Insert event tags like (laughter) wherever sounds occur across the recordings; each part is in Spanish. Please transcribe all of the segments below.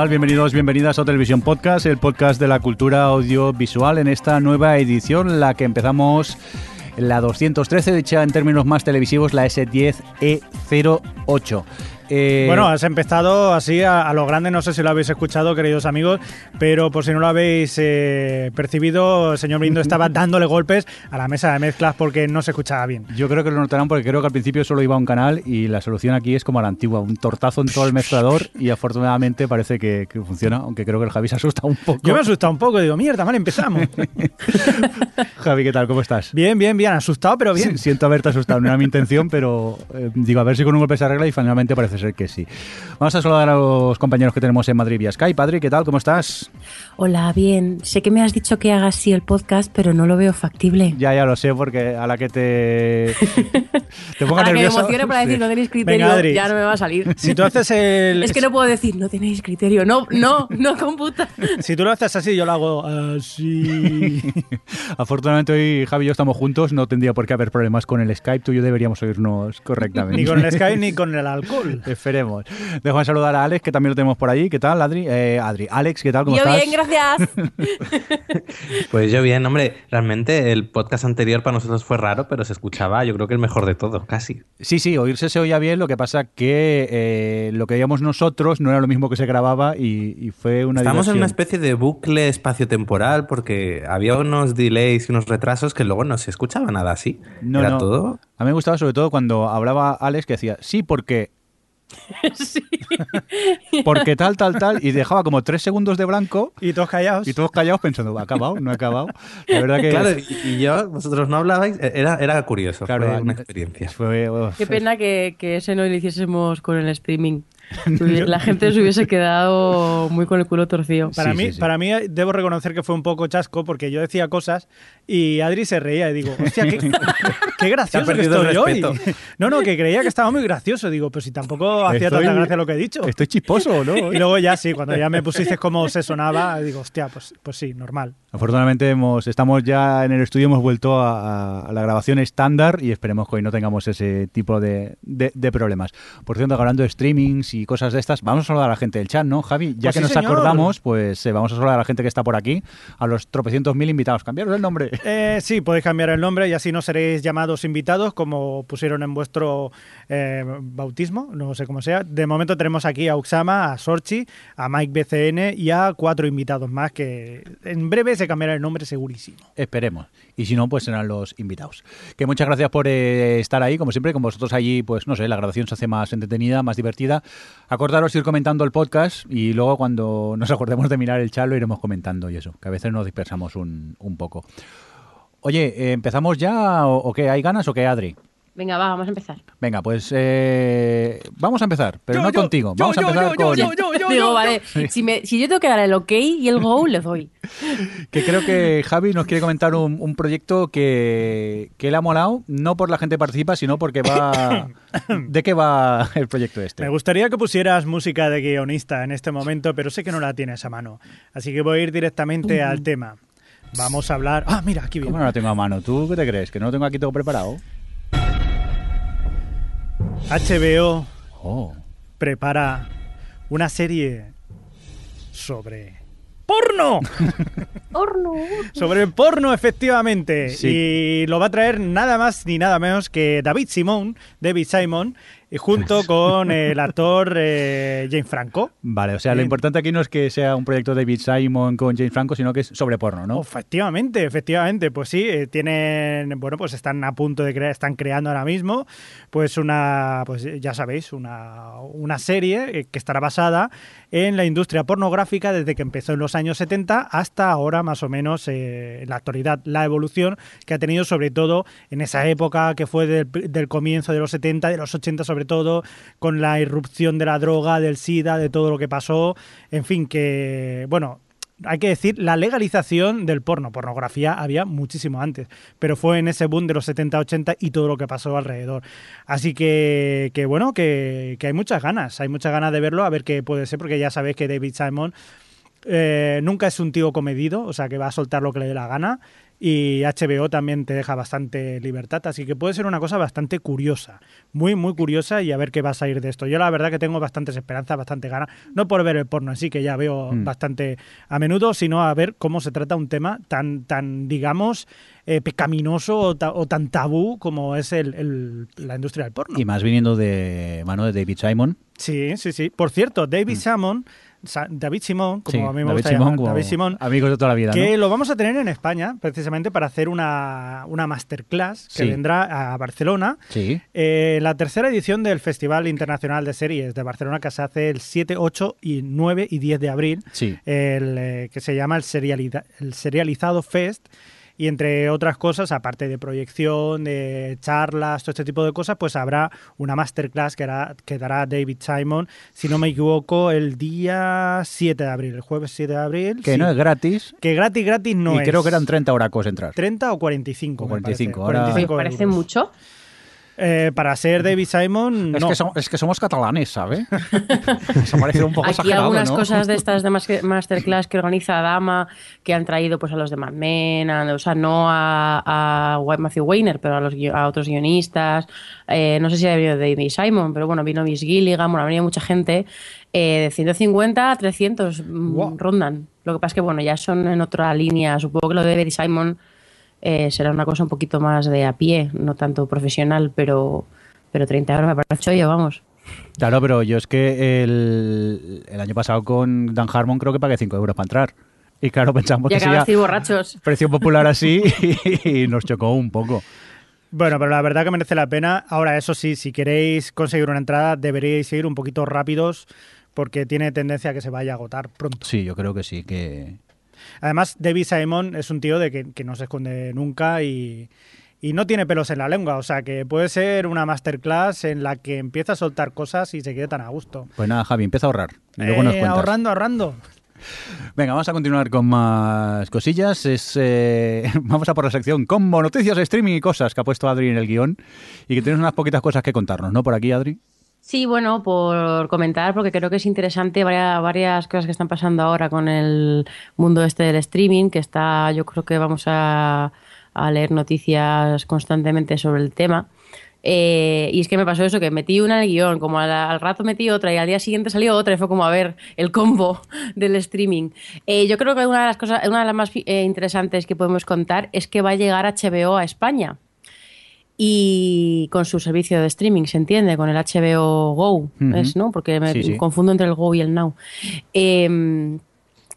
Tal? Bienvenidos, bienvenidas a Televisión Podcast, el podcast de la cultura audiovisual en esta nueva edición, la que empezamos la 213, dicha en términos más televisivos, la S10E08. Eh, Bueno, has empezado así a, a lo grande, no sé si lo habéis escuchado, queridos amigos, pero por si no lo habéis eh, percibido, el señor Brindo estaba (laughs) dándole golpes a la mesa de mezclas porque no se escuchaba bien. Yo creo que lo notarán porque creo que al principio solo iba a un canal y la solución aquí es como a la antigua, un tortazo en todo el mezclador y afortunadamente parece que, que funciona, aunque creo que el Javi se asusta un poco. Yo me he asustado un poco, digo, mierda, mal empezamos. (laughs) Javi, ¿qué tal? ¿Cómo estás? bien, bien, bien, asustado, pero bien. Sí, Siento haberte asustado, no era mi intención, pero eh, digo, a ver si con un golpe se arregla y finalmente parece ser que sí. Vamos a saludar a los compañeros que tenemos en Madrid vía Skype. Padre, ¿qué tal? ¿Cómo estás? Hola, bien. Sé que me has dicho que hagas sí el podcast, pero no lo veo factible. Ya, ya lo sé, porque a la que te, (laughs) te ponga Ahora que me emocione para decir Sí. no tenéis criterio, Venga, Adri. ya no me va a salir. (laughs) Si tú haces el... Es que no puedo decir no tenéis criterio. No, no, no computa. (laughs) Si tú lo haces así, yo lo hago así. Afortunadamente hoy Javi y yo estamos juntos, no tendría por qué haber problemas con el Skype, tú y yo deberíamos oírnos correctamente. ni con el Skype ni con el alcohol. Esperemos. Dejo de saludar a Alex, que también lo tenemos por ahí. ¿Qué tal, Adri? Eh, Adri, Alex, ¿qué tal? ¿Cómo Yo estás? bien, gracias. (laughs) Pues yo bien, hombre, realmente el podcast anterior para nosotros fue raro, pero se escuchaba yo creo que el mejor de todo, casi. Sí, sí, oírse se oía bien, lo que pasa que eh, lo que veíamos nosotros no era lo mismo que se grababa y, y fue una Estamos en una especie de bucle espaciotemporal porque había unos delays y unos retrasos que luego no se escuchaba nada así. No, Era no. todo... A mí me gustaba sobre todo cuando hablaba Alex que decía, sí, porque, (laughs) Sí. porque tal, tal, tal, y dejaba como tres segundos de blanco Y todos callados. y todos callados pensando, ¿ha acabado? ¿No ha acabado? La verdad que... Claro, y, yo, vosotros no hablabais, e-, era, era curioso, Claro, fue una experiencia. Fue, Qué pena que, que ese no lo hiciésemos con el streaming. (laughs) La gente se hubiese quedado muy con el culo torcido. Para, Sí, mí, sí, sí. para mí, debo reconocer que fue un poco chasco porque yo decía cosas y Adri se reía y digo, hostia, qué, (laughs) qué gracioso que estoy hoy. No, no, que creía que estaba muy gracioso. Digo, pues si tampoco hacía Estoy- tanta gracia lo que he dicho. Estoy chisposo, ¿no? (laughs) Y luego ya sí, cuando ya me pusiste como se sonaba, digo, hostia, pues, pues sí, normal. Afortunadamente hemos, estamos ya en el estudio, hemos vuelto a, a- a la grabación estándar y esperemos que hoy no tengamos ese tipo de, de- de problemas. Por cierto, hablando de streamings y cosas de estas, vamos a saludar a la gente del chat, ¿no, Javi? Ya Pues que sí, nos señor. acordamos, pues eh, vamos a saludar a la gente que está por aquí, a los tropecientos mil invitados. ¿Cambiaros el nombre? Eh, sí, podéis cambiar el nombre y así no seréis llamados invitados como pusieron en vuestro eh, bautismo, no sé cómo sea. De momento tenemos aquí a Uxama, a Sorchi, a Mike BCN y a cuatro invitados más que en breve se cambiará el nombre segurísimo. Esperemos. Y si no, pues serán los invitados. Que muchas gracias por eh, estar ahí, como siempre, con vosotros allí, pues no sé, la grabación se hace más entretenida, más divertida. Acordaros ir comentando el podcast y luego cuando nos acordemos de mirar el chat lo iremos comentando y eso, que a veces nos dispersamos un, un poco. Oye, eh, ¿empezamos ya o, o qué? ¿Hay ganas o qué, Adri? Venga, va, vamos a empezar. Venga, pues eh, vamos a empezar, pero Yo, no yo, contigo. yo, Vamos a yo, empezar yo, con... yo, yo, yo, Digo, yo, vale, si, me- si yo tengo que dar el ok y el go, le doy. (laughs) Que creo que Javi nos quiere comentar un, un proyecto que, que le ha molado, no por la gente que participa, sino porque va... (coughs) ¿De qué va el proyecto este? Me gustaría que pusieras música de guionista en este momento, pero sé que no la tienes a mano. Así que voy a ir directamente al tema. Vamos a hablar... Ah, mira, aquí ¿Cómo viene. no la tengo a mano? ¿Tú qué te crees? ¿Que no lo tengo aquí todo preparado? HBO Oh. prepara una serie sobre porno. (laughs) Horno. sobre porno, efectivamente. Sí. Y lo va a traer nada más ni nada menos que David Simón, David Simon, junto con el actor eh, James Franco. Vale, o sea, lo Eh, importante aquí no es que sea un proyecto de David Simon con James Franco, sino que es sobre porno, ¿no? Efectivamente, efectivamente, pues sí, eh, tienen, bueno, pues están a punto de crear, están creando ahora mismo, pues una, pues ya sabéis, una, una serie eh, que estará basada en la industria pornográfica desde que empezó en los años 70 hasta ahora más o menos eh, en la actualidad, la evolución que ha tenido sobre todo en esa época que fue del, del comienzo de los 70, de los 80 sobre todo, con la irrupción de la droga, del SIDA, de todo lo que pasó, en fin, que, bueno, hay que decir, la legalización del porno, pornografía había muchísimo antes, pero fue en ese boom de los 70-80 y todo lo que pasó alrededor. Así que, que bueno, que, que hay muchas ganas, hay muchas ganas de verlo, a ver qué puede ser, porque ya sabéis que David Simon eh, nunca es un tío comedido, o sea que va a soltar lo que le dé la gana. Y HBO también te deja bastante libertad, así que puede ser una cosa bastante curiosa, muy, muy curiosa y a ver qué va a salir de esto. Yo la verdad que tengo bastantes esperanzas, bastante ganas, no por ver el porno en sí, que ya veo Mm. bastante a menudo, sino a ver cómo se trata un tema tan, tan digamos, eh, pecaminoso o, ta- o tan tabú como es el, el- la industria del porno. Y más viniendo de mano de David Simon. Sí, sí, sí. Por cierto, David Simon, Sa- David Simon, como. Sí, a mí me David gusta llamar, David Simon, amigos de toda la vida, que ¿no? lo vamos a tener en España precisamente para hacer una, una masterclass que Sí. vendrá a Barcelona. Sí. Eh, la tercera edición del Festival Internacional de Series de Barcelona que se hace el 7, 8 y 9 y 10 de abril, Sí. el, eh, que se llama el Serializado Fest. Y entre otras cosas, aparte de proyección, de charlas, todo este tipo de cosas, pues habrá una masterclass que, hará- que dará David Simon, si no me equivoco, el día 7 de abril, el jueves 7 de abril. Que sí. no es gratis. Que gratis, gratis no y es. creo que eran 30 horacos entrar. 30 o 45. O me parece. 45, ahora- Me 45 parece mucho. Eh, para ser David Simon, Es, no. que somos, es que somos catalanes, ¿sabes? (laughs) Se ha parecido un poco Aquí exagerado, algunas ¿no? cosas de estas de mas- masterclass que organiza Dama, que han traído pues a los de Mad Men, a- o sea, no a, a Matthew Weiner, pero a, los, a otros guionistas. Eh, no sé si ha venido David Simon, pero bueno, vino Miss Gilligan, bueno, ha venido mucha gente. Eh, de 150 a 300 mm, Wow. rondan. Lo que pasa es que, bueno, ya son en otra línea. Supongo que lo de David Simon eh, será una cosa un poquito más de a pie, no tanto profesional, pero, pero 30 euros me parece chollo, vamos. Claro, pero yo es que el, el año pasado con Dan Harmon creo que pagué 5 euros para entrar. Y claro, pensamos Y que sería borrachos. precio popular así y nos chocó un poco. Bueno, pero la verdad que merece la pena. Ahora, eso sí, si queréis conseguir una entrada, deberíais ir un poquito rápidos porque tiene tendencia a que se vaya a agotar pronto. Sí, yo creo que sí, que... Además, David Simon es un tío de que, que no se esconde nunca y, y no tiene pelos en la lengua. O sea, que puede ser una masterclass en la que empieza a soltar cosas y se quede tan a gusto. Pues nada, Javi, empieza a ahorrar. Y luego nos Eh, cuentas. ahorrando, ahorrando. Venga, vamos a continuar con más cosillas. Es, eh, (laughs) vamos a por la sección combo, noticias, streaming y cosas que ha puesto Adri en el guion. Y que tienes unas poquitas cosas que contarnos, ¿no? Por aquí, Adri. Sí, bueno, por comentar, porque creo que es interesante varias, cosas que están pasando ahora con el mundo este del streaming, que está, yo creo que vamos a, leer noticias constantemente sobre el tema. Eh, y es que me pasó eso, que metí una en el guion, como al, al rato metí otra y al día siguiente salió otra y fue como a ver el combo (laughs) del streaming. Eh, yo creo que una de las cosas, una de las más eh, interesantes que podemos contar es que va a llegar HBO a España y con su servicio de streaming, ¿se entiende? Con el HBO Go, Ujú. es, ¿no? Porque me Sí, sí. confundo entre el Go y el Now. Eh,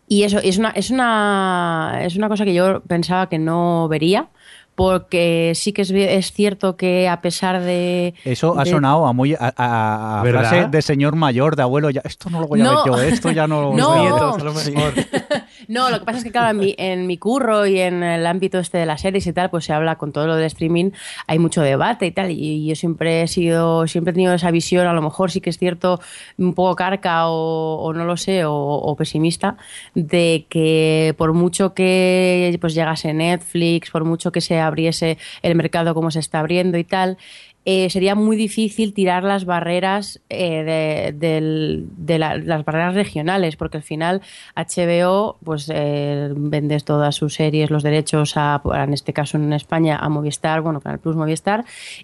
y eso es una, es, una, es una cosa que yo pensaba que no vería, porque sí que es, es cierto que a pesar de... Eso ha de- sonado a muy a, a- a ¿Verdad? frase de señor mayor, de abuelo. Ya, esto no lo voy a No. ver yo, esto ya no (laughs) lo No. Nietos, a lo mejor. (laughs) No, lo que pasa es que, claro, en mi, en mi curro y en el ámbito este de las series y tal, pues se habla con todo lo del streaming, hay mucho debate y tal, y yo siempre he sido, siempre he tenido esa visión, a lo mejor sí que es cierto, un poco carca o, no lo sé, o, o pesimista, de que por mucho que pues llegase Netflix, por mucho que se abriese el mercado como se está abriendo y tal, eh, sería muy difícil tirar las barreras eh, de, del- de la- las barreras regionales, porque al final HBO pues eh, vendes todas sus series, los derechos a, en este caso en España, a Movistar, bueno, Canal Plus Movistar,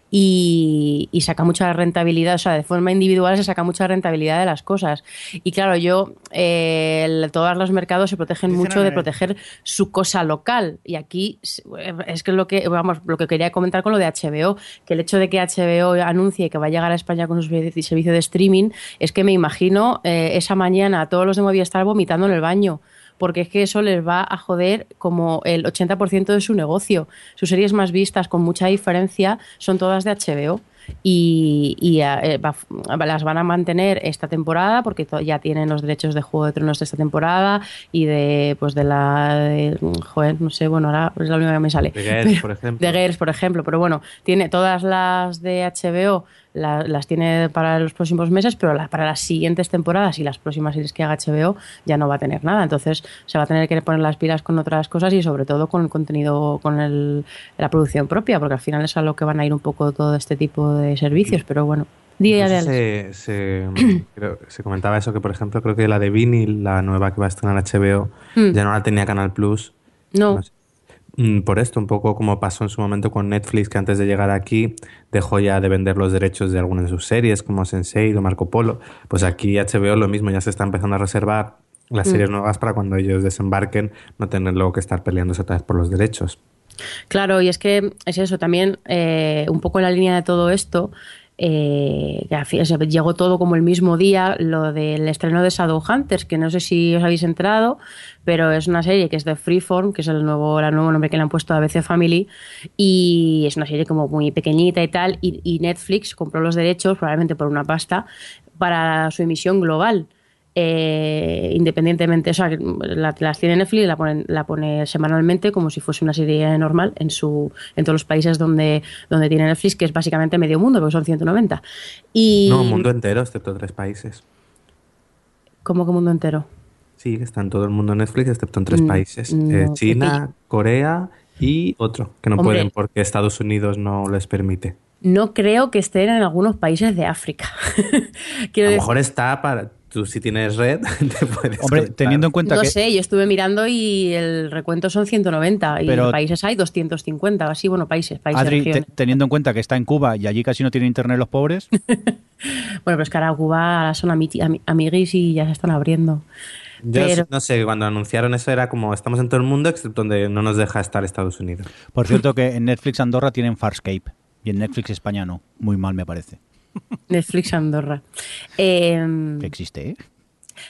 y, y saca mucha rentabilidad, o sea, de forma individual se saca mucha rentabilidad de las cosas. Y claro, yo, el- todos los mercados se protegen mucho de proteger su cosa local. Y aquí es que lo que, vamos, lo que quería comentar con lo de HBO, que el hecho de que HBO anuncie que va a llegar a España con su servicio de streaming, es que me imagino eh, esa mañana a todos los de Movistar vomitando en el baño porque es que eso les va a joder como el 80% de su negocio. Sus series más vistas con mucha diferencia son todas de HBO y, eh, las van a mantener esta temporada porque ya tienen los derechos de Juego de Tronos de esta temporada y de pues de la joder, no sé, bueno, ahora es la única que me sale. De Girls, por ejemplo. De Girls, por ejemplo, pero bueno, tiene todas las de HBO las tiene para los próximos meses, pero para las siguientes temporadas y las próximas series que haga HBO ya no va a tener nada. Entonces se va a tener que poner las pilas con otras cosas y sobre todo con el contenido, con el, la producción propia, porque al final es a lo que van a ir un poco todo este tipo de servicios. Pero bueno. Día de se, se, comentaba eso que, por ejemplo, creo que la de Vinyl, la nueva que va a estrenar HBO, mm. ya no la tenía Canal Plus. No. Por esto, un poco como pasó en su momento con Netflix, que antes de llegar aquí dejó ya de vender los derechos de algunas de sus series, como Sensei o Marco Polo. Pues aquí HBO lo mismo, ya se está empezando a reservar las mm. series nuevas para cuando ellos desembarquen, no tener luego que estar peleándose otra vez por los derechos. Claro, y es que es eso, también eh, un poco en la línea de todo esto, eh, llegó todo como el mismo día, lo del estreno de Shadowhunters, que no sé si os habéis enterado, pero es una serie que es de Freeform, que es el nuevo, el nuevo nombre que le han puesto a ABC Family, y es una serie como muy pequeñita y tal, y Netflix compró los derechos, probablemente por una pasta, para su emisión global. Eh, independientemente, o sea, la, las tiene Netflix y la, la pone semanalmente como si fuese una serie normal en, su, en todos los países donde, donde tiene Netflix, que es básicamente medio mundo, porque son 190. Y, no, mundo entero, excepto tres países. ¿Cómo que mundo entero? Sí, está en todo el mundo Netflix, excepto en tres mm, países. Eh, China, Corea y otro, que no pueden porque Estados Unidos no les permite. No creo que estén en algunos países de África. (laughs) a lo mejor está para tú si tienes red, (laughs) te puedes Hombre, teniendo en cuenta no que... No sé, yo estuve mirando y el recuento son 150 y países hay 250, así, bueno, países, países Adri, teniendo en cuenta que está en Cuba y allí casi no tienen internet los pobres. (laughs) bueno, pero es que ahora Cuba son amiguis y ya se están abriendo. Yo no sé, cuando anunciaron eso era como estamos en todo el mundo excepto donde no nos deja estar Estados Unidos. Por cierto que en Netflix Andorra tienen Farscape y en Netflix España no. Muy mal me parece. Netflix Andorra. Eh, ¿Existe?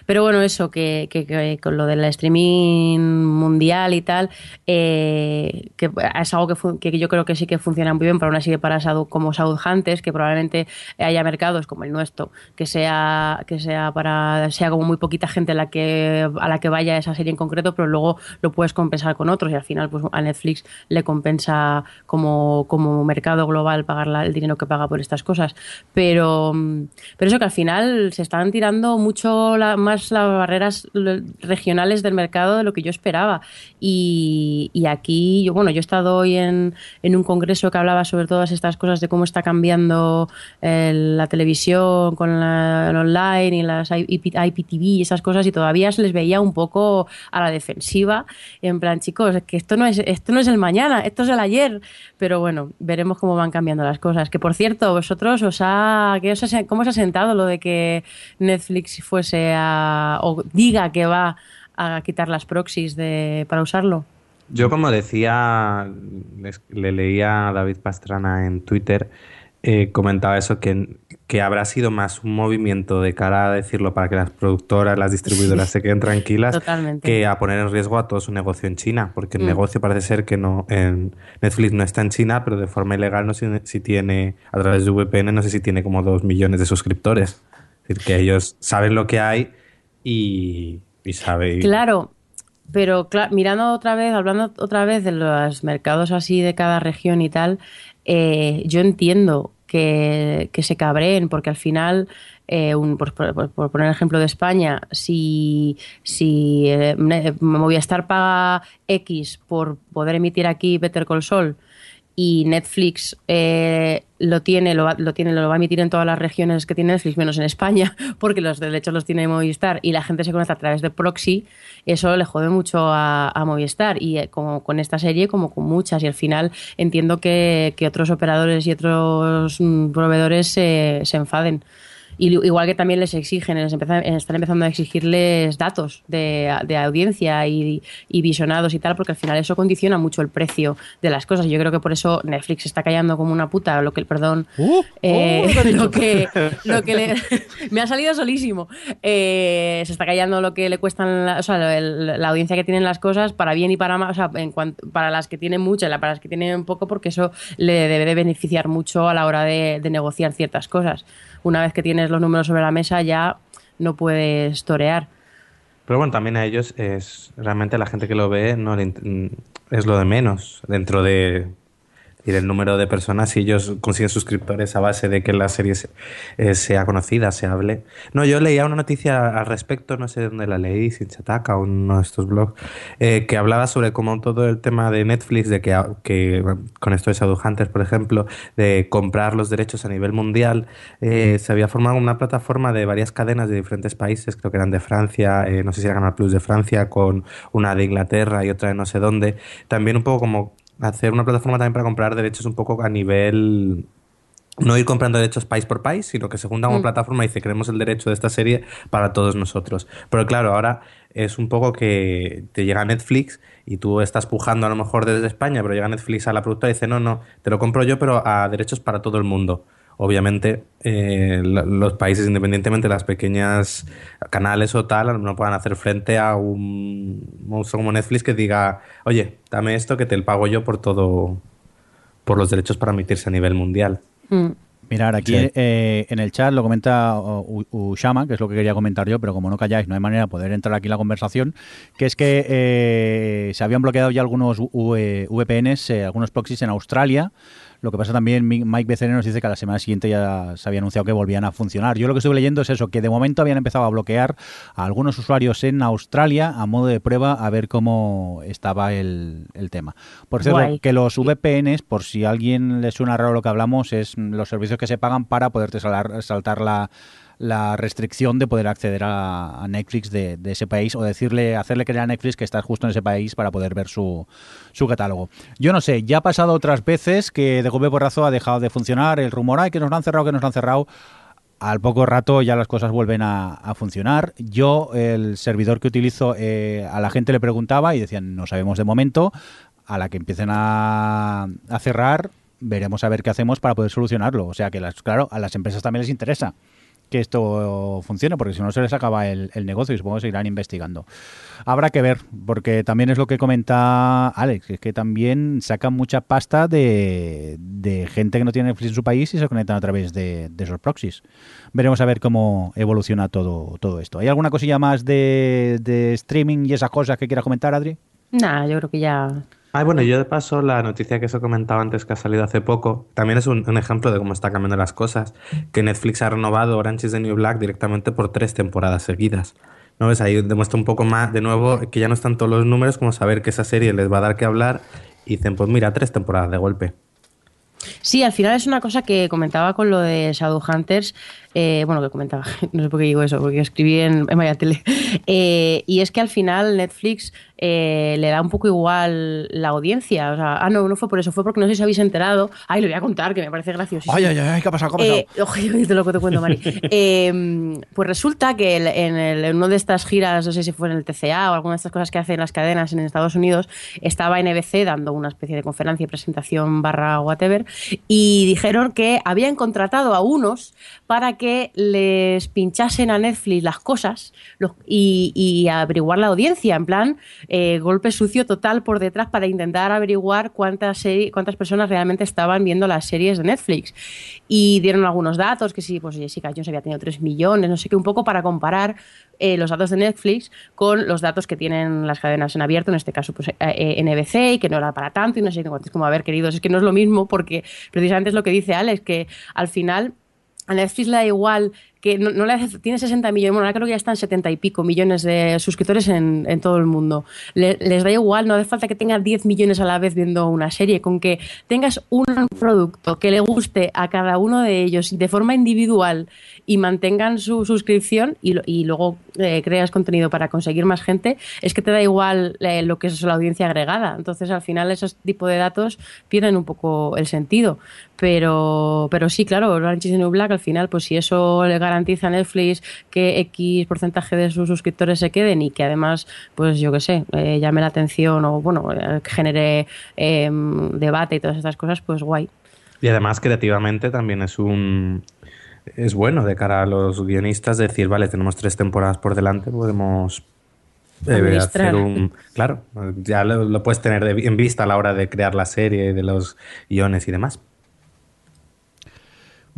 Pero bueno, eso, que, con lo del streaming mundial y tal, eh, que es algo que, yo creo que sí que funciona muy bien para una serie para como South Hunters, que probablemente haya mercados como el nuestro, que sea, que sea para, sea como muy poquita gente a la que, a la que vaya esa serie en concreto, pero luego lo puedes compensar con otros y al final pues a Netflix le compensa como, como mercado global pagar el dinero que paga por estas cosas. Pero, pero eso que al final se están tirando mucho la, más las barreras regionales del mercado de lo que yo esperaba. Y, aquí, yo, bueno, yo he estado hoy en, un congreso que hablaba sobre todas estas cosas de cómo está cambiando eh, la televisión con el online y las IPTV y esas cosas y todavía se les veía un poco a la defensiva, en plan, chicos, que esto no es, esto no es el mañana, esto es el ayer. Pero bueno, veremos cómo van cambiando las cosas. Que por cierto, vosotros os ha, ¿cómo os ha sentado lo de que Netflix fuese a o diga que va a quitar las proxies de, para usarlo? Yo, como decía, le leía a David Pastrana en Twitter, eh, comentaba eso, que, que, habrá sido más un movimiento de cara a decirlo para que las productoras, las distribuidoras se queden tranquilas, que a poner en riesgo a todo su negocio en China, porque el mm. negocio parece ser que no, en Netflix no está en China, pero de forma ilegal no sé si tiene, a través de VPN, no sé si tiene como dos millones de suscriptores. Es decir, que ellos saben lo que hay y, sabe. Claro, pero mirando otra vez, hablando otra vez de los mercados así de cada región y tal, eh, yo entiendo que, se cabreen, porque al final, eh, por, poner el ejemplo de España, si, si eh, Movistar paga X por poder emitir aquí Better Call Sol y Netflix eh, lo tiene lo, lo tiene lo va a emitir en todas las regiones que tiene Netflix menos en España (laughs) porque los derechos los tiene Movistar y la gente se conecta a través de proxy. Eso le jode mucho a, Movistar y eh, como con esta serie como con muchas. Y al final entiendo que, otros operadores y otros mm, proveedores se enfaden Y igual que también les exigen, les están empezando a exigirles datos de, audiencia y, visionados y tal, porque al final eso condiciona mucho el precio de las cosas. Yo creo que por eso Netflix está callando como una puta, lo que, perdón, uh, eh, uh, (laughs) lo que, lo que le, (laughs) (laughs) me ha salido solísimo. Eh, se está callando lo que le cuestan, la, o sea, la, audiencia que tienen las cosas para bien y para mal, o sea, en cuanto, para las que tienen mucho y para las que tienen poco, porque eso le debe de beneficiar mucho a la hora de, negociar ciertas cosas. Una vez que tienes los números sobre la mesa ya no puedes torear. Pero bueno, también a ellos es realmente la gente que lo ve no es lo de menos dentro de y el número de personas si ellos consiguen suscriptores a base de que la serie eh, sea conocida, se hable. No, yo leía una noticia al respecto, no sé dónde la leí, sin Chataca o uno de estos blogs, eh, que hablaba sobre cómo todo el tema de Netflix, de que, que con esto de Shadowhunters, por ejemplo, de comprar los derechos a nivel mundial, eh, se había formado una plataforma de varias cadenas de diferentes países, creo que eran de Francia, no sé si era Canal Plus de Francia, con una de Inglaterra y otra de no sé dónde, también un poco como hacer una plataforma también para comprar derechos un poco a nivel no ir comprando derechos país por país, sino que se junta una mm. plataforma y dice, queremos el derecho de esta serie para todos nosotros. Pero claro, ahora es un poco que te llega Netflix y tú estás pujando a lo mejor desde España, pero llega Netflix a la productora y dice, no, no, te lo compro yo, pero a derechos para todo el mundo obviamente eh, los países, independientemente de las pequeñas canales o tal, no puedan hacer frente a un monstruo como Netflix que diga, oye, dame esto que te lo pago yo por todo, por los derechos para emitirse a nivel mundial. Mm. Mirar, aquí eh, en el chat lo comenta Ushama, que es lo que quería comentar yo, pero como no calláis, no hay manera de poder entrar aquí en la conversación, que es que eh, se habían bloqueado ya algunos VPNs, algunos proxies en Australia, lo que pasa también, Mike Becerra nos dice que a la semana siguiente ya se había anunciado que volvían a funcionar. Yo lo que estuve leyendo es eso, que de momento habían empezado a bloquear a algunos usuarios en Australia a modo de prueba a ver cómo estaba el, tema. Por cierto, que los VPNs, por si a alguien le suena raro lo que hablamos, es los servicios que se pagan para poderte saltar la la restricción de poder acceder a, Netflix de, ese país o decirle, hacerle creer a Netflix que estás justo en ese país para poder ver su, su catálogo. Yo no sé, ya ha pasado otras veces que de golpe porrazo ha dejado de funcionar el rumor, ay, que nos lo han cerrado, que nos lo han cerrado. Al poco rato ya las cosas vuelven a, funcionar. Yo, el servidor que utilizo, eh, a la gente le preguntaba y decían, no sabemos de momento. A la que empiecen a, cerrar, veremos a ver qué hacemos para poder solucionarlo. O sea que, claro, a las empresas también les interesa que esto funcione, porque si no se les acaba el, negocio y supongo que seguirán investigando. Habrá que ver, porque también es lo que comenta Alex, es que también sacan mucha pasta de, gente que no tiene Netflix en su país y se conectan a través de, esos proxies. Veremos a ver cómo evoluciona todo, todo esto. ¿Hay alguna cosilla más de, de streaming y esas cosas que quieras comentar, Adri? Nada, yo creo que ya Ay, bueno, yo de paso, la noticia que os he comentado antes que ha salido hace poco, también es un, ejemplo de cómo está cambiando las cosas, que Netflix ha renovado Orange is the New Black directamente por tres temporadas seguidas. ¿No ves? Ahí demuestra un poco más, de nuevo, que ya no están todos los números como saber que esa serie les va a dar que hablar y dicen, pues mira, tres temporadas de golpe. Sí, al final es una cosa que comentaba con lo de Shadowhunters, eh, bueno, que comentaba, (laughs) no sé por qué digo eso, porque escribí en, en Maya Tele, (laughs) eh, y es que al final Netflix eh, le da un poco igual la audiencia. O sea, ah, no, no fue por eso, fue porque no sé si habéis enterado. Ay, lo voy a contar, que me parece gracioso. Ay, ay, ay, ¿qué ha pasado? ¿Qué ha pasado? Eh, te lo que te cuento, Mari. (laughs) Em, pues resulta que en, el, una de estas giras, no sé si fue en el TCA o alguna de estas cosas que hacen las cadenas en Estados Unidos, estaba NBC dando una especie de conferencia y presentación barra whatever, y dijeron que habían contratado a unos para que les pinchasen a Netflix las cosas y, averiguar la audiencia, en plan, eh, golpe sucio total por detrás para intentar averiguar cuántas, cuántas personas realmente estaban viendo las series de Netflix. Y dieron algunos datos, que sí, pues Jessica Jones había tenido 3 millones, no sé qué, un poco para comparar eh, los datos de Netflix con los datos que tienen las cadenas en abierto, en este caso pues, eh, NBC, y que no era para tanto, y no sé qué, como, a ver, queridos, es que no es lo mismo, porque precisamente es lo que dice Alex, que al final a Netflix le da igual que no, le hace, tiene 60 millones, bueno, ahora creo que ya están 70 y pico millones de suscriptores en, todo el mundo. les da igual, no hace falta que tenga 10 millones a la vez viendo una serie, con que tengas un producto que le guste a cada uno de ellos de forma individual y mantengan su suscripción y, y luego eh, creas contenido para conseguir más gente, es que te da igual eh, lo que es la audiencia agregada. Entonces, al final, esos tipos de datos pierden un poco el sentido. Pero, pero sí, claro, Orange is the New Black, al final, pues si eso le garantiza Netflix que X porcentaje de sus suscriptores se queden y que además, pues yo qué sé, eh, llame la atención o bueno, eh, genere em, debate y todas estas cosas, pues guay. Y además creativamente también es un es bueno de cara a los guionistas decir, vale, tenemos tres temporadas por delante, podemos eh, hacer un... Claro, ya lo, puedes tener en vista a la hora de crear la serie, de los guiones y demás.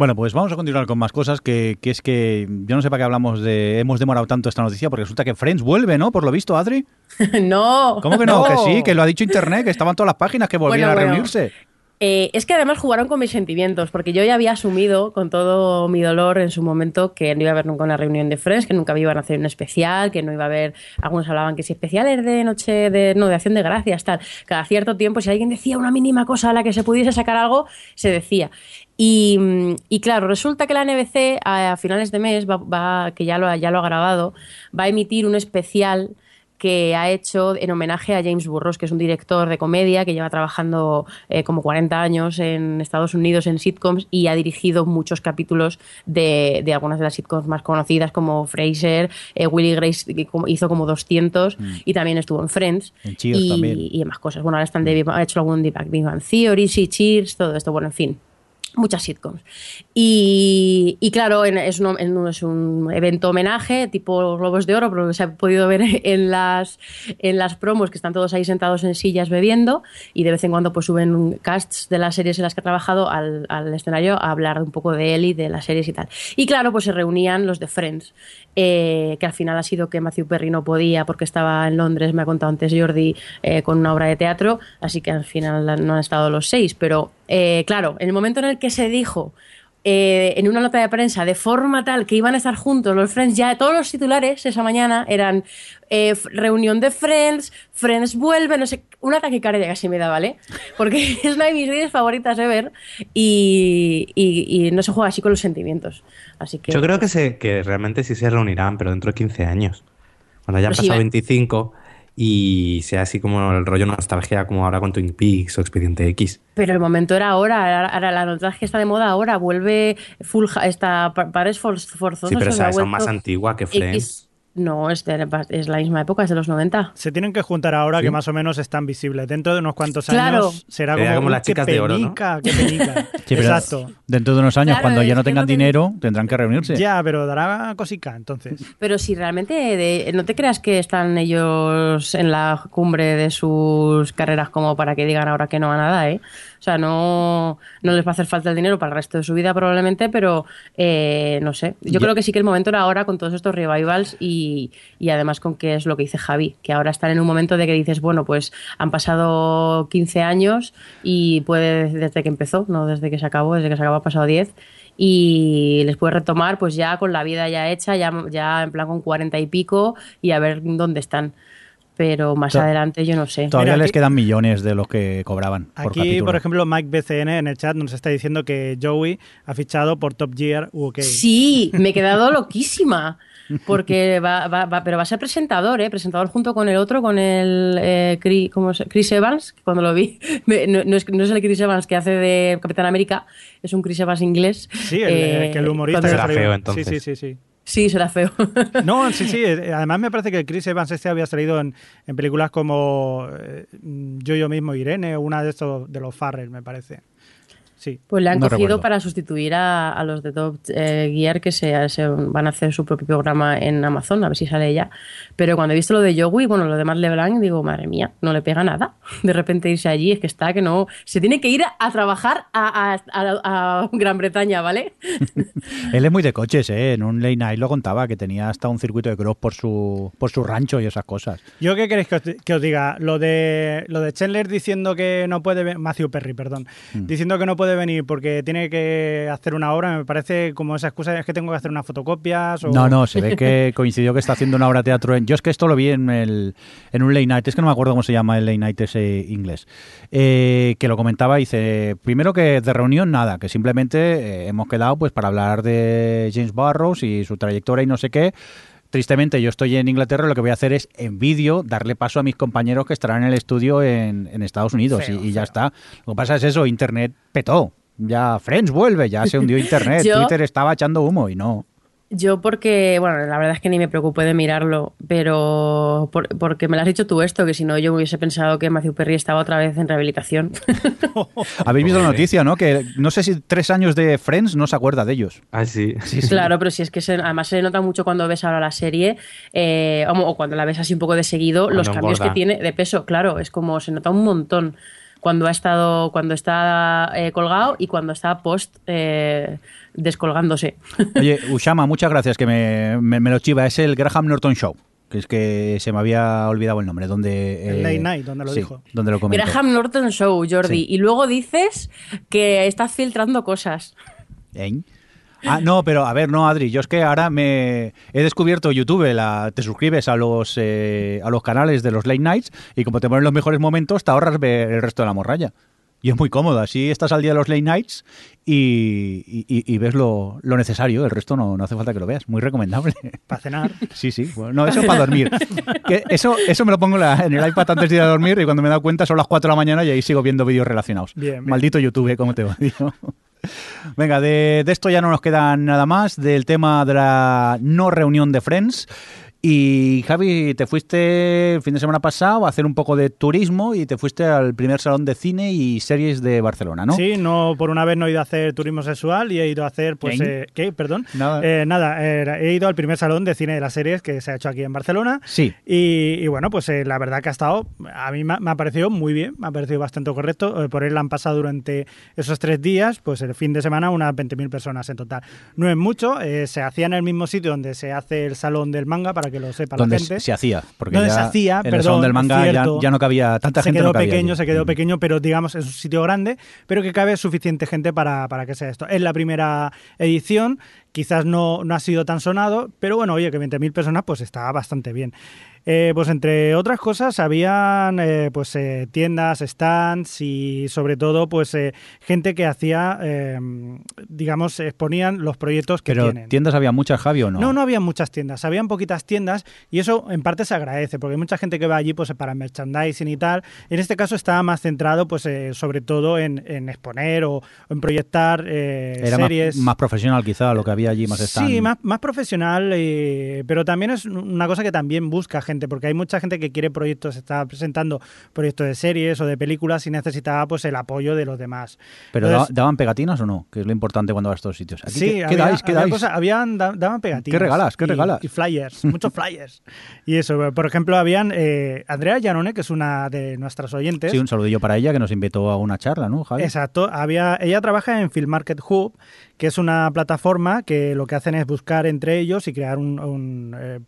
Bueno, pues vamos a continuar con más cosas, que, que, es que yo no sé para qué hablamos de... Hemos demorado tanto esta noticia, porque resulta que Friends vuelve, ¿no? Por lo visto, Adri. (laughs) no. ¿Cómo que no? Que sí, que lo ha dicho Internet, que estaban todas las páginas que volvían a reunirse. Eh, es que además jugaron con mis sentimientos, porque yo ya había asumido con todo mi dolor en su momento que no iba a haber nunca una reunión de Friends, que nunca iban a hacer un especial, que no iba a haber, algunos hablaban que si especiales de noche de, no, de acción de gracias, tal. Cada cierto tiempo, si alguien decía una mínima cosa a la que se pudiese sacar algo, se decía. Y, claro, resulta que la NBC a, finales de mes, va, que ya lo, ya lo ha grabado, va a emitir un especial que ha hecho en homenaje a James Burroughs, que es un director de comedia que lleva trabajando eh, como 40 años en Estados Unidos en sitcoms y ha dirigido muchos capítulos de, algunas de las sitcoms más conocidas como Frasier, eh, Willy Grace que hizo como 200 mm. y también estuvo en Friends y, y, más cosas. Bueno, ahora están de, ha hecho algún Big Bang Theory, sí, Cheers, todo esto, bueno, en fin muchas sitcoms. Y, claro, es, un, es, un, evento homenaje tipo Globos de Oro, pero se ha podido ver (laughs) en las, en las promos que están todos ahí sentados en sillas bebiendo y de vez en cuando pues suben casts de las series en las que ha trabajado al, al escenario a hablar un poco de él y de las series y tal. Y claro, pues se reunían los de Friends. Eh, que al final ha sido que Matthew Perry no podía porque estaba en Londres, me ha contado antes Jordi, eh, con una obra de teatro, así que al final no han estado los seis. Pero eh, claro, en el momento en el que se dijo en una nota de prensa de forma tal que iban a estar juntos los Friends, ya todos los titulares esa mañana eran reunión de Friends, Friends vuelve, no sé, un ataque cardíaco casi me da, ¿vale? Porque (laughs) es una de mis series favoritas de ver y, y, no se juega así con los sentimientos. Así que, Yo creo que, se, que realmente sí se reunirán, pero dentro de 15 años. Cuando hayan pasado 25 y sea así como el rollo nostalgia como ahora con Twin Peaks o Expediente X. Pero el momento era ahora, ahora la nostalgia está de moda ahora, vuelve full, esta pares forzosos. Sí, pero es más antigua que Friends. No, es, es la misma época, es de los 90. Se tienen que juntar ahora que más o menos están visibles. Dentro de unos cuantos años será como, las chicas de oro. ¿no? Qué penica. (laughs) (laughs) Exacto. Dentro de unos años, cuando ya no tengan dinero, tendrán que reunirse. Ya, pero dará cosica entonces. Pero si realmente no te creas que están ellos en la cumbre de sus carreras como para que digan ahora que no a nada, ¿eh? O sea, no, no les va a hacer falta el dinero para el resto de su vida probablemente, pero eh, no sé. Yo creo que sí que el momento era ahora con todos estos revivals y, y, además con que es lo que dice Javi, que ahora están en un momento de que dices, bueno, pues han pasado 15 años y puede desde que empezó, no desde que se acabó, desde que se acabó ha pasado 10 y les puede retomar pues ya con la vida ya hecha, ya, ya en plan con 40 y pico y a ver dónde están pero más adelante yo no sé. Todavía les quedan millones de los que cobraban. Aquí, por, ejemplo, Mike BCN en el chat nos está diciendo que Joey ha fichado por Top Gear UK. Sí, me he quedado loquísima. Porque va, va, pero va a ser presentador, ¿eh? Presentador junto con el otro, con el eh, Chris, Evans, cuando lo vi. (laughs) No, es, no, es, el Chris Evans que hace de Capitán América, es un Chris Evans inglés. Sí, el, eh, que el humorista. Será feo, entonces. Sí, sí, sí. sí. Sí, será feo. (laughs) No, sí, sí. Eh, además me parece que Chris Evans este había salido en, películas como eh, Yo yo mismo Irene o una de estos de los Farrell, me parece. Pues le han cogido para sustituir a, los de Top eh, Gear que se, van a hacer su propio programa en Amazon, a ver si sale ya. Pero cuando he visto lo de Joey, bueno, lo de LeBlanc, digo, madre mía, no le pega nada. (laughs) De repente irse allí, es que está, que no. Se tiene que ir a trabajar a, Gran Bretaña, ¿vale? (laughs) Él es muy de coches, ¿eh? En un late night lo contaba, que tenía hasta un circuito de cross por su, por su rancho y esas cosas. ¿Yo qué queréis que os, diga? Lo de, lo de Chandler diciendo que no puede. Matthew Perry, perdón. Mm. Diciendo que no puede venir porque tiene que hacer una obra, me parece como esa excusa, es que tengo que hacer unas fotocopias. O... No, no, se ve que (laughs) coincidió que está haciendo una obra de teatro. En... Yo es que esto lo vi en, el, en un late night, es que no me acuerdo cómo se llama el late night ese inglés, eh, que lo comentaba, dice, primero que de reunión nada, que simplemente eh, hemos quedado pues para hablar de James Barrows y su trayectoria y no sé qué. Tristemente, yo estoy en Inglaterra, lo que voy a hacer es en vídeo darle paso a mis compañeros que estarán en el estudio en, Estados Unidos y, ya está. Lo que pasa es eso, Internet petó. Ya Friends vuelve, ya se hundió Internet, (laughs) Twitter estaba echando humo y no. Yo porque, bueno, la verdad es que ni me preocupé de mirarlo, pero por- porque me lo has dicho tú esto, que si no yo hubiese pensado que Matthew Perry estaba otra vez en rehabilitación. (laughs) Habéis visto la noticia, ¿no? Que no sé si tres años de Friends no se acuerda de ellos. Ah, sí. Claro, pero si es que se- además se nota mucho cuando ves ahora la serie, eh, o, o cuando la ves así un poco de seguido, Cuando los cambios engorda. que tiene de peso, claro, es como se nota un montón cuando ha estado, cuando está eh, colgado y cuando está post eh, descolgándose. (laughs) Oye, Ushama, muchas gracias que me, me- me lo chiva. Es el Graham Norton Show, que es que se me había olvidado el nombre. Donde, El eh, Late Night, donde lo sí, dijo. Donde lo comentó. Graham Norton Show, Jordi, Sí. y luego dices que estás filtrando cosas. ¿Eh? Ah, no, pero a ver, no, Adri, yo es que ahora me he descubierto YouTube, la, te suscribes a los eh, a los canales de los late nights y como te ponen los mejores momentos, te ahorras ver el resto de la morralla. Y es muy cómodo, así estás al día de los late nights y, y- y- ves lo, lo necesario, el resto no, no hace falta que lo veas, muy recomendable. Para cenar. Sí, sí, bueno, no, eso es para dormir. Que eso, eso me lo pongo en la- en el iPad antes de ir a dormir y cuando me he dado cuenta son las 4 de la mañana y ahí sigo viendo vídeos relacionados. Bien, bien. Maldito YouTube, ¿cómo te odio? (laughs) Venga, de, de esto ya no nos queda nada más, del tema de la no reunión de Friends. Y Javi, te fuiste el fin de semana pasado a hacer un poco de turismo y te fuiste al primer salón de cine y series de Barcelona, ¿no? Sí, no, por una vez no he ido a hacer turismo sexual y he ido a hacer, pues, ¿Qué? eh, ¿qué? Perdón. Nada. Eh, nada, eh, he ido al primer salón de cine de las series que se ha hecho aquí en Barcelona. Sí. Y, y bueno, pues eh, la verdad que ha estado, a mí me, ha- me ha parecido muy bien, me ha parecido bastante correcto. Eh, por él han pasado durante esos tres días, pues el fin de semana, unas 20.000 personas en total. No es mucho, eh, se hacía en el mismo sitio donde se hace el salón del manga, para que lo sepa Donde la gente. se hacía, porque Donde ya se hacía, en el perdón, salón del manga ya, cierto. ya no cabía tanta se gente. quedó no cabía pequeño, allí. se quedó pequeño, pero digamos es un sitio grande, pero que cabe suficiente gente para, para que sea esto. Es la primera edición, quizás no, no ha sido tan sonado, pero bueno, oye, que 20.000 personas pues está bastante bien. Eh, pues entre otras cosas habían eh, pues eh, tiendas, stands y sobre todo pues eh, gente que hacía, eh, digamos, exponían los proyectos que Pero tienen. tiendas había muchas, Javi, ¿o no? No, no había muchas tiendas, habían poquitas tiendas y eso en parte se agradece porque hay mucha gente que va allí pues para merchandising y tal. En este caso estaba más centrado pues eh, sobre todo en, en exponer o, en proyectar Era más, series. más profesional quizá lo que había allí, más stand. Sí, más, más profesional, eh, pero también es una cosa que también busca gente, porque hay mucha gente que quiere proyectos, está presentando proyectos de series o de películas y necesitaba pues el apoyo de los demás. ¿Pero Entonces- daban pegatinas o no? Que es lo importante cuando vas a estos sitios. Aquí, Sí, ¿qué, dais? ¿Qué había dais? habían, da- daban pegatinas. ¿Qué regalas? ¿Qué y- regalas? Y flyers, (laughs) muchos flyers. Y eso, por ejemplo, habían eh, Andrea Llanone, que es una de nuestras oyentes. Sí, un saludillo para ella que nos invitó a una charla, ¿no, Javi? Exacto, había, ella trabaja en Film Market Hub, que es una plataforma que lo que hacen es buscar entre ellos y crear un, eh,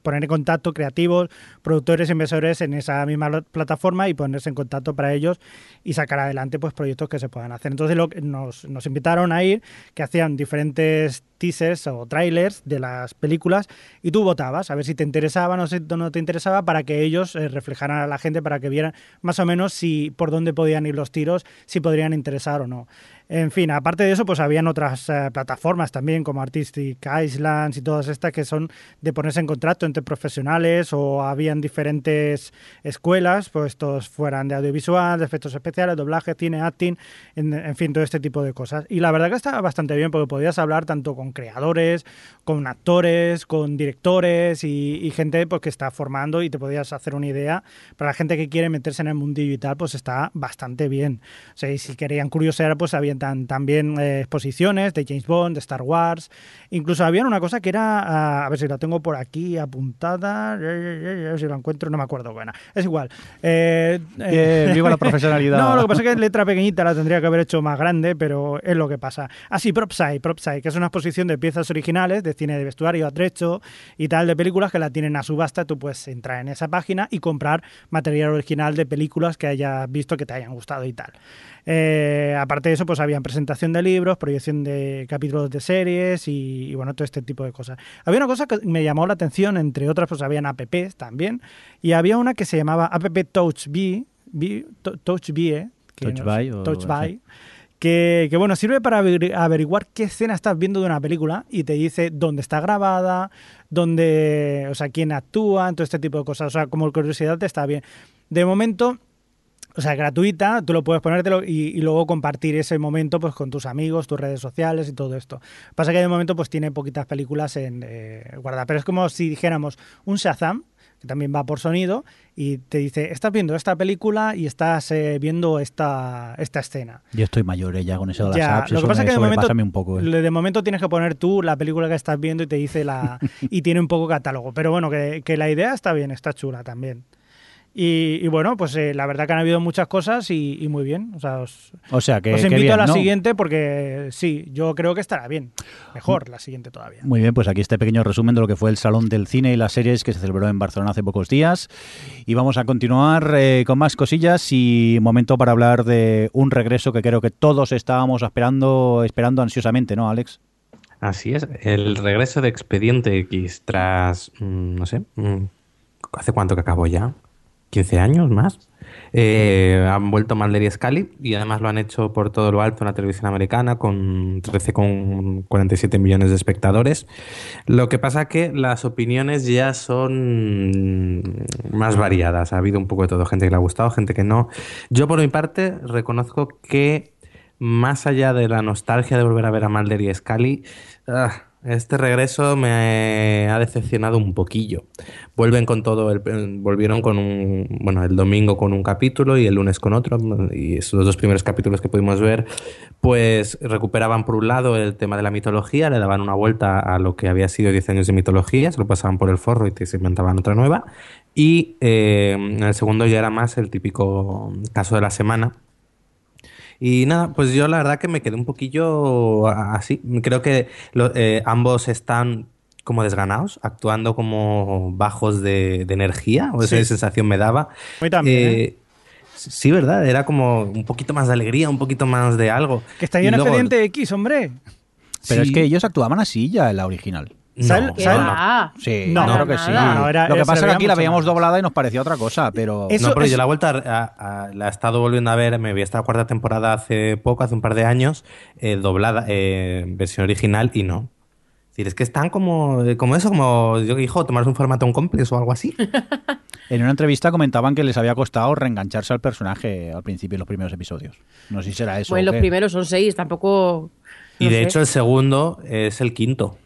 poner en contacto creativos, productores, inversores en esa misma plataforma y ponerse en contacto para ellos y sacar adelante pues proyectos que se puedan hacer. Entonces lo, nos, nos invitaron a ir, que hacían diferentes teasers o trailers de las películas y tú votabas a ver si te interesaba o si no te interesaba para que ellos eh, reflejaran a la gente para que vieran más o menos si por dónde podían ir los tiros, si podrían interesar o no. En fin, aparte de eso, pues habían otras eh, plataformas también como Artistic Islands y todas estas que son de ponerse en contacto entre profesionales o habían diferentes escuelas, pues todos fueran de audiovisual, de efectos especiales, doblaje, cine, acting, en, en fin, todo este tipo de cosas. Y la verdad que estaba bastante bien porque podías hablar tanto con creadores, con actores, con directores y, y gente pues, que está formando y te podías hacer una idea. Para la gente que quiere meterse en el mundillo y tal, pues está bastante bien. O sea, y si querían curiosear, pues habían tan- también eh, exposiciones de James Bond, de Star Wars. Incluso habían una cosa que era, ah, a ver si la tengo por aquí apuntada, a ver si la encuentro, no me acuerdo buena. Es igual. Eh, eh, viva la (laughs) profesionalidad. no, lo que pasa es que letra pequeñita la tendría que haber hecho más grande, pero es lo que pasa. Ah, sí, PropSci, PropSci, que es una exposición de piezas originales de cine de vestuario, atrecho y tal de películas que la tienen a subasta. Tú puedes entrar en esa página y comprar material original de películas que hayas visto que te hayan gustado y tal. Eh, aparte de eso, pues había presentación de libros, proyección de capítulos de series y, y, bueno, todo este tipo de cosas. Había una cosa que me llamó la atención, entre otras, pues habían apps también, y había una que se llamaba app Touch B, B- To- Touch B, eh, que Touch no- By o- Touch By, que, que, bueno, sirve para averi- averiguar qué escena estás viendo de una película y te dice dónde está grabada, dónde, o sea, quién actúa, todo este tipo de cosas. O sea, como curiosidad te está bien. De momento, o sea, gratuita, tú lo puedes ponértelo y, y, luego compartir ese momento pues con tus amigos, tus redes sociales y todo esto. Pasa que de momento pues tiene poquitas películas en eh, guarda, pero es como si dijéramos un Shazam, que también va por sonido, y te dice, estás viendo esta película y estás eh, viendo esta, esta escena. Yo estoy mayor eh, ya con eso de las Ya, apps, lo que pasa es que de momento, un poco. eh. de momento tienes que poner tú la película que estás viendo y te dice la (laughs) y tiene un poco catálogo. Pero bueno, que, que la idea está bien, está chula también. Y, y bueno, pues eh, la verdad que han habido muchas cosas y, y muy bien. O sea, os, O sea, que, os que invito bien, a la ¿no? siguiente porque sí, yo creo que estará bien. Mejor la siguiente todavía. Muy bien, pues aquí este pequeño resumen de lo que fue el Salón del Cine y las series que se celebró en Barcelona hace pocos días. Y vamos a continuar eh, con más cosillas y momento para hablar de un regreso que creo que todos estábamos esperando, esperando ansiosamente, ¿no, Alex? Así es, el regreso de Expediente X tras, mm, no sé, mm, ¿hace cuánto que acabó ya? ¿15 años más? Eh, han vuelto Mulder y Scully y además lo han hecho por todo lo alto en la televisión americana con 13,47 millones de espectadores. Lo que pasa que las opiniones ya son más variadas. Ha habido un poco de todo, gente que le ha gustado, gente que no. Yo por mi parte reconozco que más allá de la nostalgia de volver a ver a Mulder y Scully, ah, este regreso me ha decepcionado un poquillo. Vuelven con todo, el, volvieron con un, bueno, el domingo con un capítulo y el lunes con otro, y esos dos primeros capítulos que pudimos ver, pues recuperaban por un lado el tema de la mitología, le daban una vuelta a lo que había sido 10 años de mitología, se lo pasaban por el forro y te se inventaban otra nueva, y eh, en el segundo ya era más el típico caso de la semana, y nada, pues yo la verdad que me quedé un poquillo así. Creo que lo, eh, ambos están como desganados, actuando como bajos de, de energía, o esa Sí. sensación me daba. Hoy también, ¿eh? Sí, ¿verdad? Era como un poquito más de alegría, un poquito más de algo. Que está Y en luego- Expediente X, hombre. Pero Sí. es que ellos actuaban así ya en la original. ¿Sabes- No, ¿Qué ¿sabes? no, no. va? Sí, No, creo que sí. No, era- lo que pasa es que aquí la veíamos más. doblada y nos parecía otra cosa, pero... Eso no, pero es- yo la he vuelto a, a- a- la he estado volviendo a ver, me vi esta cuarta temporada hace poco, hace un par de años, eh, doblada, eh, versión original y no. Es decir, es que están como, como eso, como yo dijo, tomarse un formato un complex o algo así. (laughs) En una entrevista comentaban que les había costado reengancharse al personaje al principio, en los primeros episodios. No sé si será eso. Bueno, o los qué. primeros son seis, tampoco. Y no de sé. hecho el segundo es el quinto,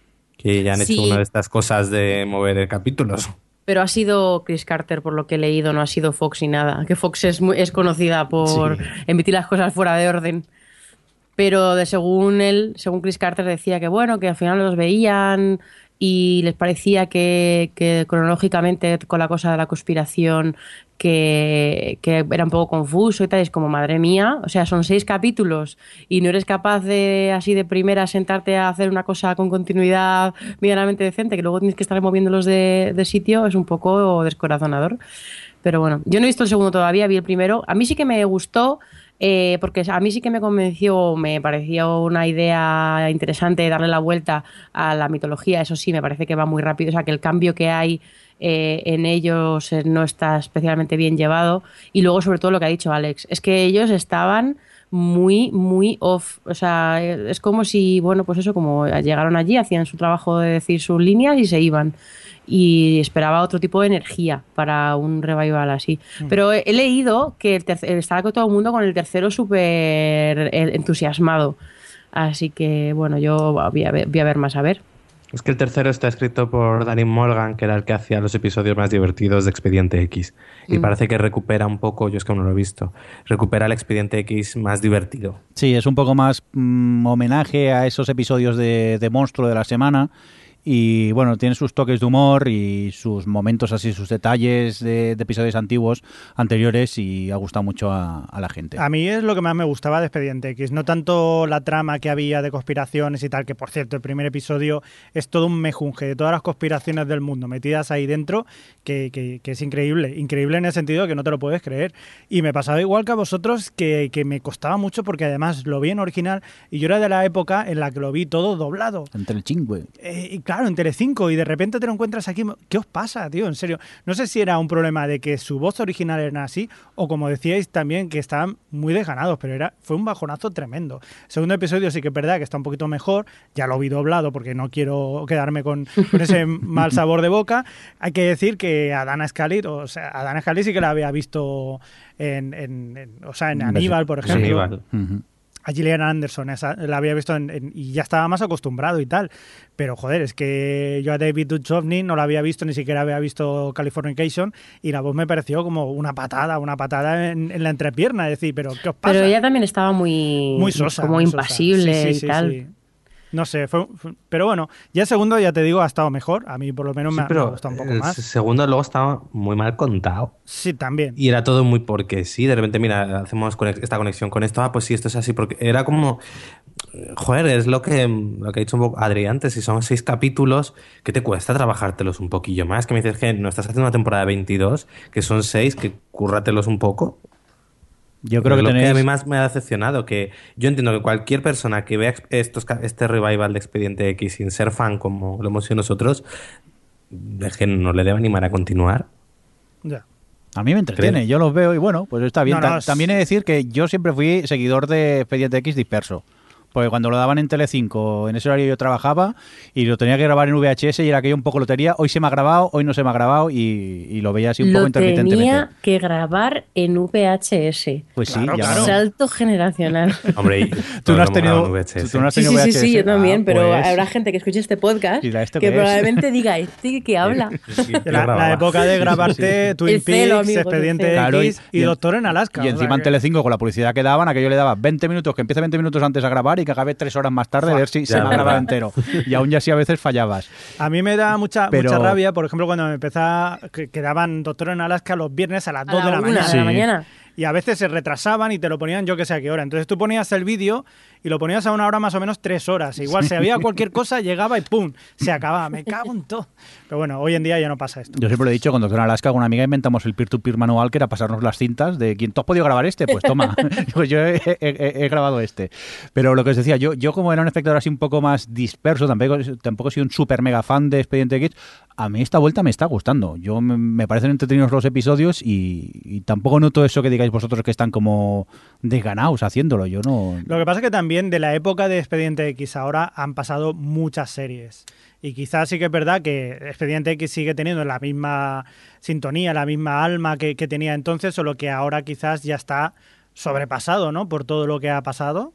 que ya han Sí. hecho una de estas cosas de mover capítulos. Pero ha sido Chris Carter, por lo que he leído, no ha sido Fox ni nada. Que Fox es, muy- es conocida por Sí. emitir las cosas fuera de orden. Pero de según él, según Chris Carter decía que bueno, que al final los veían y les parecía que, que cronológicamente con la cosa de la conspiración que, que era un poco confuso y tal, es como madre mía, o sea, son seis capítulos y no eres capaz de así de primera sentarte a hacer una cosa con continuidad medianamente decente, que luego tienes que estar moviéndolos de, de sitio, es un poco descorazonador. Pero bueno, yo no he visto el segundo todavía, vi el primero. A mí sí que me gustó, eh, porque a mí sí que me convenció, me pareció una idea interesante darle la vuelta a la mitología. Eso sí, me parece que va muy rápido, o sea, que el cambio que hay eh, en ellos eh, no está especialmente bien llevado. Y luego, sobre todo, lo que ha dicho Alex, es que ellos estaban muy, muy off. O sea, eh, es como si, bueno, pues eso, como llegaron allí, hacían su trabajo de decir sus líneas y se iban. Y esperaba otro tipo de energía para un revival así. Pero he, he leído que el estaba con todo el mundo con el tercero súper entusiasmado. Así que, bueno, yo voy a ver, voy a ver más a ver. Es que el tercero está escrito por Danny Morgan, que era el que hacía los episodios más divertidos de Expediente X. Y Mm. parece que recupera un poco, yo es que aún no lo he visto, recupera el Expediente X más divertido. Sí, es un poco más mm, homenaje a esos episodios de, de monstruo de la semana. Y bueno, tiene sus toques de humor y sus momentos así, sus detalles de, de episodios antiguos, anteriores, y ha gustado mucho a, a la gente. A mí es lo que más me gustaba de Expediente X, no tanto la trama que había de conspiraciones y tal, que por cierto, el primer episodio es todo un mejunje de todas las conspiraciones del mundo metidas ahí dentro, que, que- que es increíble, increíble en el sentido que no te lo puedes creer. Y me pasaba igual que a vosotros, que, que me costaba mucho porque además lo vi en original y yo era de la época en la que lo vi todo doblado. Entre el chingüe. Eh, y claro, claro, en Telecinco y de repente te lo encuentras aquí. ¿Qué os pasa, tío? En serio. No sé si era un problema de que su voz original era así o como decíais también que estaban muy desganados, pero era fue un bajonazo tremendo. segundo episodio sí que es verdad que está un poquito mejor, ya lo vi doblado porque no quiero quedarme con, con ese (laughs) mal sabor de boca. Hay que decir que a Dana Scully, o sea, a Dana Scully sí que la había visto en, en- en- o sea, en Aníbal, por Sí, ejemplo Aníbal. Ujú. A Gillian Anderson, esa la había visto en- en- y ya estaba más acostumbrado y tal. Pero joder, es que yo a David Duchovny no la había visto, ni siquiera había visto Californication y la voz me pareció como una patada, una patada en, en la entrepierna. Es decir, pero ¿qué os pasa? Pero ella también estaba muy, muy sosa. como muy sosa. impasible Sí, sí, y sí, tal. No sé, fue, fue- pero bueno, ya el segundo, ya te digo, ha estado mejor. A mí por lo menos Sí, me, ha- me ha pero gustado un poco el más. segundo luego estaba muy mal contado. Sí, también. Y era todo muy porque sí, de repente, mira, hacemos conex- esta conexión con esto, ah, pues sí, esto es así, porque era como, joder, es lo que, lo que ha dicho un poco Adri antes, si son seis capítulos, ¿qué te cuesta trabajártelos un poquillo más? Que me dices que no estás haciendo una temporada de 22, que son seis, que cúrratelos un poco. Yo creo que lo tenéis... que a mí más me ha decepcionado, que yo entiendo que cualquier persona que vea estos, este revival de Expediente X sin ser fan como lo hemos sido nosotros, es que no le debe animar a continuar. Ya. A mí me entretiene, Creo. yo los veo y bueno, pues está bien. No, no, Ta- es- También he de decir que yo siempre fui seguidor de Expediente X disperso. Porque cuando lo daban en Telecinco, en ese horario yo trabajaba y lo tenía que grabar en VHS y era aquello un poco lotería. Hoy se me ha grabado, hoy no se me ha grabado y, y lo veía así un poco Lo intermitentemente. tenía que grabar en VHS. Pues sí, Claro, ya claro. Salto generacional. (laughs) Hombre, y Tú no has tenido, VHS. tú no has Sí, tenido sí, sí, sí, VHS. yo también, Ah, pero pues- habrá gente que escuche este podcast ¿Y la esto que es? probablemente diga, ¿este que (laughs) habla? La, la época de grabarte Twin El celo, Peaks, amigo, Expediente. Claro, y- X y, Doctor en Alaska. Y encima en Telecinco, con la publicidad que daban, aquello le daba 20 minutos, que empiece 20 minutos antes a grabar y que acabe 3 horas más tarde, a ver si se me grabado entero. (laughs) Y aún ya así a veces fallabas. A mí me da mucha, Pero- mucha rabia, por ejemplo, cuando me empezaba, que, que daban Doctor en Alaska los viernes a las A 2 de la una mañana. de la Sí. mañana. Y a veces se retrasaban y te lo ponían yo que sé a qué hora. Entonces tú ponías el vídeo y lo ponías a una hora más o menos tres horas. Igual si (laughs) había cualquier cosa, llegaba y ¡pum! Se acababa. Me cago en todo. Pero bueno, hoy en día ya no pasa esto. Yo siempre lo he dicho, con Doctor Alaska, con una amiga inventamos el peer-to-peer manual, que era pasarnos las cintas de quien tú has podido grabar este, pues toma, (laughs) (laughs) pues yo he, he- he- he grabado este. Pero lo que os decía, yo, yo como era un espectador así un poco más disperso, tampoco, tampoco he sido un super mega fan de Expediente X, a mí esta vuelta me está gustando. Yo me, me parecen entretenidos los episodios y, y tampoco noto eso que digáis vosotros que están como desganados haciéndolo. Yo no... Lo que pasa es que también de la época de Expediente X ahora han pasado muchas series. Y quizás sí que es verdad que Expediente X sigue teniendo la misma sintonía, la misma alma que, que tenía entonces, solo que ahora quizás ya está sobrepasado, ¿no? Por todo lo que ha pasado.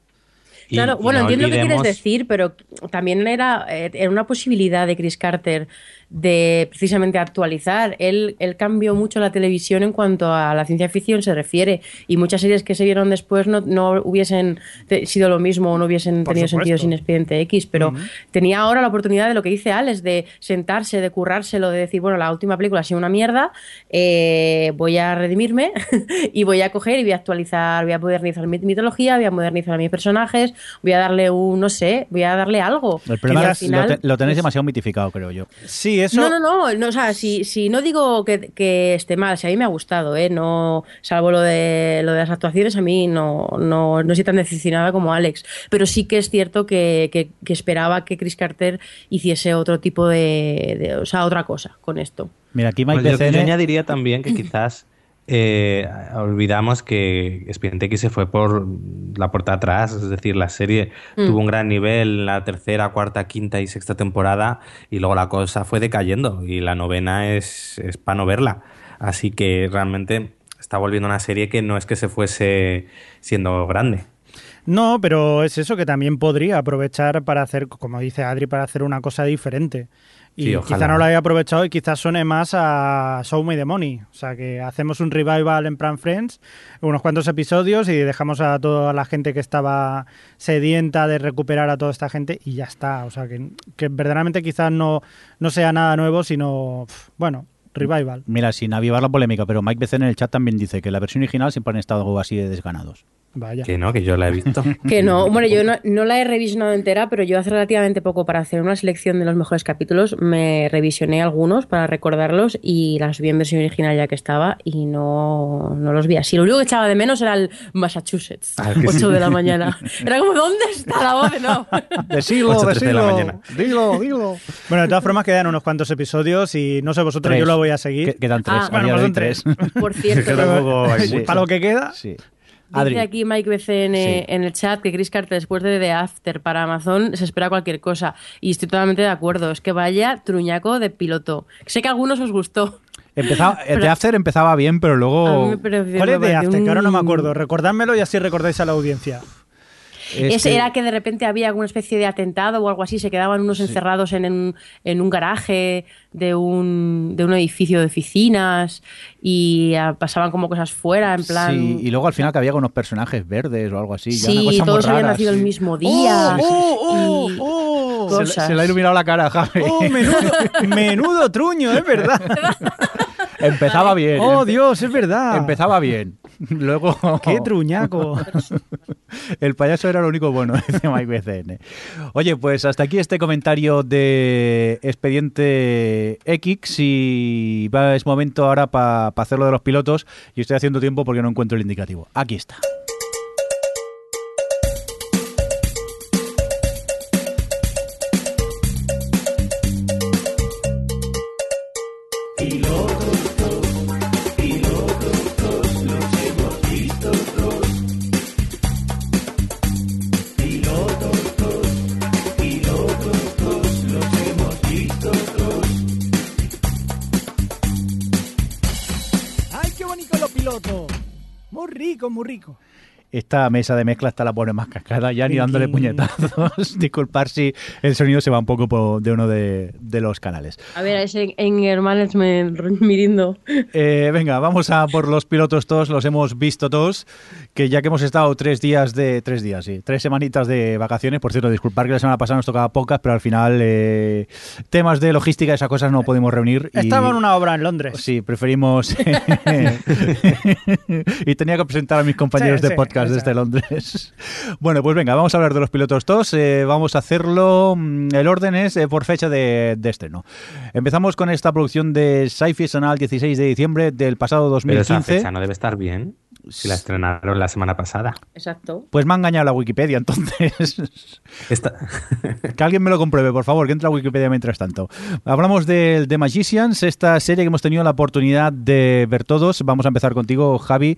Y- Claro, y bueno, no entiendo lo que quieres decir, pero también era, eh, era una posibilidad de Chris Carter de precisamente actualizar. Él, él cambió mucho la televisión en cuanto a la ciencia ficción se refiere y muchas series que se vieron después no, no hubiesen sido lo mismo o no hubiesen Por tenido supuesto. sentido sin Expediente X, pero tenía ahora la oportunidad de lo que dice Alex, de sentarse, de currárselo, de decir, bueno, la última película ha sido una mierda, eh, voy a redimirme (laughs) y voy a coger y voy a actualizar, voy a modernizar mi mitología, voy a modernizar a mis personajes, voy a darle un, no sé, voy a darle algo. El problema al final, lo, te- lo tenéis pues, demasiado mitificado, creo yo. Sí, eso. no, no, no, no, o sea, si, si no digo que, que esté mal, si a mí me ha gustado, ¿eh? No, salvo lo de, lo de las actuaciones, a mí no, no, no estoy tan decepcionada como Alex, pero sí que es cierto que, que- que esperaba que Chris Carter hiciese otro tipo de, de- o sea, otra cosa con esto. Mira, aquí Mike Pues yo, añadiría también que quizás eh, olvidamos que Expediente X se fue por la puerta atrás, es decir, la serie Mm. tuvo un gran nivel en la tercera, cuarta, quinta y sexta temporada y luego la cosa fue decayendo y la novena es, es para no verla. Así que realmente está volviendo una serie que no es que se fuese siendo grande. No, pero es eso que también podría aprovechar para hacer, como dice Adri, para hacer una cosa diferente. Y Sí, quizá no lo haya aprovechado y quizás suene más a Show Me the Money. O sea, que hacemos un revival en Plan Friends, unos cuantos episodios y dejamos a toda la gente que estaba sedienta de recuperar a toda esta gente y ya está. O sea, que, que verdaderamente quizás no, no sea nada nuevo, sino, bueno, revival. Mira, sin avivar la polémica, pero Mike BCN en el chat también dice que la versión original siempre han estado así de desganados. Vaya. Que no, que yo la he visto. (laughs) Que no, bueno, yo no, no la he revisionado entera, pero yo hace relativamente poco para hacer una selección de los mejores capítulos me revisioné algunos para recordarlos y las vi en versión original ya que estaba y no, no los vi así. Lo único que echaba de menos era el Massachusetts, Ah, que 8 sí. de la mañana. (laughs) Era como, ¿dónde está la voz? No. (laughs) Decilo, 8:13 de la decilo. mañana. Dilo, dilo. Bueno, de todas formas quedan unos cuantos episodios y no sé vosotros, Tres. yo lo voy a seguir. Que- Quedan tres. Ah, bueno, pues son tres. Por cierto, Que tampoco hay Sí. mucho. Para lo que queda, Sí. Dice Adri, aquí Mike BCN Sí. en el chat que Chris Carter después de The After para Amazon se espera cualquier cosa. Y estoy totalmente de acuerdo. Es que vaya truñaco de piloto. Sé que a algunos os gustó. empezaba, (laughs) Pero- The After empezaba bien, pero luego ¿cuál es pareció After? Que ahora no me un- acuerdo. Recordádmelo y así recordáis a la audiencia. Es Ese que- era que de repente había alguna especie de atentado o algo así, se quedaban unos encerrados en, en- en un garaje de un, de un edificio de oficinas y ah, pasaban como cosas fuera, en plan... Sí, y luego al final que había unos personajes verdes o algo así. ya una Sí, muy todos habían rara, nacido sí. el mismo día. ¡Oh, oh, y- oh! Se, cosas. se le ha iluminado la cara, Javi. ¡Oh, menudo, menudo truño, es verdad! (laughs) Empezaba bien. ¡Oh, Dios, es verdad! Empezaba bien. (laughs) Luego. ¡Qué truñaco! (laughs) El payaso era lo único bueno, (laughs) dice Mike BCN. Oye, pues hasta aquí este comentario de Expediente X y va, es momento ahora para hacerlo de los pilotos y estoy haciendo tiempo porque no encuentro el indicativo. Aquí está. Muy rico. Esta mesa de mezcla está la pone más cascada, ya ni dándole puñetazos. (laughs) Disculpar si el sonido se va un poco po- de uno de, de los canales. A ver, ese Anger Management (laughs) mirindo. Eh, venga, vamos a por los pilotos todos, los hemos visto todos, que ya que hemos estado tres días de, tres días, sí, tres semanitas de vacaciones, por cierto, disculpar que la semana pasada nos tocaba pocas, pero al final eh, temas de logística, esas cosas no pudimos reunir. y- Estaba en una obra en Londres. Sí, preferimos. (laughs) y tenía que presentar a mis compañeros Sí, de sí, podcast desde Londres. (laughs) bueno, pues venga, vamos a hablar de los pilotos todos. Eh, vamos a hacerlo. mm, El orden es eh, por fecha de, de estreno. Empezamos con esta producción de Sci-Fi Sonal 16 de diciembre del pasado Pero esa 2015. fecha no debe estar bien. Si la estrenaron la semana pasada. Exacto. Pues me ha engañado la Wikipedia, entonces. (laughs) Esta... (laughs) Que alguien me lo compruebe, por favor, que entre a Wikipedia mientras tanto. Hablamos del The Magicians, esta serie que hemos tenido la oportunidad de ver todos. Vamos a empezar contigo, Javi.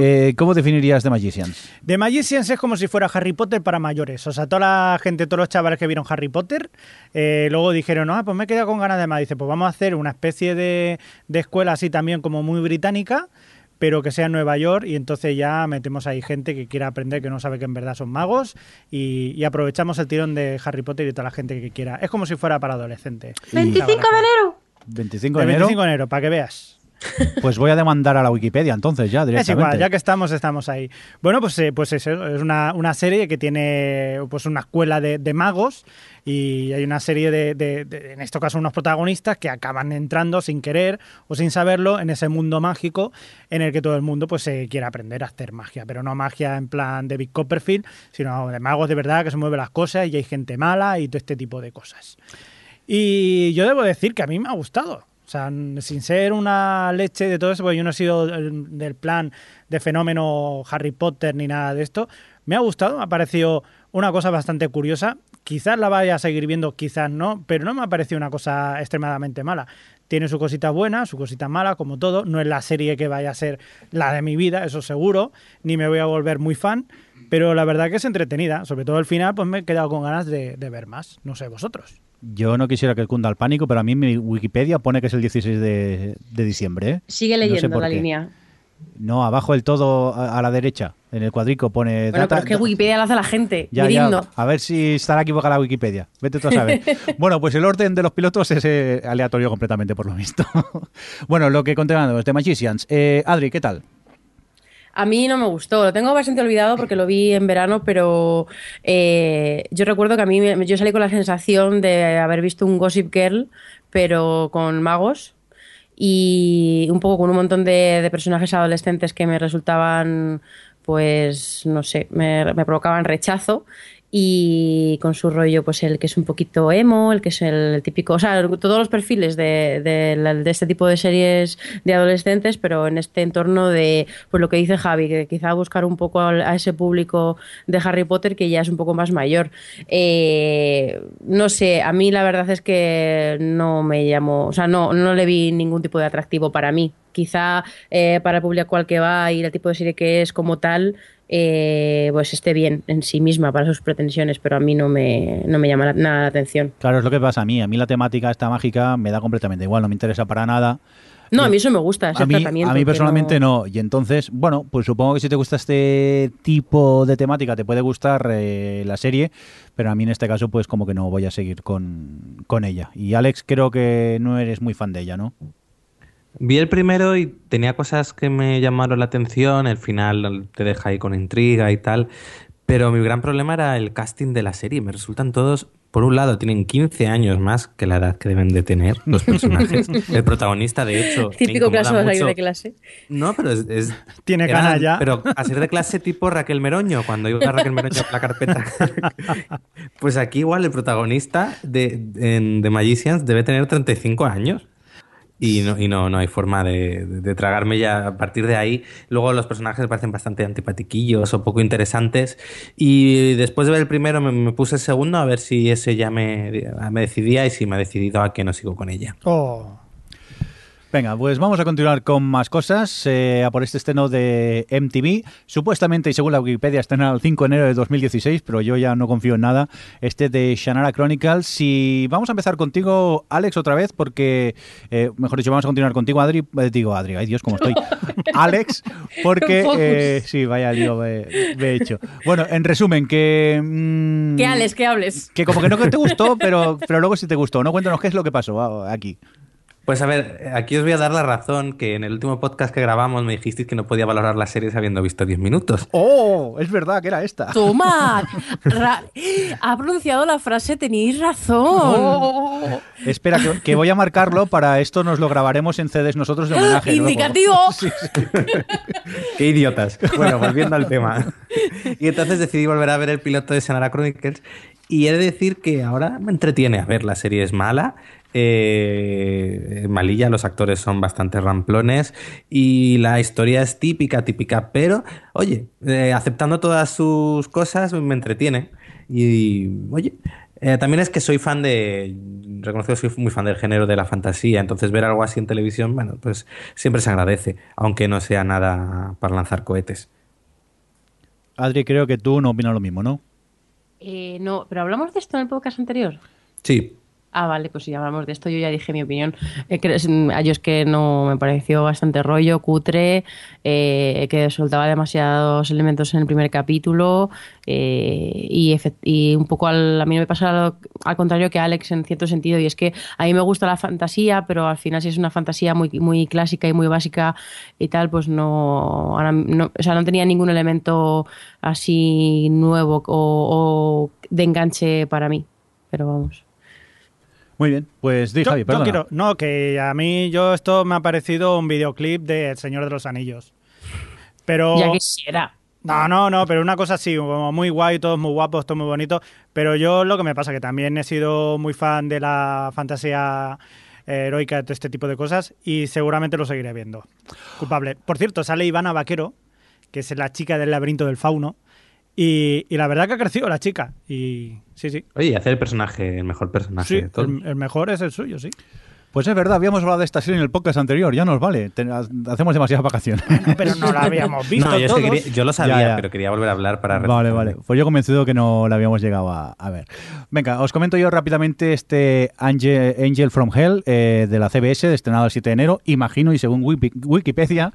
Eh, ¿Cómo definirías The Magicians? The Magicians es como si fuera Harry Potter para mayores. O sea, toda la gente, todos los chavales que vieron Harry Potter, eh, luego dijeron, ah, pues me he quedado con ganas de más. Dice, pues vamos a hacer una especie de, de escuela así también como muy británica, pero que sea en Nueva York y entonces ya metemos ahí gente que quiera aprender, que no sabe que en verdad son magos y, y aprovechamos el tirón de Harry Potter y toda la gente que quiera. Es como si fuera para adolescentes. 25 de enero. 25 de El enero. 25 de enero, para que veas. (laughs) Pues voy a demandar a la Wikipedia entonces ya Es directamente. igual, ya que estamos, estamos ahí. Bueno, pues, eh, pues eso, es una, una serie que tiene pues una escuela de, de magos y hay una serie de, de- de- en este caso, unos protagonistas que acaban entrando sin querer o sin saberlo en ese mundo mágico en el que todo el mundo pues se quiere aprender a hacer magia, pero no magia en plan de Big Copperfield, sino de magos de verdad que se mueven las cosas y hay gente mala y todo este tipo de cosas. Y yo debo decir que a mí me ha gustado. O sea, sin ser una leche de todo eso, porque yo no he sido del, plan de fenómeno Harry Potter ni nada de esto. Me ha gustado, me ha parecido una cosa bastante curiosa. Quizás la vaya a seguir viendo, quizás no, pero no me ha parecido una cosa extremadamente mala. Tiene su cosita buena, su cosita mala, como todo. No es la serie que vaya a ser la de mi vida, eso seguro, ni me voy a volver muy fan, pero la verdad que es entretenida. Sobre todo el final, pues me he quedado con ganas de, de ver más. No sé, vosotros. Yo no quisiera que cunda el pánico, pero a mí mi Wikipedia pone que es el 16 de, de diciembre. ¿eh? Sigue No sé leyendo por la qué. línea. No, abajo del todo a, a la derecha, en el cuadrico pone... Bueno, data- pero es que Wikipedia lo hace la gente. Ya, ya, a ver si estará equivocada la Wikipedia. Vete tú a saber. (laughs) bueno, pues el orden de los pilotos es eh, aleatorio completamente, por lo visto. (laughs) bueno, lo que continuamos, The Magicians. Eh, Adri, ¿qué tal? A mí no me gustó, lo tengo bastante olvidado porque lo vi en verano, pero eh, yo recuerdo que a mí me- yo salí con la sensación de haber visto un Gossip Girl, pero con magos y un poco con un montón de, personajes adolescentes que me resultaban pues no sé, me provocaban rechazo y con su rollo, pues el que es un poquito emo, el que es el típico, o sea, todos los perfiles de, de, este tipo de series de adolescentes, pero en este entorno de, pues lo que dice Javi, que quizá buscar un poco a, ese público de Harry Potter que ya es un poco más mayor. Eh, no sé, a mí la verdad es que no me llamó, o sea, no, no le vi ningún tipo de atractivo para mí. Quizá eh, para el público al que va y el tipo de serie que es como tal, eh, pues esté bien en sí misma para sus pretensiones, pero a mí no me, no me llama nada la atención. Claro, es lo que pasa a mí. A mí la temática esta mágica me da completamente igual, no me interesa para nada. No, a mí eso me gusta, ese a mí, tratamiento. A mí personalmente no... Y entonces, bueno, pues supongo que si te gusta este tipo de temática te puede gustar eh, la serie, pero a mí en este caso pues como que no voy a seguir con, con ella. Y Alex, creo que no eres muy fan de ella, ¿no? Vi el primero y tenía cosas que me llamaron la atención, el final te deja ahí con intriga y tal, pero mi gran problema era el casting de la serie. Me resultan todos, por un lado, tienen 15 años más que la edad que deben de tener los personajes. (laughs) el protagonista, de hecho. Típico caso de clase. No, pero es. Tiene cara ya. Pero a ser de clase tipo Raquel Meroño, cuando iba a Raquel Meroño a la carpeta. (laughs) pues aquí, igual, el protagonista de, de Magicians debe tener 35 años. Y no, y no, no hay forma de, tragarme ya a partir de ahí. Luego los personajes parecen bastante antipatiquillos o poco interesantes. Y después de ver el primero me, me puse el segundo a ver si ese ya me, me, decidía y si me ha decidido a que no sigo con ella. Oh. Venga, pues vamos a continuar con más cosas. Eh, a por este estreno de MTV. Supuestamente, y según la Wikipedia, estrena el 5 de enero de 2016, pero yo ya no confío en nada. Este de Shannara Chronicles. Y vamos a empezar contigo, Alex, otra vez, porque, eh, mejor dicho, vamos a continuar contigo, Adri. Eh, digo, Adri, ay Dios, cómo estoy. (laughs) Alex, porque. Eh, sí, vaya lío me, he hecho. Bueno, en resumen, que. Mmm, que Alex, que hables. Que como que no te gustó, pero, pero luego sí te gustó. ¿no? Cuéntanos qué es lo que pasó aquí. Pues a ver, aquí os voy a dar la razón que en el último podcast que grabamos me dijisteis que no podía valorar las series habiendo visto 10 minutos. ¡Oh! Es verdad que era esta. ¡Toma! Ra ha pronunciado la frase tenéis razón. Oh. Espera, que, que, voy a marcarlo para esto nos lo grabaremos en CDs nosotros de homenaje. ¡Indicativo! (laughs) Sí, sí. (laughs) ¡Qué idiotas! Bueno, volviendo al tema. Y entonces decidí volver a ver el piloto de Sanara Chronicles y he de decir que ahora me entretiene. A ver, la serie es mala, eh, malilla, los actores son bastante ramplones y la historia es típica, típica, pero oye, eh, aceptando todas sus cosas me entretiene. Y oye, eh, también es que soy fan de, reconozco que soy muy fan del género de la fantasía, entonces ver algo así en televisión, bueno, pues siempre se agradece, aunque no sea nada para lanzar cohetes. Adri, creo que tú no opinas lo mismo, ¿no? Eh, no, pero hablamos de esto en el podcast anterior. Sí. Ah, vale, pues si hablamos de esto, yo ya dije mi opinión. Eh, que, a yo es que no me pareció bastante rollo, cutre, eh, que soltaba demasiados elementos en el primer capítulo eh, y, y, un poco al, a mí me pasa al, al, contrario que a Alex en cierto sentido, y es que a mí me gusta la fantasía, pero al final si es una fantasía muy, muy clásica y muy básica y tal, pues no, ahora, no, o sea, no tenía ningún elemento así nuevo o, o de enganche para mí, pero vamos. Muy bien, pues di, yo, Javi, perdona. Yo quiero, no, que a mí yo esto me ha parecido un videoclip de El Señor de los Anillos. Pero... Ya quisiera. No, no, no, pero una cosa así, como muy guay, todos muy guapos, todo muy bonito. Pero yo lo que me pasa que también he sido muy fan de la fantasía heroica, de todo este tipo de cosas, y seguramente lo seguiré viendo. Culpable. Por cierto, sale Ivana Vaquero, que es la chica del laberinto del fauno. Y, y, la verdad que ha crecido la chica. Y sí, sí. Oye, y hacer el personaje, el mejor personaje sí, de todo. El, el, mejor es el suyo, sí. Pues es verdad, habíamos hablado de esta serie en el podcast anterior, ya nos vale, hacemos demasiadas vacaciones. Bueno, pero no la habíamos (laughs) visto no, yo, todos. Es que quería, yo, lo sabía, ya, ya. pero quería volver a hablar para... Vale, vale, pues yo convencido que no la habíamos llegado a, a ver. Venga, os comento yo rápidamente este Angel, Angel from Hell eh, de la CBS, estrenado el 7 de enero, imagino, y según Wikipedia,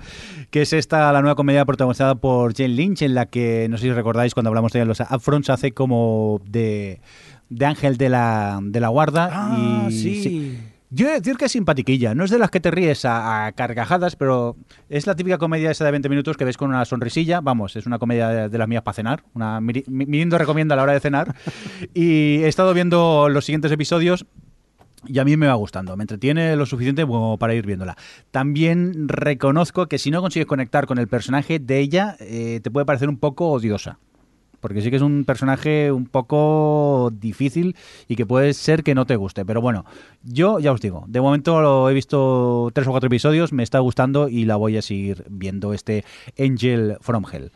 que es esta la nueva comedia protagonizada por Jane Lynch, en la que, no sé si recordáis, cuando hablamos de los upfronts, hace como de, de ángel de la, de la guarda. Ah, y, sí. sí. Yo he de decir que es simpatiquilla, no es de las que te ríes a, a, carcajadas, pero es la típica comedia esa de 20 minutos que ves con una sonrisilla, vamos, es una comedia de, de las mías para cenar, una Mirindo recomienda a la hora de cenar, (laughs) y he estado viendo los siguientes episodios y a mí me va gustando, me entretiene lo suficiente como para ir viéndola. También reconozco que si no consigues conectar con el personaje de ella, eh, te puede parecer un poco odiosa. Porque sí que es un personaje un poco difícil y que puede ser que no te guste. Pero bueno, yo ya os digo, de momento lo he visto tres o cuatro episodios, me está gustando y la voy a seguir viendo este Angel from Hell.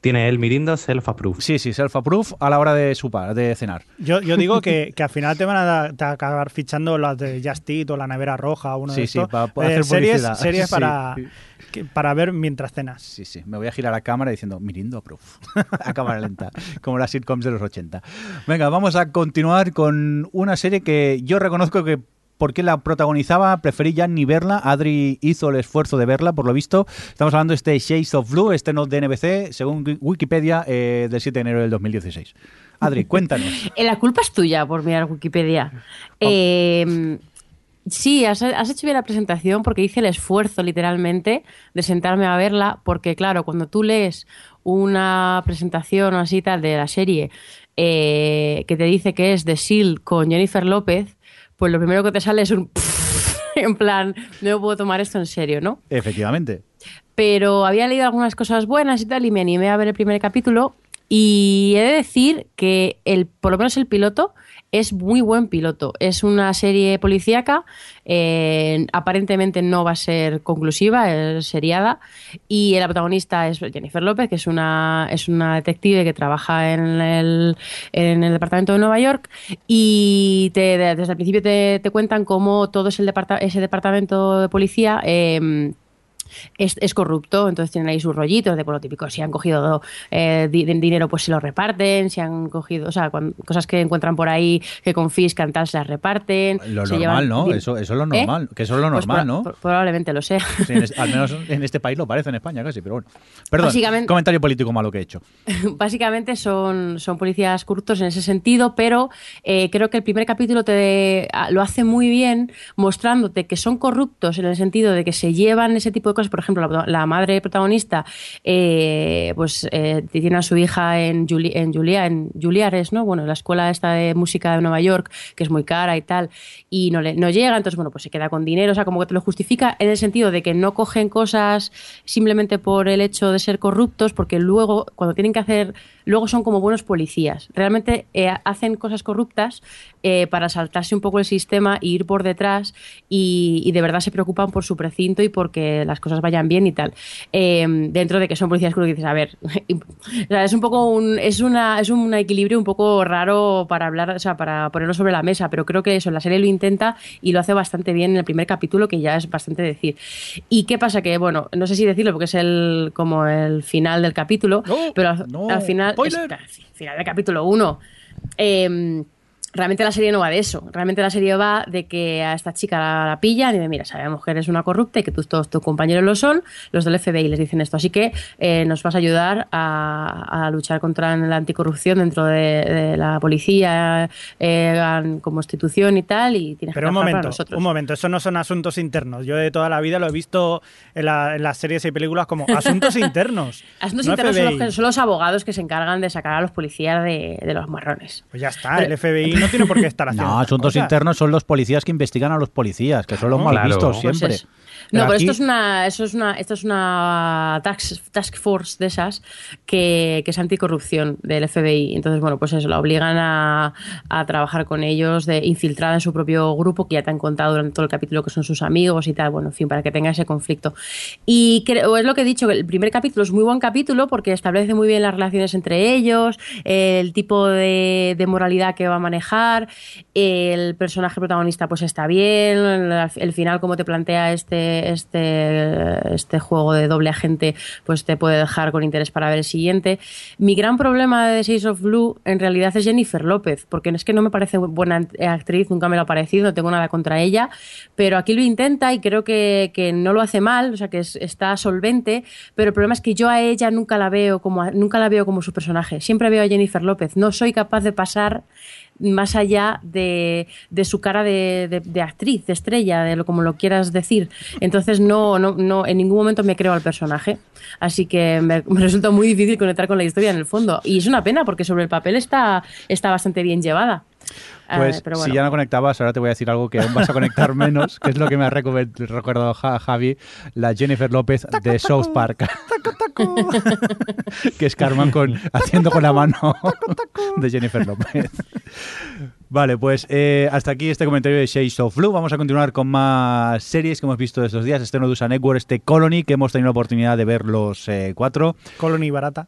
Tiene el Mirindo self-approve. Sí, sí, self-approve a la hora de supar, de cenar. Yo, yo digo que, (laughs) que al final te van a, da- te acabar fichando las de Just Eat o la nevera roja o uno Sí, de sí, estos. para poder hacer series series Sí. para, que- para ver mientras cenas. Sí, sí, me voy a girar a cámara diciendo Mirindo approve (laughs) a cámara lenta, como las sitcoms de los 80. Venga, vamos a continuar con una serie que yo reconozco que porque la protagonizaba, preferí ya ni verla. Adri hizo el esfuerzo de verla, por lo visto. Estamos hablando de este Shades of Blue, este no de NBC, según Wi- Wikipedia, eh, del 7 de enero del 2016. Adri, (laughs) cuéntanos. Eh, La culpa es tuya por mirar Wikipedia. Eh, sí, has, has hecho bien la presentación porque hice el esfuerzo literalmente de sentarme a verla porque claro, cuando tú lees una presentación o así tal de la serie eh, que te dice que es The Seal con Jennifer López, pues lo primero que te sale es un... (laughs) en plan, no puedo tomar esto en serio, ¿no? Efectivamente. pero había leído algunas cosas buenas y tal y me animé a ver el primer capítulo y he de decir que el, por lo menos el piloto es muy buen piloto. Es una serie policíaca, eh, aparentemente no va a ser conclusiva, es seriada y la protagonista es Jennifer López, que es una, es una detective que trabaja en el, en el departamento de Nueva York y te- de- desde el principio te, te cuentan cómo todo es el departa- ese departamento de policía... eh, es, es corrupto, entonces tienen ahí sus rollitos de por lo típico, si han cogido eh, di- dinero pues se lo reparten, si han cogido, o sea, cosas que encuentran por ahí que confiscan tal se las reparten. Lo normal, llevan ¿no? Eso, eso es lo ¿Eh? normal. Que eso es lo Pues normal, ¿no? pro- probablemente lo sea. Sí, en es- al menos (laughs) en este país lo parece, en España casi, pero bueno. Perdón, Básicamente- comentario político malo que he hecho. (laughs) Básicamente son, son policías corruptos en ese sentido, pero eh, creo que el primer capítulo te a- lo hace muy bien mostrándote que son corruptos en el sentido de que se llevan ese tipo de Por ejemplo, la, la madre protagonista eh, pues eh, tiene a su hija en, Juli- en Julia, en Juliares, ¿no? Bueno, la escuela esta de música de Nueva York, que es muy cara y tal, y no, le, no llega, entonces bueno, pues se queda con dinero, o sea, como que te lo justifica en el sentido de que no cogen cosas simplemente por el hecho de ser corruptos, porque luego, cuando tienen que hacer, luego son como buenos policías. Realmente eh, hacen cosas corruptas eh, para saltarse un poco el sistema e ir por detrás y, y de verdad se preocupan por su precinto y porque las cosas vayan bien y tal. Eh, dentro de que son policías que dices, a ver, (laughs) o sea, es un poco un, es una, es un equilibrio un poco raro para hablar, o sea, para ponerlo sobre la mesa, pero creo que eso, la serie lo intenta y lo hace bastante bien en el primer capítulo, que ya es bastante decir. ¿Y qué pasa? Que, bueno, no sé si decirlo porque es el como el final del capítulo, No, pero al, no, al final, spoiler. es- final del capítulo 1. Realmente la serie no va de eso. Realmente la serie va de que a esta chica la, la pillan y de mira, sabemos que eres una corrupta y que tus, todos tus compañeros lo son. Los del FBI les dicen esto. Así que eh, nos vas a ayudar a, a luchar contra la anticorrupción dentro de, de la policía eh, como institución y tal. Y tienes Pero que un para momento, nosotros. un momento, eso no son asuntos internos. Yo de toda la vida lo he visto en, la- en las series y películas como (laughs) asuntos internos. Asuntos no internos son los, son los abogados que se encargan de sacar a los policías de, de los marrones. Pues ya está, el FBI no tiene por qué estar haciendo. No, asuntos cosas. internos son los policías que investigan a los policías, que son los mal Claro. vistos Pues siempre. eso. No, pero aquí- esto es una, eso es una, esto es una task, task force de esas que, que es anticorrupción del FBI. Entonces, bueno, pues eso, la obligan a, a trabajar con ellos, de infiltrada en su propio grupo, que ya te han contado durante todo el capítulo que son sus amigos y tal, bueno, en fin, para que tenga ese conflicto. Y creo, es lo que he dicho, que el primer capítulo es muy buen capítulo porque establece muy bien las relaciones entre ellos, el tipo de, de moralidad que va a manejar, el personaje protagonista pues está bien, el, final como te plantea este, este, este juego de doble agente pues te puede dejar con interés para ver el siguiente. Mi gran problema de Seas of Blue en realidad es Jennifer López, porque es que no me parece buena actriz, nunca me lo ha parecido, no tengo nada contra ella, pero aquí lo intenta y creo que, que no lo hace mal, o sea que es- está solvente, pero el problema es que yo a ella nunca la veo como nunca la veo como su personaje, siempre veo a Jennifer López, no soy capaz de pasar más allá de, de su cara de, de- actriz, de estrella, de lo como lo quieras decir. Entonces no, no, no, en ningún momento me creo al personaje. Así que me, me resulta muy difícil conectar con la historia en el fondo. Y es una pena porque sobre el papel está, está bastante bien llevada. Pues Ah, pero si ya no conectabas, ahora te voy a decir algo que aún vas a conectar (laughs) menos, que es lo que me ha recordado Ja- Javi, la Jennifer López de South Park. (laughs) que es Carmen con, haciendo con la mano (laughs) de Jennifer López. Vale, pues eh, hasta aquí este comentario de Shades of Blue. Vamos a continuar con más series que hemos visto estos días. Este no de USA Network, este Colony, que hemos tenido la oportunidad de ver los eh, cuatro. Colony barata.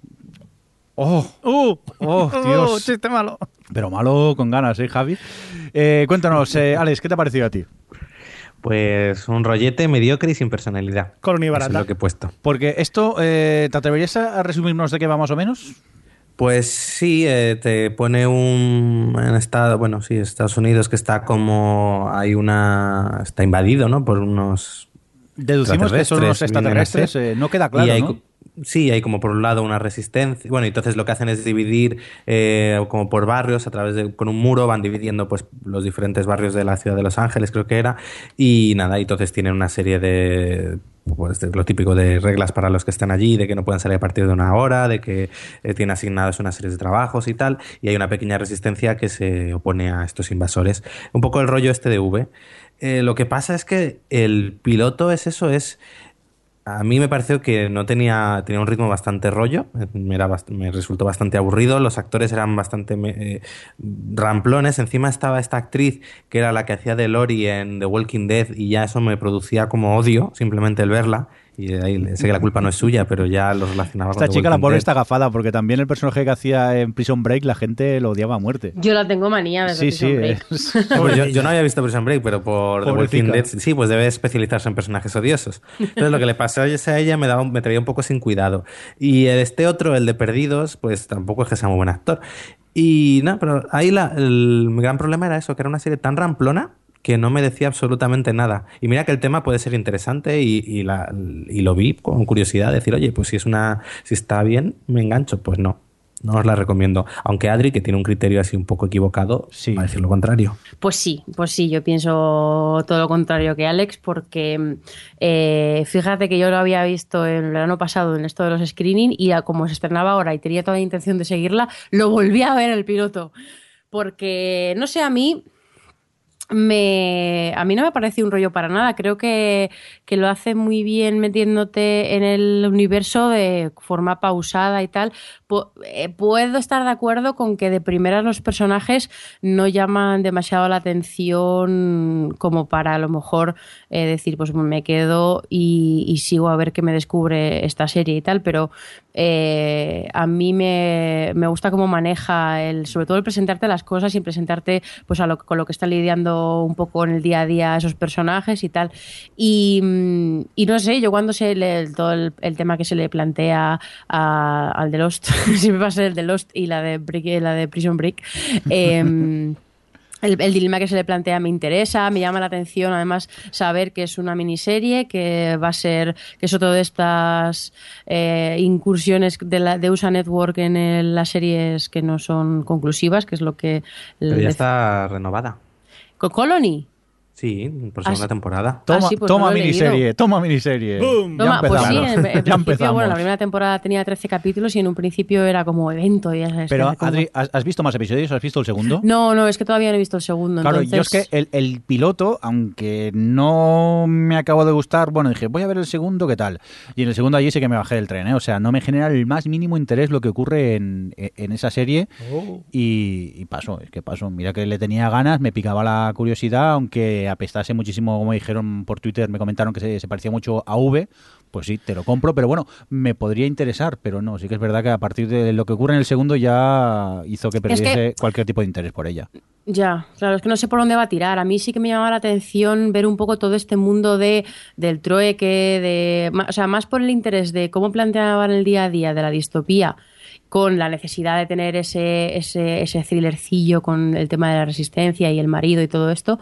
¡Oh! ¡Uh! ¡Oh, Dios! ¡Uh! Chiste malo. Pero malo con ganas, ¿eh, Javi? Eh, cuéntanos, eh, Alex, ¿qué te ha parecido a ti? Pues un rollete mediocre y sin personalidad. Colony Eso es barata. lo que he puesto. Porque esto, eh, ¿te atreverías a resumirnos de qué va más o menos? Pues sí, eh, te pone un en estado, bueno, sí, Estados Unidos que está como hay una está invadido, ¿no? Por unos Deducimos que son unos extraterrestres, eh, no queda claro, Y hay ¿no? Sí, hay como por un lado una resistencia. Bueno, entonces lo que hacen es dividir eh, como por barrios a través de con un muro van dividiendo pues los diferentes barrios de la ciudad de Los Ángeles, creo que era. Y nada, y entonces tienen una serie de pues, lo típico de reglas para los que están allí, de que no pueden salir a partir de una hora, de que eh, tienen asignadas una serie de trabajos y tal. Y hay una pequeña resistencia que se opone a estos invasores. Un poco el rollo este de V. Eh, lo que pasa es que el piloto es eso, es a mí me pareció que no tenía, tenía un ritmo bastante rollo, me, resultó bastante aburrido, los actores eran bastante eh, ramplones, encima estaba esta actriz que era la que hacía de Lori en The Walking Dead y ya eso me producía como odio simplemente el verla y de ahí sé que la culpa no es suya, pero ya lo relacionaba con Esta The chica, la pobre, está gafada, porque también el personaje que hacía en Prison Break, la gente lo odiaba a muerte. Yo la tengo manía desde Sí, sí. Prison Break. es- (laughs) Pues yo, yo no había visto Prison Break, pero por The Walking. Dead sí, pues debe especializarse en personajes odiosos. Entonces lo que le pasó a ella me, daba, me traía un poco sin cuidado. Y este otro, el de Perdidos, pues tampoco es que sea muy buen actor. Y no, pero ahí la- el, gran problema era eso, que era una serie tan ramplona que no me decía absolutamente nada. Y mira que el tema puede ser interesante y, y la- y lo vi con curiosidad, decir, oye, pues si es una, si está bien, me engancho. Pues no, no os la recomiendo. Aunque Adri, que tiene un criterio así un poco equivocado, Sí. va a decir lo contrario. Pues sí, pues sí, yo pienso todo lo contrario que Alex, porque eh, fíjate que yo lo había visto en el verano pasado en esto de los screening y como se estrenaba ahora y tenía toda la intención de seguirla, lo volví a ver el piloto. Porque, no sé, a mí me, a mí no me parece un rollo para nada. Creo que, que lo hace muy bien metiéndote en el universo de forma pausada y tal. Eh, puedo estar de acuerdo con que de primeras los personajes no llaman demasiado la atención como para a lo mejor eh, decir, pues me quedo y, sigo a ver qué me descubre esta serie y tal, pero eh, a mí me, me gusta cómo maneja el, sobre todo el presentarte las cosas y presentarte pues a lo, con lo que están lidiando un poco en el día a día esos personajes y tal. Y, mm, y no sé, yo cuando sé le- todo el, el tema que se le plantea a- al de Lost, siempre va a ser el de Lost y la de, Brick- la de Prison Break. (laughs) em, el, el dilema que se le plantea me interesa, me llama la atención además saber que es una miniserie, que va a ser, que es otro de estas eh, incursiones de, la, de USA Network en el- las series que no son conclusivas, que es lo que... Pero el- ya está renovada. ¿Con Colony? Sí, por Ah, segunda temporada. Toma, sí, pues toma no miniserie, leído. toma miniserie. Boom. Ya pues sí, empezamos. en, en (laughs) ya principio, empezamos. bueno, la primera temporada tenía 13 capítulos y en un principio era como evento. Ya sabes, Pero, como- Adri, ¿has, visto más episodios? ¿Has visto el segundo? No, no, es que todavía no he visto el segundo. Claro, entonces... yo es que el, el piloto, aunque no me acabó de gustar, bueno, dije, voy a ver el segundo, ¿qué tal? Y en el segundo allí sí que me bajé del tren, ¿eh? O sea, no me genera el más mínimo interés lo que ocurre en, en esa serie Oh. y, y paso, es que paso. Mira que le tenía ganas, me picaba la curiosidad, aunque apestase muchísimo, como dijeron por Twitter, me comentaron que se, se parecía mucho a V, pues sí, te lo compro, pero bueno, me podría interesar, pero no, sí que es verdad que a partir de lo que ocurre en el segundo ya hizo que que- perdiese cualquier tipo de interés por ella. Ya, claro, es que no sé por dónde va a tirar. A mí sí que me llama la atención ver un poco todo este mundo de del trueque, de, o sea, más por el interés de cómo planteaban el día a día de la distopía con la necesidad de tener ese, ese, ese thrillercillo con el tema de la resistencia y el marido y todo esto.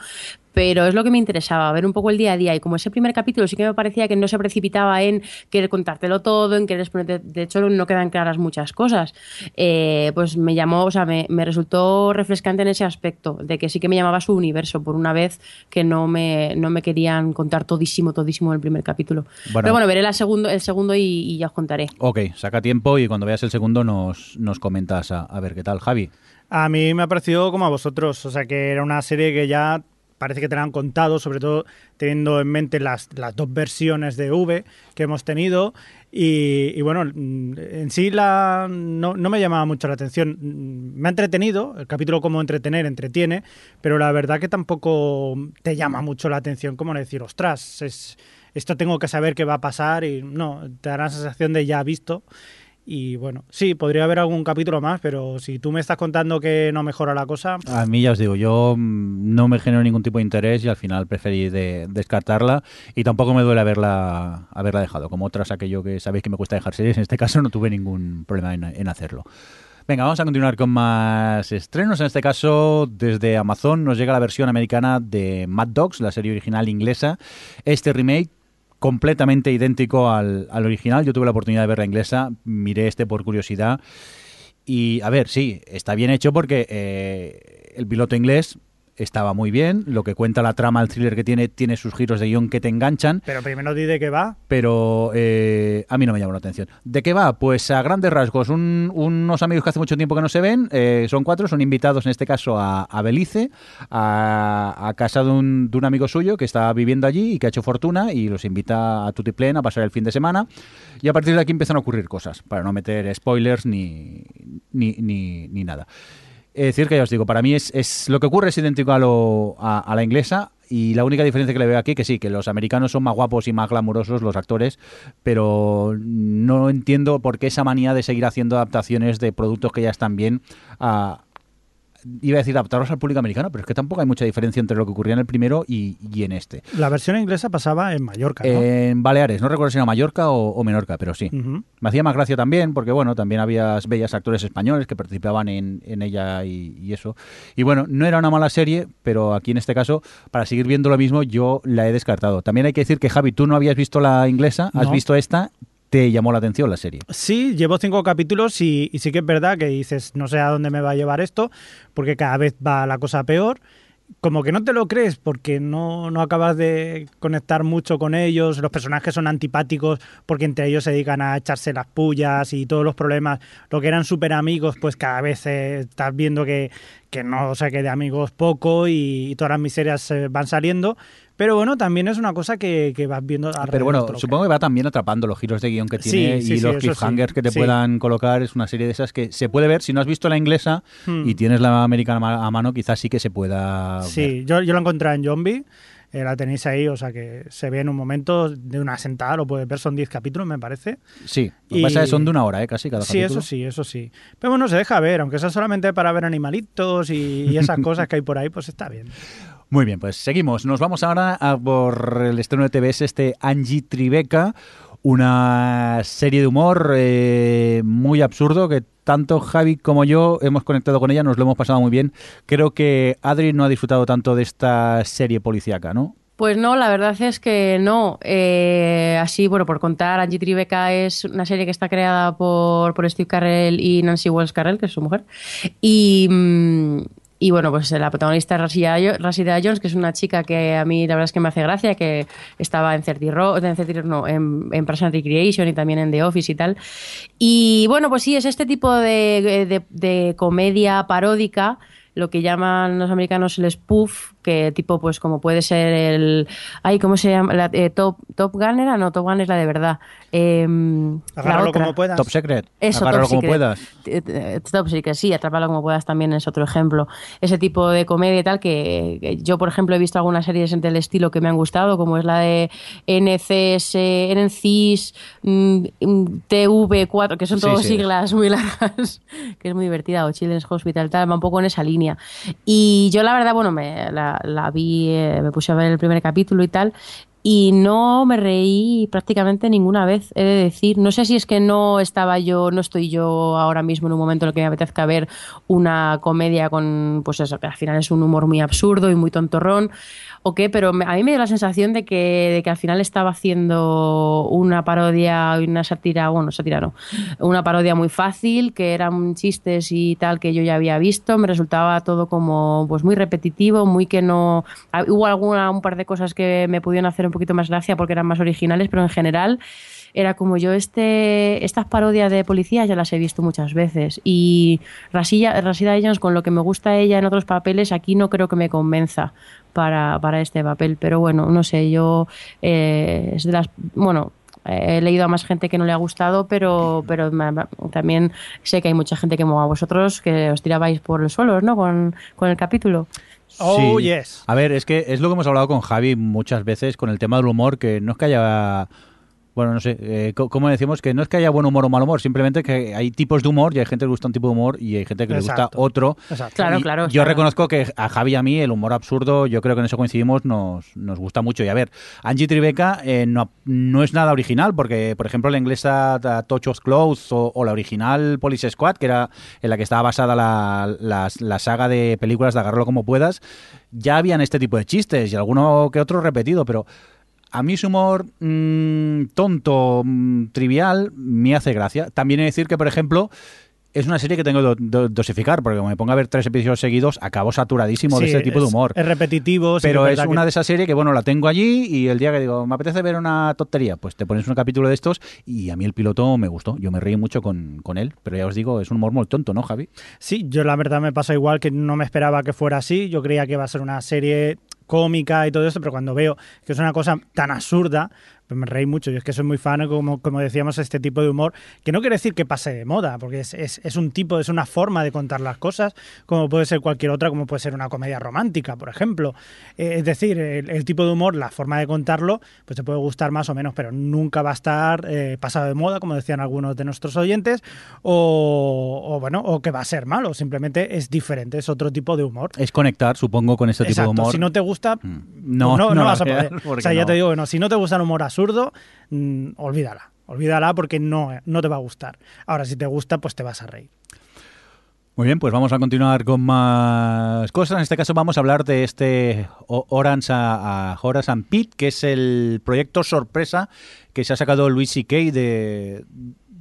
Pero es lo que me interesaba, ver un poco el día a día. Y como ese primer capítulo sí que me parecía que no se precipitaba en querer contártelo todo, en querer exponerte, de hecho no quedan claras muchas cosas, eh, pues me llamó, o sea, me, me, resultó refrescante en ese aspecto, de que sí que me llamaba su universo, por una vez que no me, no me querían contar todísimo, todísimo el primer capítulo. Pero bueno, veré la segundo, el segundo y, y, ya os contaré. Ok, saca tiempo y cuando veas el segundo nos, nos comentas a, a ver qué tal. Javi. A mí me ha parecido como a vosotros, o sea que era una serie que ya parece que te la han contado, sobre todo teniendo en mente las, las dos versiones de V que hemos tenido. Y, y bueno, en sí la, no, no, me llamaba mucho la atención. Me ha entretenido, el capítulo como entretener, entretiene, pero la verdad que tampoco te llama mucho la atención como decir, ostras, es, esto tengo que saber qué va a pasar y no, te dará la sensación de ya visto. Y bueno, sí, podría haber algún capítulo más, pero si tú me estás contando que no mejora la cosa. A mí ya os digo, yo no me genero ningún tipo de interés y al final preferí de, descartarla y tampoco me duele haberla, haberla dejado. Como otras, aquello que sabéis que me cuesta dejar series, en este caso no tuve ningún problema en, en hacerlo. Venga, vamos a continuar con más estrenos. En este caso, desde Amazon nos llega la versión americana de Mad Dogs, la serie original inglesa. Este remake completamente idéntico al, al, original. Yo tuve la oportunidad de ver la inglesa, miré este por curiosidad. Y a ver, sí, está bien hecho porque eh, el piloto inglés estaba muy bien. Lo que cuenta la trama, el thriller que tiene, tiene sus giros de guion que te enganchan. Pero primero di de qué va. Pero eh, a mí no me llamó la atención. ¿De qué va? Pues a grandes rasgos, un, unos amigos que hace mucho tiempo que no se ven, eh, son cuatro, son invitados en este caso a, a Belice, a, a casa de un, de un, amigo suyo que está viviendo allí y que ha hecho fortuna y los invita a Tutiplén a pasar el fin de semana. Y a partir de aquí empiezan a ocurrir cosas, para no meter spoilers ni, ni, ni, ni nada. Es decir, que ya os digo, para mí es, es lo que ocurre es idéntico a, lo, a, la inglesa y la única diferencia que le veo aquí que sí, que los americanos son más guapos y más glamurosos los actores, pero no entiendo por qué esa manía de seguir haciendo adaptaciones de productos que ya están bien iba a decir adaptarlos al público americano, pero es que tampoco hay mucha diferencia entre lo que ocurría en el primero y, y en este. La versión inglesa pasaba en Mallorca, ¿no? En Baleares, no recuerdo si era Mallorca o, o Menorca, pero sí. Uh -huh. Me hacía más gracia también, porque bueno, también había bellas actores españoles que participaban en, en ella y, y, eso. Y bueno, no era una mala serie, pero aquí en este caso, para seguir viendo lo mismo, yo la he descartado. También hay que decir que Javi, tú no habías visto la inglesa, has No. visto esta te llamó la atención la serie. Sí, llevo cinco capítulos y, y, sí que es verdad que dices, no sé a dónde me va a llevar esto, porque cada vez va la cosa peor. Como que no te lo crees porque no, no acabas de conectar mucho con ellos, los personajes son antipáticos porque entre ellos se dedican a echarse las pullas y todos los problemas, lo que eran súper amigos, pues cada vez eh, estás viendo que, que no se que de amigos poco y, y todas las miserias eh, van saliendo, pero bueno, también es una cosa que, que vas viendo. Pero bueno, supongo que va también atrapando los giros de guion que tiene sí, sí, y sí, los cliffhangers que te puedan colocar. Es una serie de esas que se puede ver. Si no has visto la inglesa hmm. y tienes la americana a mano, quizás sí que se pueda. Sí, yo, yo la encontré en Zombie. Eh, la tenéis ahí, o sea que se ve en un momento de una sentada, lo puedes ver, son 10 capítulos, me parece. Sí, lo que y... pasa es que son de una hora, ¿eh? casi cada sí, capítulo. Sí, eso sí, eso sí. Pero bueno, se deja ver, aunque sea solamente para ver animalitos y, y esas (laughs) cosas que hay por ahí, pues está bien. Muy bien, pues seguimos. Nos vamos ahora a por el estreno de TBS, este Angie Tribeca, una serie de humor eh, muy absurdo que tanto Javi como yo hemos conectado con ella, nos lo hemos pasado muy bien. Creo que Adri no ha disfrutado tanto de esta serie policíaca, ¿no? Pues no, la verdad es que no. Eh, así, bueno, por contar, Angie Tribeca es una serie que está creada por, por Steve Carell y Nancy Wells Carell, que es su mujer. Y, mm, y bueno, pues la protagonista es Rashida Jones, que es una chica que a mí la verdad es que me hace gracia, que estaba en 30 Rock, en 30 no, en, en Person Recreation y también en The Office y tal. Y bueno, pues sí, es este tipo de, de comedia paródica lo que llaman los americanos el spoof, que tipo, pues como puede ser el. Ay, ¿cómo se llama? La, eh, top, top Gun era, no, Top Gun es la de verdad. Eh, Agárralo como puedas. Top Secret. Eso, Agárralo top como secret. puedas. Top Secret, sí, Atrápalo como puedas también es otro ejemplo. Ese tipo de comedia y tal, que, que, yo, por ejemplo, he visto algunas series del estilo que me han gustado, como es la de NCS, NCIS, mm, TV4, que son todas sí, sí. siglas muy largas, (laughs) que es muy divertida, o Children's Hospital, tal, va un poco en esa línea. Y yo la verdad, bueno, me la, la vi, eh, me puse a ver el primer capítulo y tal, y no me reí prácticamente ninguna vez, he de decir. No sé si es que no estaba yo, no estoy yo ahora mismo en un momento en el que me apetezca ver una comedia con, pues eso, que al final es un humor muy absurdo y muy tontorrón, o qué, pero a mí me dio la sensación de que, de que al final estaba haciendo una parodia, una sátira, bueno, sátira no, una parodia muy fácil, que eran chistes y tal que yo ya había visto, me resultaba todo como pues muy repetitivo, muy que no... Hubo alguna, un par de cosas que me pudieron hacer un poquito más gracia porque eran más originales, pero en general era como yo este estas parodias de policía ya las he visto muchas veces y Rasida, Rasida Jones con lo que me gusta ella en otros papeles aquí no creo que me convenza para, para este papel pero bueno no sé yo eh, es de las bueno he leído a más gente que no le ha gustado, pero, pero también sé que hay mucha gente que como a vosotros que os tirabais por el suelo, ¿no? Con, con el capítulo. Oh, yes. A ver, es que es lo que hemos hablado con Javi muchas veces con el tema del humor, que no es que haya bueno, no sé, eh, como decimos, que no es que haya buen humor o mal humor, simplemente que hay tipos de humor y hay gente que le gusta un tipo de humor y hay gente que le gusta otro. Claro, claro. Yo reconozco que a Javi y a mí el humor absurdo, yo creo que en eso coincidimos, nos, nos gusta mucho. Y a ver, Angie Tribeca eh, no, no, es nada original, porque, por ejemplo, la inglesa Touch of Clothes o, la original Police Squad, que era en la que estaba basada la, la, la saga de películas de Agarrarlo como puedas, ya habían este tipo de chistes y alguno que otro repetido, pero a mí su humor mm, tonto, mm, trivial, me hace gracia. También he de decir que, por ejemplo, es una serie que tengo que dosificar, porque como me pongo a ver tres episodios seguidos, acabo saturadísimo de ese tipo de humor. Es repetitivo. Pero es, una de esas series que, bueno, la tengo allí y el día que digo, me apetece ver una tontería, pues te pones un capítulo de estos y a mí el piloto me gustó. Yo me reí mucho con, con él, pero ya os digo, es un humor muy tonto, ¿no, Javi? Sí, yo la verdad me pasa igual que no me esperaba que fuera así. Yo creía que iba a ser una serie cómica y todo eso, pero cuando veo que es una cosa tan absurda, me reí mucho. Yo es que soy muy fan, como, como decíamos, este tipo de humor, que no quiere decir que pase de moda, porque es, es, un tipo, es una forma de contar las cosas, como puede ser cualquier otra, como puede ser una comedia romántica, por ejemplo. Eh, es decir, el, tipo de humor, la forma de contarlo, pues te puede gustar más o menos, pero nunca va a estar eh, pasado de moda, como decían algunos de nuestros oyentes, o, bueno, o que va a ser malo, simplemente es diferente, es otro tipo de humor. Es conectar, supongo, con este tipo de humor. Si no te gusta, mm. pues no, no, vas a (laughs) poder. O sea, ya te digo, bueno, si no te gusta el humor absurdo, mm, olvídala. Olvídala porque no, no te va a gustar. Ahora, si te gusta, pues te vas a reír. Muy bien, pues vamos a continuar con más cosas. En este caso vamos a hablar de este Orange a, Horace and Pete, que es el proyecto sorpresa que se ha sacado Luis C.K. de,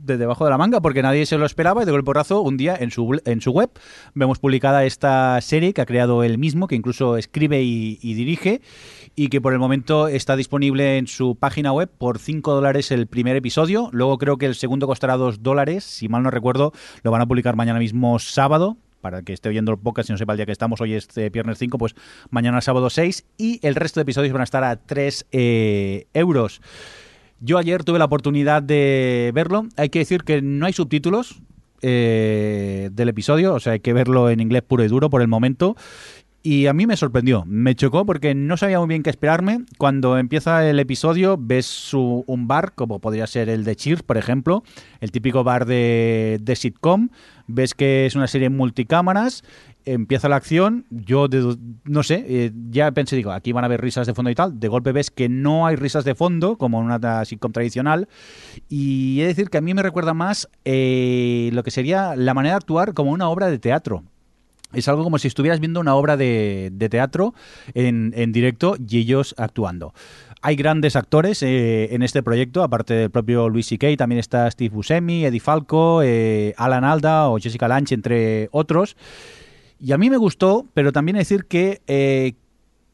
de debajo de la manga porque nadie se lo esperaba y de golpe porrazo un día en su, en su web vemos publicada esta serie que ha creado él mismo, que incluso escribe y, dirige y que por el momento está disponible en su página web por 5 dólares el primer episodio. Luego creo que el segundo costará 2 dólares, si mal no recuerdo, lo van a publicar mañana mismo sábado para que esté oyendo el podcast y no sepa el día que estamos, hoy es eh, viernes 5, pues mañana sábado 6 y el resto de episodios van a estar a 3 eh, euros. Yo ayer tuve la oportunidad de verlo. Hay que decir que no hay subtítulos eh, del episodio, o sea, hay que verlo en inglés puro y duro por el momento. Y a mí me sorprendió, me chocó porque no sabía muy bien qué esperarme. Cuando empieza el episodio ves un bar, como podría ser el de Cheers, por ejemplo, el típico bar de, de sitcom. Ves que es una serie multicámaras empieza la acción, yo no sé, eh, ya pensé, digo, aquí van a haber risas de fondo y tal, de golpe ves que no hay risas de fondo, como en una sitcom tradicional, y he de decir que a mí me recuerda más eh, lo que sería la manera de actuar como una obra de teatro. Es algo como si estuvieras viendo una obra de, teatro en, directo y ellos actuando. Hay grandes actores eh, en este proyecto, aparte del propio Luis C.K., también está Steve Buscemi, Eddie Falco, Alan Alda o Jessica Lange, entre otros. Y a mí me gustó, pero también decir que eh,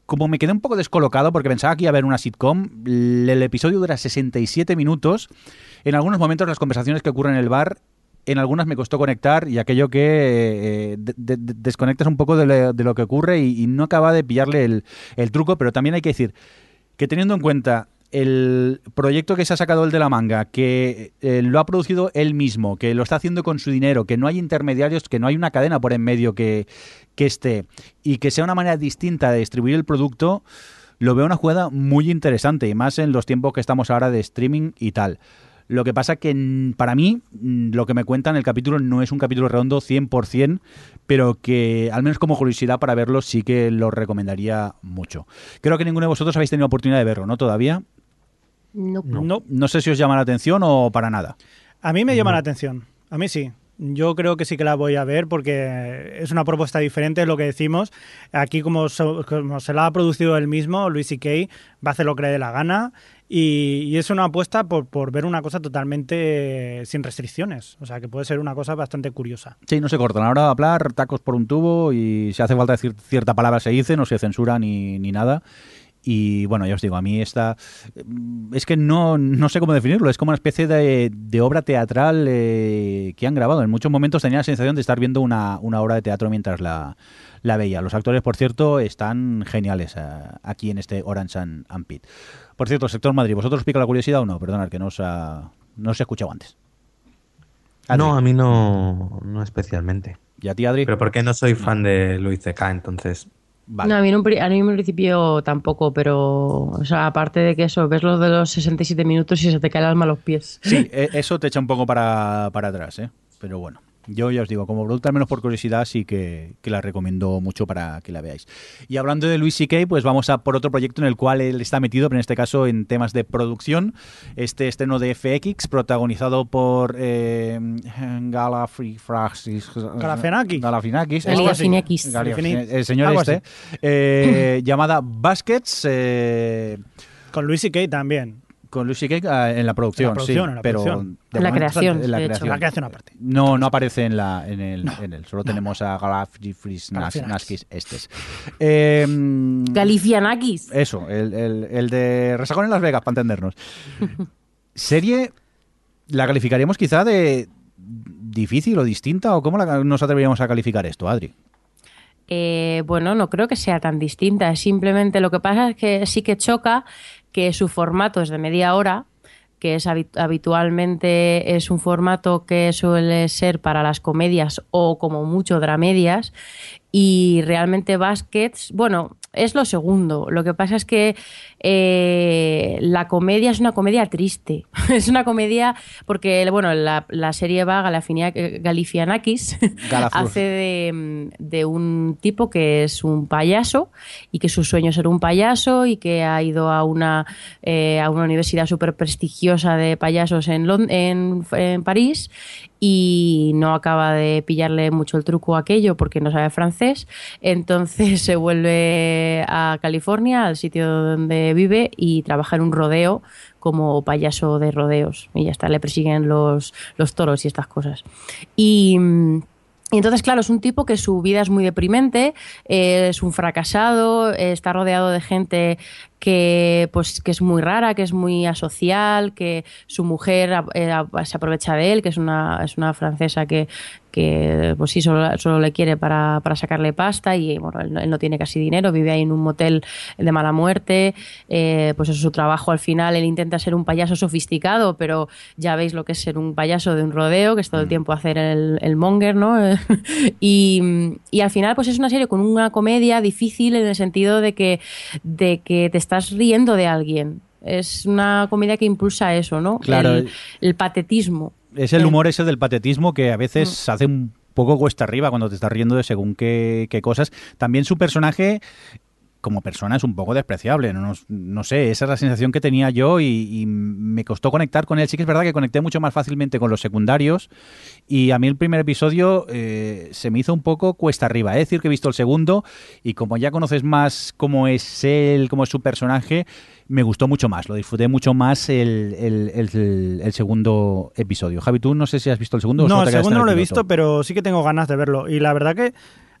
como me quedé un poco descolocado porque pensaba que iba a haber una sitcom, el episodio dura 67 minutos. En algunos momentos las conversaciones que ocurren en el bar, en algunas me costó conectar y aquello que eh, desconectas un poco de, lo que ocurre y, no acaba de pillarle el, el truco, pero también hay que decir que teniendo en cuenta el proyecto que se ha sacado el de la manga, que eh, lo ha producido él mismo, que lo está haciendo con su dinero, que no hay intermediarios, que no hay una cadena por en medio que, que esté y que sea una manera distinta de distribuir el producto, lo veo una jugada muy interesante y más en los tiempos que estamos ahora de streaming y tal. Lo que pasa que mm, para mí mm, lo que me cuentan el capítulo no es un capítulo redondo 100%, pero que al menos como curiosidad para verlo sí que lo recomendaría mucho. Creo que ninguno de vosotros habéis tenido oportunidad de verlo, ¿no? Todavía. No. No. No sé si os llama la atención o para nada. A mí me llama No. la atención. A mí sí. Yo creo que sí que la voy a ver porque es una propuesta diferente, es lo que decimos. Aquí, como, so- como se la ha producido él mismo, Luis C.K., va a hacer lo que le dé la gana. Y, y es una apuesta por, por ver una cosa totalmente sin restricciones. O sea, que puede ser una cosa bastante curiosa. Sí, no se cortan. Ahora de hablar, tacos por un tubo y si hace falta decir cierta palabra se dice, no se censura ni, ni nada. Y bueno, ya os digo, a mí esta... mm, Es que no, no sé cómo definirlo, es como una especie de, de obra teatral eh, que han grabado. En muchos momentos tenía la sensación de estar viendo una, una obra de teatro mientras la, la veía. Los actores, por cierto, están geniales eh, aquí en este Orange and, and Pit. Por cierto, sector Madrid, ¿vosotros os pica la curiosidad o no? Perdonad, que no os, ha- no os he escuchado antes. Adri. No, a mí no, no especialmente. ¿Y a ti, Adri? Pero porque no soy fan de Luis C.K., entonces... Vale. No, a mí, en un, a mí en un principio tampoco, pero, o sea, aparte de que eso, ves lo de los 67 minutos y se te cae el alma a los pies. Sí, (laughs) e- eso te echa un poco para, para atrás, ¿eh? Pero bueno, yo ya os digo, como producto, al menos por curiosidad, sí que, que la recomiendo mucho para que la veáis. Y hablando de Luis C.K., pues vamos a por otro proyecto en el cual él está metido, pero en este caso en temas de producción. Este estreno de FX, protagonizado por eh. Galifianakis. Algo así. Galifianakis. Galifianakis, El señor este. eh, (laughs) llamada Baskets. eh, Con Luis C.K. también. Con Lucy Cake ah, en la producción, En la producción, sí, en la pero producción. de En la creación, en la de hecho. creación. La creación aparte. No, no aparece en la en el, en el. Solo no, tenemos a Galafrifris Galifianakis. Naskis estes. Eh, Galifianakis. eso, el, el, el de Resacón en Las Vegas, para entendernos. (laughs) Serie, ¿la calificaríamos quizá de difícil o distinta? ¿O cómo la- nos atreveríamos a calificar esto, Adri? Eh, bueno, no creo que sea tan distinta. Simplemente lo que pasa es que sí que choca que su formato es de media hora, que es habi- habitualmente es un formato que suele ser para las comedias o como mucho dramedias. Y realmente Baskets, bueno, es lo segundo. Lo que pasa es que eh, la comedia es una comedia triste. (laughs) es una comedia porque, bueno, la, la serie va Galafinia- Galifianakis (laughs) hace de, de un tipo que es un payaso y que su sueño es ser un payaso y que ha ido a una, eh, a una universidad súper prestigiosa de payasos en, Lon- en, en París y no acaba de pillarle mucho el truco a aquello porque no sabe francés. Entonces (laughs) se vuelve a California, al sitio donde vive, y trabaja en un rodeo como payaso de rodeos. Y ya está, le persiguen los, los toros y estas cosas. Y. entonces, claro, es un tipo que su vida es muy deprimente, es un fracasado, está rodeado de gente que, pues, que es muy rara, que es muy asocial, que su mujer eh, se aprovecha de él, que es una, es una francesa que, que pues sí, solo, solo le quiere para, para sacarle pasta y bueno, él no, él no tiene casi dinero, vive ahí en un motel de mala muerte, eh, pues eso es su trabajo al final, él intenta ser un payaso sofisticado, pero ya veis lo que es ser un payaso de un rodeo, que es todo el tiempo hacer el, el monger, ¿no? (laughs) y, y al final pues es una serie con una comedia difícil en el sentido de que, de que te estás riendo de alguien. Es una comedia que impulsa eso, ¿no? Claro. El, el patetismo. Es el Eh, humor ese del patetismo que a veces se hace un poco cuesta arriba cuando te estás riendo de según qué, qué cosas. También su personaje como persona es un poco despreciable. No, no sé, esa es la sensación que tenía yo y, y me costó conectar con él. Sí que es verdad que conecté mucho más fácilmente con los secundarios y a mí el primer episodio eh, se me hizo un poco cuesta arriba. Es decir, que he visto el segundo y como ya conoces más cómo es él, cómo es su personaje, me gustó mucho más. Lo disfruté mucho más el, el- el- el segundo episodio. Javi, tú no sé si has visto el segundo. o No, te el segundo no lo he visto, pero sí que tengo ganas de verlo. Y la verdad que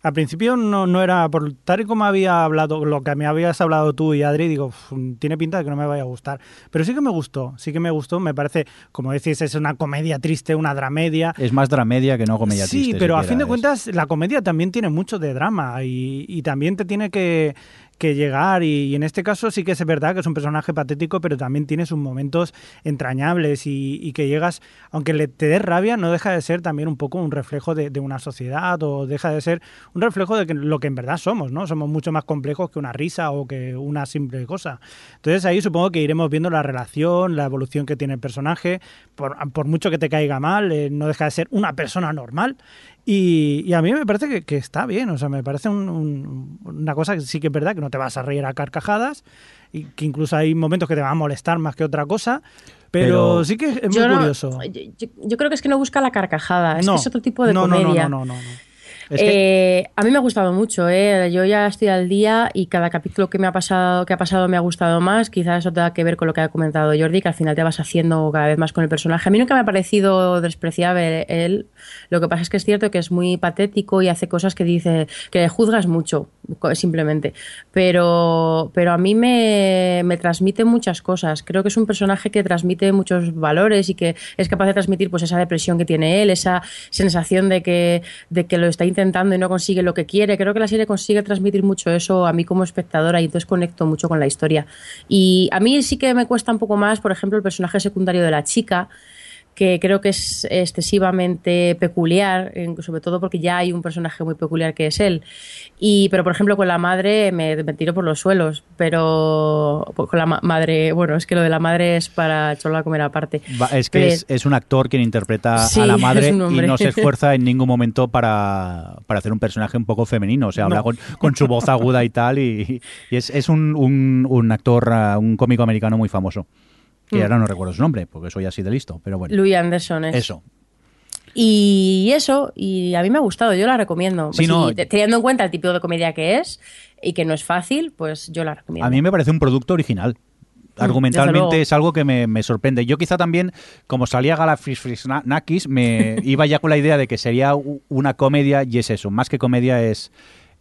al principio no, no era, por tal y como había hablado, lo que me habías hablado tú y Adri, digo, "Uf, tiene pinta de que no me vaya a gustar. Pero sí que me gustó, sí que me gustó. Me parece, como decís, es una comedia triste, una dramedia. Es más dramedia que no comedia Sí, triste, pero a fin de es- cuentas la comedia también tiene mucho de drama y, y también te tiene que, que llegar y, y en este caso sí que es verdad que es un personaje patético, pero también tiene sus momentos entrañables y, y que llegas, aunque le te dé rabia, no deja de ser también un poco un reflejo de, de una sociedad o deja de ser un reflejo de que, lo que en verdad somos, ¿no? Somos mucho más complejos que una risa o que una simple cosa. Entonces ahí supongo que iremos viendo la relación, la evolución que tiene el personaje, por, por mucho que te caiga mal, eh, no deja de ser una persona normal. Y, y a mí me parece que, que está bien, o sea, me parece un- un- una cosa que sí que es verdad, que no te vas a reír a carcajadas, y que incluso hay momentos que te van a molestar más que otra cosa, pero, Pero- sí que es muy Yo, no- curioso. yo, yo- yo creo que es que no busca la carcajada, es no, que es otro tipo de no, no, comedia. No, no, no, no, no. Que- Eh, a mí me ha gustado mucho, ¿eh? yo ya estoy al día y cada capítulo que me ha pasado, que ha pasado me ha gustado más. Quizás eso tenga que ver con lo que ha comentado Jordi, que al final te vas haciendo cada vez más con el personaje. A mí nunca me ha parecido despreciable él. Lo que pasa es que es cierto que es muy patético y hace cosas que dice que juzgas mucho, simplemente. Pero, pero a mí me, me transmite muchas cosas. Creo que es un personaje que transmite muchos valores y que es capaz de transmitir pues esa depresión que tiene él, esa sensación de que, de que lo está intentando y no consigue lo que quiere. Creo que la serie consigue transmitir mucho eso a mí como espectadora y entonces conecto mucho con la historia. Y a mí sí que me cuesta un poco más, por ejemplo, el personaje secundario de la chica que creo que es excesivamente peculiar, sobre todo porque ya hay un personaje muy peculiar que es él. Y, pero, por ejemplo, con la madre me, me tiro por los suelos, pero pues, con la ma- madre, bueno, es que lo de la madre es para echarlo a comer aparte. Es que es, es un actor quien interpreta Sí, a la (laughs) madre y no se esfuerza en ningún momento para, para hacer un personaje un poco femenino. O sea, habla No. con, con su voz aguda y tal. Y, y es, es un, un, un actor, ah, un cómico americano muy famoso. Que Mm. ahora no recuerdo su nombre, porque soy así de listo. Pero bueno, Louis Anderson es. eso. Y eso, y a mí me ha gustado, yo la recomiendo. Sí, Si no. te- teniendo en cuenta el tipo de comedia que es y que no es fácil, pues yo la recomiendo. A mí me parece un producto original. Argumentalmente Mm, luego. es algo que me, me sorprende. Yo quizá también, como salía Nakis, me (laughs) iba ya con la idea de que sería una comedia y es eso. Más que comedia es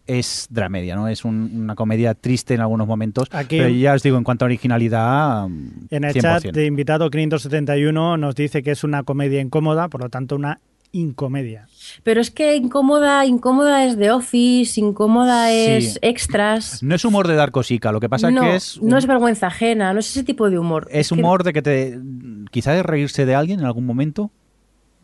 es dramedia, ¿no? Es un- una comedia triste en algunos momentos. Aquí- pero ya os digo, en cuanto a originalidad, mm, En el 100%. chat de invitado 571 nos dice que es una comedia incómoda, por lo tanto una incomedia. Pero es que incómoda, incómoda es The Office, incómoda Sí. es extras. No es humor de dar cosica, lo que pasa no, que es, no es vergüenza ajena, no es ese tipo de humor. es humor de que te... Quizá de reírse de alguien en algún momento.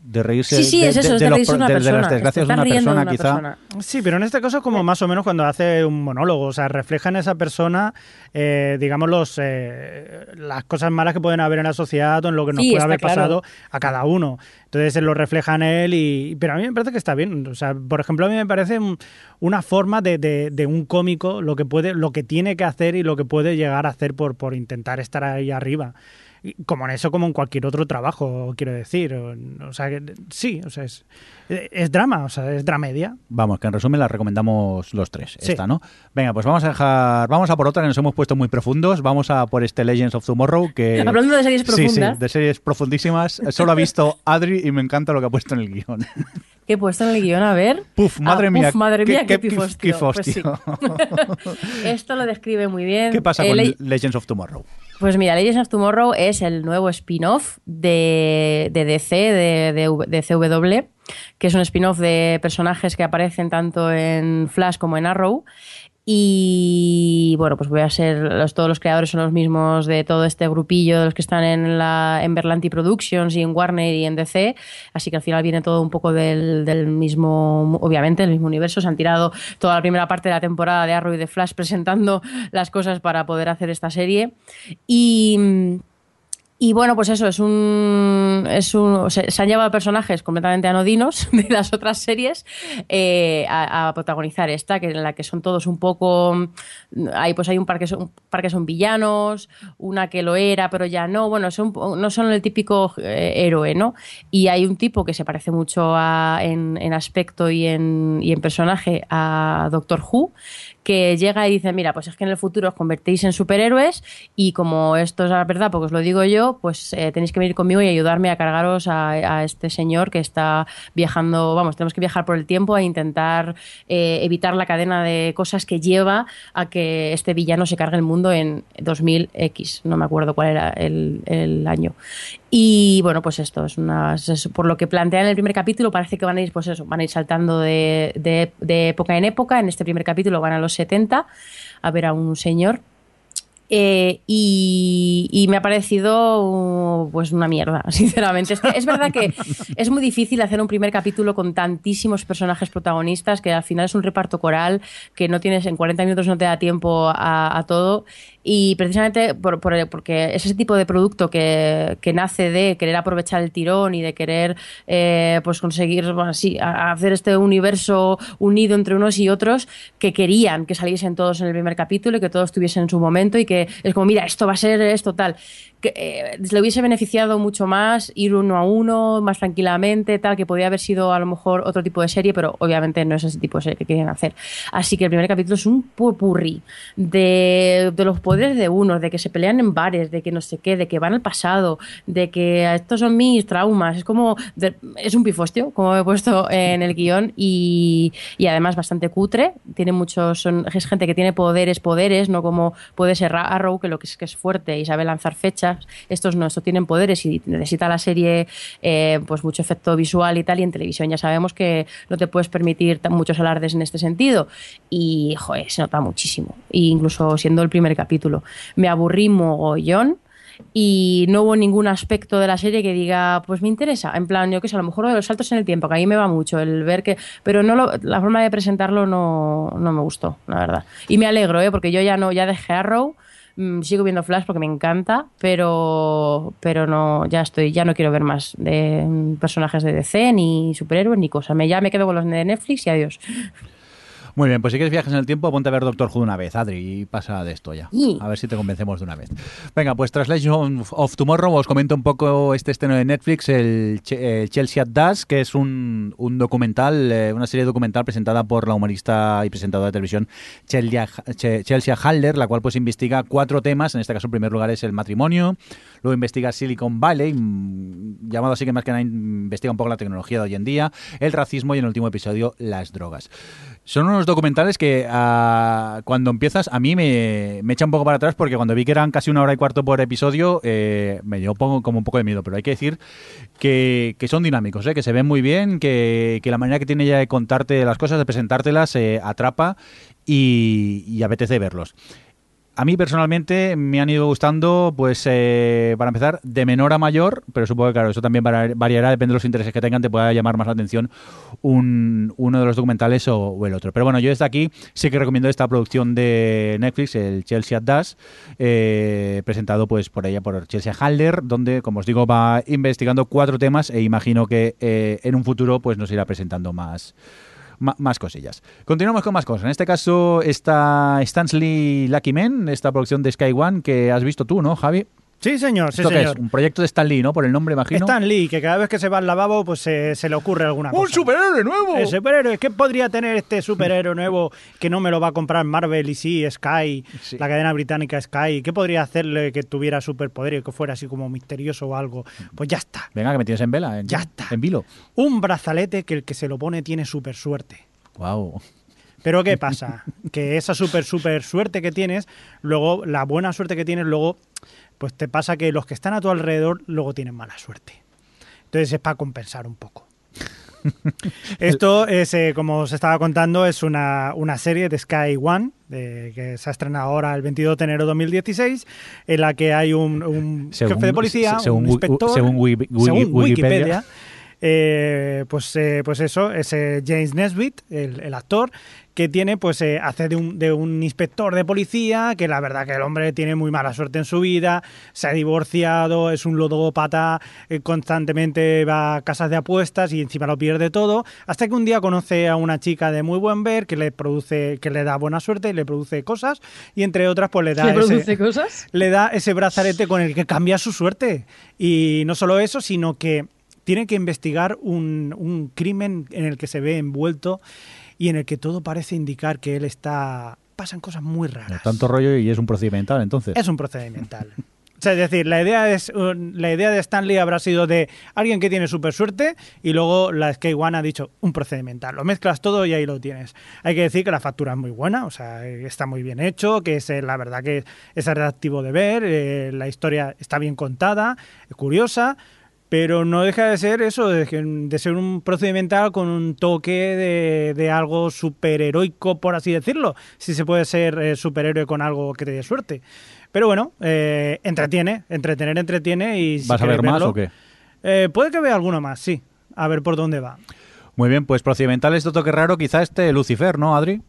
De reírse Sí, sí, de, es eso, de- de de los una persona. las desgracias de una persona, una quizá. persona. Sí, pero en este caso es como más o menos cuando hace un monólogo, o sea, refleja en esa persona, eh, digamos, los, eh, las cosas malas que pueden haber en la sociedad o en lo que nos Sí, puede haber claro. pasado a cada uno. Entonces lo refleja en él, y, pero a mí me parece que está bien. O sea, por ejemplo, a mí me parece un- una forma de, de- de un cómico lo que puede, lo que tiene que hacer y lo que puede llegar a hacer por, por intentar estar ahí arriba. Como en eso, como en cualquier otro trabajo, quiero decir. O, o sea, que sí, o sea, es, es drama, o sea, es dramedia. Vamos, que en resumen la recomendamos los tres, Sí. esta, ¿no? Venga, pues vamos a dejar, vamos a por otra que nos hemos puesto muy profundos, vamos a por este Legends of Tomorrow que... (laughs) Hablando de series Sí, sí, profundas. de series profundísimas. Solo ha visto Adri y me encanta lo que ha puesto en el guion. (laughs) ¿Qué he puesto en el guion? A ver. Puf, madre Ah, mía. puf, madre qué- mía, qué, qué. Pues sí. (laughs) Esto lo describe muy bien. ¿Qué pasa Eh, con Le- Legends of Tomorrow? Pues mira, Legends of Tomorrow es el nuevo spin-off de, DC, de CW, que es un spin-off de personajes que aparecen tanto en Flash como en Arrow. Y bueno, pues voy a ser. Los, todos los creadores son los mismos de todo este grupillo, de los que están en, la, en Berlanti Productions y en Warner y en DC. Así que al final viene todo un poco del, del mismo, obviamente, del mismo universo. Se han tirado toda la primera parte de la temporada de Arrow y de Flash (laughs) presentando las cosas para poder hacer esta serie. Y. Y bueno, pues eso, es un. Es un se, han llevado personajes completamente anodinos (laughs) de las otras series eh, a, protagonizar esta, que en la que son todos un poco. Hay, pues hay un par, que son, par que son villanos, una que lo era, pero ya no. Bueno, son, no son el típico eh, héroe, ¿no? Y hay un tipo que se parece mucho a, en, en aspecto y en, y en personaje a Doctor Who, que llega y dice, mira, pues es que en el futuro os convertéis en superhéroes y como esto es la verdad, porque os lo digo yo, pues eh, tenéis que venir conmigo y ayudarme a cargaros a, este señor que está viajando, vamos, tenemos que viajar por el tiempo a intentar eh, evitar la cadena de cosas que lleva a que este villano se cargue el mundo en 2000X, no me acuerdo cuál era el, el año. Y bueno, pues esto es una. por lo que plantean en el primer capítulo, parece que van a ir, pues eso, van a ir saltando de, de- época en época. En este primer capítulo van a los 70 a ver a un señor. Eh, y, me ha parecido pues una mierda, (laughs) sinceramente. Es, que es verdad que es muy difícil hacer un primer capítulo con tantísimos personajes protagonistas que al final es un reparto coral que no tienes en 40 minutos no te da tiempo a todo y precisamente por, por- porque es ese tipo de producto que, que nace de querer aprovechar el tirón y de querer eh, pues conseguir bueno, sí, hacer este universo unido entre unos y otros que querían que saliesen todos en el primer capítulo y que todos tuviesen su momento y que es como mira esto va a ser esto tal que eh, le hubiese beneficiado mucho más ir uno a uno más tranquilamente tal que podía haber sido a lo mejor otro tipo de serie pero obviamente no es ese tipo de serie que querían hacer. Así que el primer capítulo es un purri de, de los poderes de unos de que se pelean en bares de que no sé qué de que van al pasado de que estos son mis traumas. Es como es un pifostio como he puesto en el guion y, y además bastante cutre. Tiene muchos son, es gente que tiene poderes poderes no como puede ser Arrow que lo que es que es fuerte y sabe lanzar fechas estos no estos tienen poderes y necesita la serie eh, pues mucho efecto visual y tal y en televisión ya sabemos que no te puedes permitir muchos alardes en este sentido y joder, se nota muchísimo e incluso siendo el primer capítulo me aburrí mogollón y no hubo ningún aspecto de la serie que diga, pues me interesa. En plan, yo que sé, a lo mejor de los saltos en el tiempo, que a mí me va mucho el ver que. Pero no lo- la forma de presentarlo no, no me gustó, la verdad. Y me alegro, ¿eh? porque yo ya no, ya dejé Arrow. Mm, Sigo viendo Flash porque me encanta, pero, pero no, ya estoy, ya no quiero ver más de mm, personajes de DC, ni superhéroes, ni cosas. Me, ya me quedo con los de Netflix y adiós. Muy bien, pues si quieres viajes en el tiempo, ponte a ver Doctor Who una vez, Adri, y pasa de esto ya. Sí. A ver si te convencemos de una vez. Venga, pues Translation of Tomorrow, os comento un poco este estreno de Netflix, el, el Chelsea at Dusk, que es un, un documental, eh, una serie documental presentada por la humorista y presentadora de televisión Chelsea, Che- Chelsea Halder, la cual pues investiga cuatro temas, en este caso en primer lugar es el matrimonio, luego investiga Silicon Valley, mm, llamado así que más que nada investiga un poco la tecnología de hoy en día, el racismo y en el último episodio las drogas. Son unos documentales que ah, cuando empiezas a mí me, me echa un poco para atrás porque cuando vi que eran casi una hora y cuarto por episodio eh, me dio como un poco de miedo, pero hay que decir que, que son dinámicos, ¿eh? que se ven muy bien, que, que la manera que tiene ella de contarte las cosas, de presentártelas, eh, atrapa y, y apetece verlos. A mí personalmente me han ido gustando, pues eh, para empezar, de menor a mayor, pero supongo que claro, eso también vari- variará, depende de los intereses que tengan, te pueda llamar más la atención un, uno de los documentales o, el otro. Pero bueno, yo desde aquí sí que recomiendo esta producción de Netflix, el Chelsea at Dusk, eh, presentado pues por ella, por Chelsea Halder, donde, como os digo, va investigando cuatro temas e imagino que eh, en un futuro pues nos irá presentando más, más cosillas. Continuamos con más cosas. En este caso está Stanley Lucky Men, esta producción de Sky One que has visto tú, ¿no, Javi? Sí, señor, sí, ¿Esto qué señor. es? Un proyecto de Stan Lee, ¿no? Por el nombre, imagino. Stan Lee, que cada vez que se va al lavabo, pues se, se le ocurre alguna cosa. ¡Un superhéroe nuevo! El superhéroe, ¿qué podría tener este superhéroe nuevo que no me lo va a comprar Marvel y sí, Sky, Sí. la cadena británica Sky? ¿Qué podría hacerle que tuviera superpoder y que fuera así como misterioso o algo? Pues ya está. Venga, que me tienes en vela. En, Ya está. En vilo. Un brazalete que el que se lo pone tiene super suerte. Wow. Pero ¿qué pasa? Que esa super, super suerte que tienes, luego, la buena suerte que tienes, luego, pues te pasa que los que están a tu alrededor luego tienen mala suerte. Entonces es para compensar un poco. (laughs) Esto es, eh, como os estaba contando, es una, una serie de Sky One, de- que se ha estrenado ahora el 22 de enero de 2016, en la que hay un, un Según- jefe de policía, según un inspector, según Wikipedia. Eh, pues, eh, pues eso, ese James Nesbitt, el, el actor, que tiene, pues eh, hace de un, de un inspector de policía, que la verdad que el hombre tiene muy mala suerte en su vida, se ha divorciado, es un ludópata, eh, constantemente va a casas de apuestas y encima lo pierde todo, hasta que un día conoce a una chica de muy buen ver que le produce, que le da buena suerte y le produce cosas, y entre otras, pues le da ¿Le ese- cosas? le da ese brazalete con el que cambia su suerte. Y no solo eso, sino que tiene que investigar un, un crimen en el que se ve envuelto y en el que todo parece indicar que él está... pasan cosas muy raras. Tanto rollo y es un procedimental, entonces. Es un procedimental. O sea, es decir, la idea, es, la idea de Stanley habrá sido de alguien que tiene súper suerte y luego la Skate One ha dicho un procedimental. Lo mezclas todo y ahí lo tienes. Hay que decir que la factura es muy buena, o sea, está muy bien hecho, que es eh, la verdad que es atractivo de ver, eh, la historia está bien contada, es curiosa pero no deja de ser eso, de, ser un procedimental con un toque de, algo superheroico, por así decirlo, si se puede ser eh, superhéroe con algo que te dé suerte. Pero bueno, eh, entretiene, entretener entretiene y... ¿Vas a ver más o qué? Eh, puede que vea alguno más, sí, a ver por dónde va. Muy bien, pues procedimentales de toque raro, quizá este Lucifer, ¿no, Adri?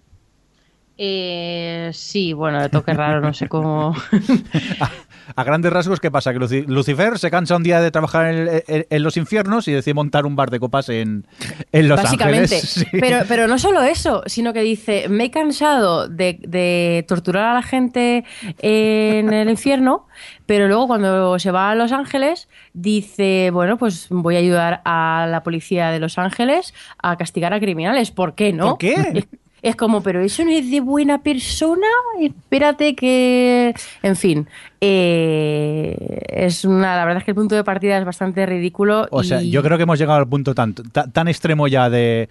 Eh, sí, bueno, de toque raro, no sé cómo. (laughs) a grandes rasgos, ¿qué pasa? Que Lucifer se cansa un día de trabajar en, los infiernos y decide montar un bar de copas en, en Los Básicamente. Ángeles. (laughs) Pero, pero no solo eso, sino que dice, me he cansado de, torturar a la gente en el infierno, pero luego cuando se va a Los Ángeles, dice, bueno, pues voy a ayudar a la policía de Los Ángeles a castigar a criminales. ¿Por qué no? ¿Por qué? (laughs) Es como, pero eso no es de buena persona. Espérate que. En fin. Eh, es una. La verdad es que el punto de partida es bastante ridículo. O sea, yo creo que hemos llegado al punto tan, tan, extremo ya de,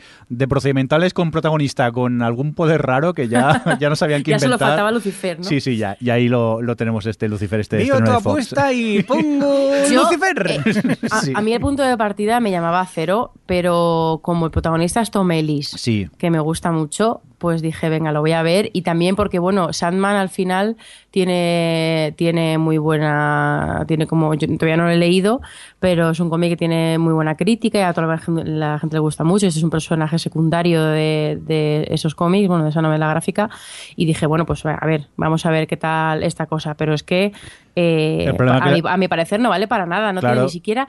procedimentales con protagonista con algún poder raro que ya, (laughs) ya no sabían qué ya inventar. Ya solo faltaba Lucifer, ¿no? Sí, sí, ya. Y ahí lo, lo tenemos, este Lucifer, este. Yo tu apuesta y pongo (laughs) Lucifer. Eh, (laughs) a, mí el punto de partida me llamaba cero, pero como el protagonista es Tom Ellis, sí. que me gusta mucho, pues dije, venga, lo voy a ver. Y también porque, bueno, Sandman al final tiene, tiene muy buena, tiene como, yo todavía no lo he leído, pero es un cómic que tiene muy buena crítica y a toda la gente, le gusta mucho. Ese es un personaje secundario de, esos cómics, bueno, de esa novela gráfica. Y dije, bueno, pues a ver, vamos a ver qué tal esta cosa. Pero es que, eh, a, mi, parecer no vale para nada, no tiene ni siquiera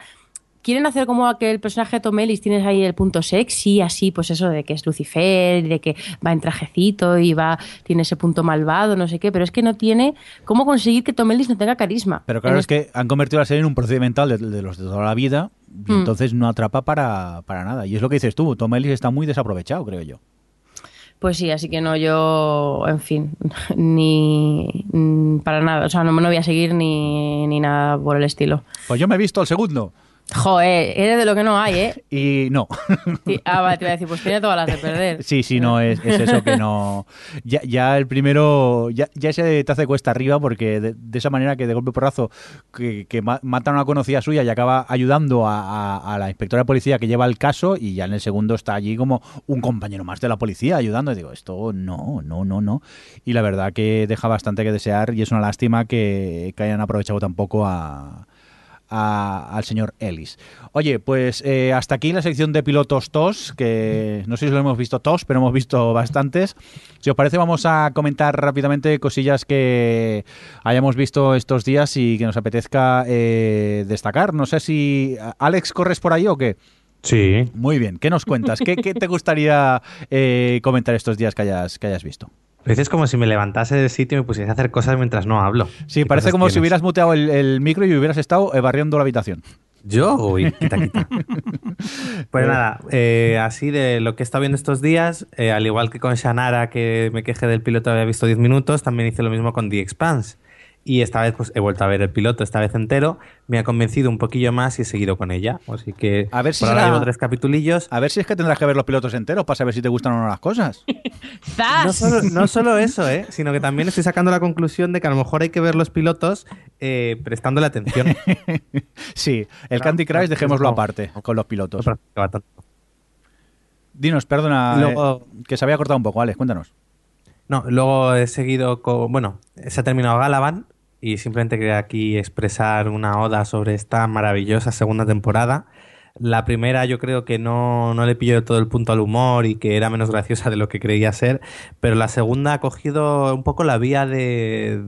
quieren hacer como que el personaje de Tom Ellis tienes ahí el punto sexy, así, pues eso de que es Lucifer, de que va en trajecito y va, tiene ese punto malvado, no sé qué, pero es que no tiene cómo conseguir que Tom Ellis no tenga carisma. Pero claro, es que han convertido la serie en un procedimental de, los de toda la vida y mm. entonces no atrapa para, para nada. Y es lo que dices tú, Tom Ellis está muy desaprovechado, creo yo. Pues sí, así que no, yo, en fin, (laughs) ni para nada, o sea, no, me voy a seguir ni, ni nada por el estilo. Pues yo me he visto el segundo. Joder, eres de lo que no hay, ¿eh? (laughs) Y no. ah, vale, te iba a decir, pues tiene todas las de perder. Sí, sí, no, es, eso que no. Ya, ya el primero, ya, ya ese te hace cuesta arriba porque de, esa manera que de golpe porrazo que, que matan a una conocida suya y acaba ayudando a, la inspectora de policía que lleva el caso y ya en el segundo está allí como un compañero más de la policía ayudando. Y digo, esto no, no, no, no. Y la verdad que deja bastante que desear y es una lástima que, que hayan aprovechado tampoco a al señor Ellis. Oye, pues eh, hasta aquí la sección de pilotos TOS, que no sé si lo hemos visto TOS, pero hemos visto bastantes. Si os parece, vamos a comentar rápidamente cosillas que hayamos visto estos días y que nos apetezca eh, destacar. No sé si... Alex, ¿corres por ahí o qué? Sí. Muy bien. ¿Qué nos cuentas? ¿Qué, te gustaría eh, comentar estos días que hayas, que hayas visto? Es como si me levantase del sitio y me pusiese a hacer cosas mientras no hablo. Sí, parece como si hubieras muteado el, micro y hubieras estado eh, barriendo la habitación. ¿Yo? Uy, quita, quita. (laughs) pues nada, eh, así de lo que he estado viendo estos días, eh, al igual que con Shanara, que me quejé del piloto, había visto 10 minutos, también hice lo mismo con The Expanse. Y esta vez pues he vuelto a ver el piloto, esta vez entero. Me ha convencido un poquillo más y he seguido con ella. Así que a ver si por ahora llevo tres capitulillos. A ver si es que tendrás que ver los pilotos enteros para saber si te gustan o no las cosas. (laughs) no, solo, no, solo, eso, ¿eh? sino que también estoy sacando la conclusión de que a lo mejor hay que ver los pilotos eh, prestándole atención. (laughs) sí, el Candy Crush dejémoslo aparte con los pilotos. Dinos, perdona, eh, que se había cortado un poco, Alex, cuéntanos. No, luego he seguido con. Bueno, se ha terminado Galavan y simplemente quería aquí expresar una oda sobre esta maravillosa segunda temporada. La primera yo creo que no, no le pilló todo el punto al humor y que era menos graciosa de lo que creía ser, pero la segunda ha cogido un poco la vía de,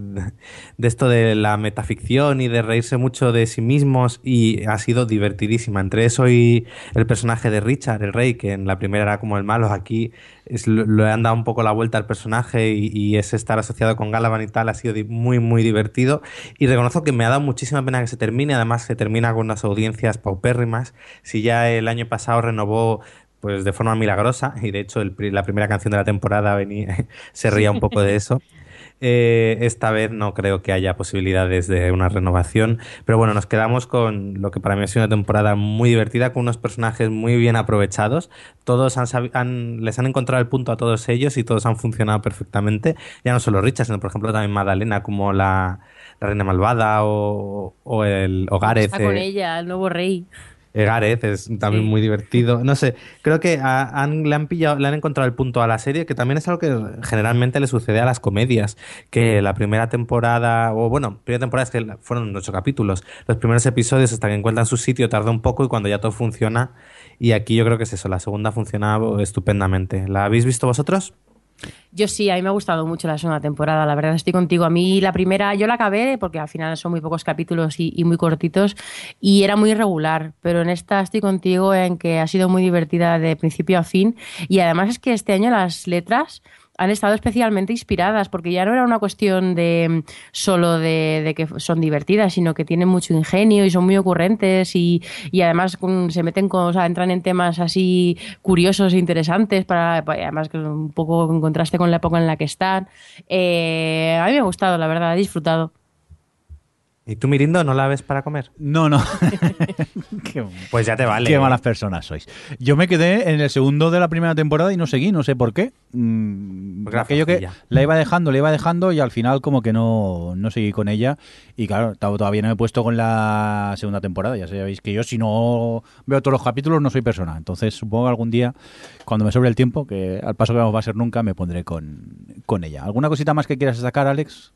de esto de la metaficción y de reírse mucho de sí mismos y ha sido divertidísima. Entre eso y el personaje de Richard, el rey, que en la primera era como el malo, aquí es, lo, han dado un poco la vuelta al personaje y, es estar asociado con Galavan y tal, ha sido muy, muy divertido. Y reconozco que me ha dado muchísima pena que se termine, además se termina con unas audiencias paupérrimas. Si ya el año pasado renovó pues de forma milagrosa, y de hecho la primera canción de la temporada venía, (laughs) se ría un poco de eso. Eh, esta vez no creo que haya posibilidades de una renovación, pero bueno, nos quedamos con lo que para mí ha sido una temporada muy divertida, con unos personajes muy bien aprovechados. Todos han, les han encontrado el punto a todos ellos y todos han funcionado perfectamente. Ya no solo Richard, sino por ejemplo también Madalena como la, reina malvada o, el Hogares. Está con ella, el nuevo rey. Gareth es también muy divertido. No sé, creo que han, le han pillado, le han encontrado el punto a la serie, que también es algo que generalmente le sucede a las comedias, que la primera temporada, o bueno, primera temporada es que fueron ocho capítulos, los primeros episodios hasta que encuentran su sitio tarda un poco y cuando ya todo funciona, y aquí yo creo que es eso, la segunda funciona estupendamente. ¿La habéis visto vosotros? Yo sí, a mí me ha gustado mucho la segunda temporada, la verdad estoy contigo. A mí la primera, yo la acabé porque al final son muy pocos capítulos y, muy cortitos y era muy irregular, pero en esta estoy contigo en que ha sido muy divertida de principio a fin y además es que este año las letras han estado especialmente inspiradas, porque ya no era una cuestión de solo de, que son divertidas, sino que tienen mucho ingenio y son muy ocurrentes y, además se meten con, o sea, entran en temas así curiosos e interesantes, para, además que un poco en contraste con la época en la que están. Eh, a mí me ha gustado, la verdad, he disfrutado. ¿Y tú, Mirindo, no la ves para comer? No, no. (laughs) pues ya te vale. Qué malas personas sois. Yo me quedé en el segundo de la primera temporada y no seguí, no sé por qué. Mm, aquello que la iba dejando, la iba dejando y al final como que no, no seguí con ella. Y claro, todavía no me he puesto con la segunda temporada. Ya sabéis que yo si no veo todos los capítulos no soy persona. Entonces supongo que algún día, cuando me sobre el tiempo, que al paso que no va a ser nunca, me pondré con, con ella. ¿Alguna cosita más que quieras sacar, Alex?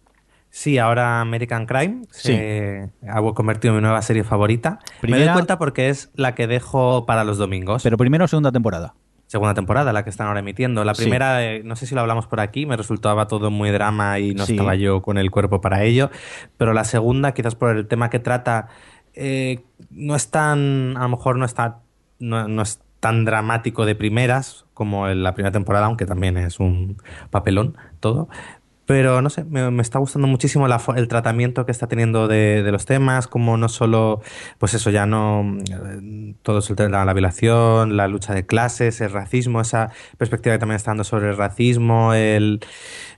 Sí, ahora American Crime se ha convertido en mi nueva serie favorita. Me doy cuenta porque es la que dejo para los domingos. Pero primero o segunda temporada. Segunda temporada, la que están ahora emitiendo. La primera, eh, no sé si lo hablamos por aquí, me resultaba todo muy drama y no estaba yo con el cuerpo para ello. Pero la segunda, quizás por el tema que trata, eh, no es tan, a lo mejor no está, no es tan dramático de primeras como en la primera temporada, aunque también es un papelón todo. Pero no sé, me, está gustando muchísimo el tratamiento que está teniendo de, los temas, como no solo, pues eso, ya no eh, todo es la, la violación, la lucha de clases, el racismo, esa perspectiva que también está dando sobre el racismo, el.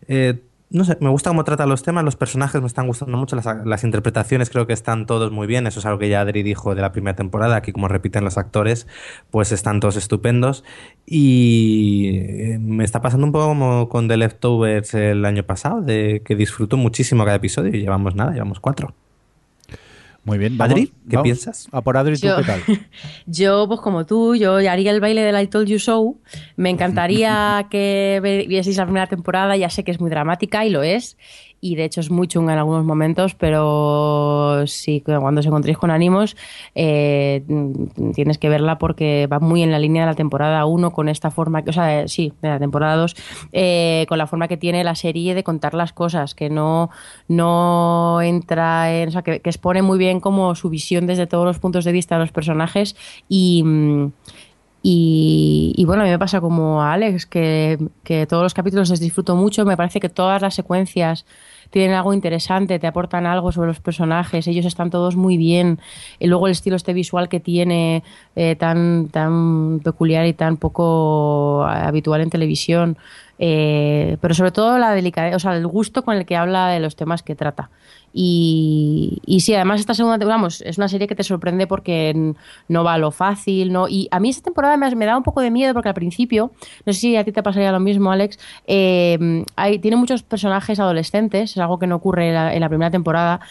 Eh, no sé, me gusta cómo trata los temas, los personajes me están gustando mucho, las, interpretaciones creo que están todos muy bien, eso es algo que ya Adri dijo de la primera temporada, aquí como repiten los actores, pues están todos estupendos y eh, me está pasando un poco como con The Leftovers el año pasado, de que disfruto muchísimo cada episodio y llevamos nada, llevamos cuatro. Muy bien. Adri, ¿qué piensas? A por Adri, ¿tú qué tal? (laughs) Yo, pues como tú, yo haría el baile del I Told You So. Me encantaría (laughs) que vieseis la primera temporada. Ya sé que es muy dramática y lo es y de hecho es muy chunga en algunos momentos, pero sí, cuando os encontréis con ánimos eh, tienes que verla porque va muy en la línea de la temporada 1 con esta forma, o sea, sí, de la temporada 2, eh, con la forma que tiene la serie de contar las cosas, que no, no entra en, o sea, que, expone muy bien como su visión desde todos los puntos de vista de los personajes y... Y, bueno, a mí me pasa como a Alex, que, que, todos los capítulos les disfruto mucho. Me parece que todas las secuencias tienen algo interesante, te aportan algo sobre los personajes, ellos están todos muy bien. Y luego el estilo este visual que tiene eh, tan, tan peculiar y tan poco habitual en televisión. Eh, pero sobre todo la delicadeza, o sea, el gusto con el que habla de los temas que trata. Y, y sí, además esta segunda, vamos, es una serie que te sorprende porque no va a lo fácil, ¿no? Y a mí esta temporada me, me da un poco de miedo porque al principio, no sé si a ti te pasaría lo mismo, Alex, eh, hay, tiene muchos personajes adolescentes, es algo que no ocurre en la, primera temporada,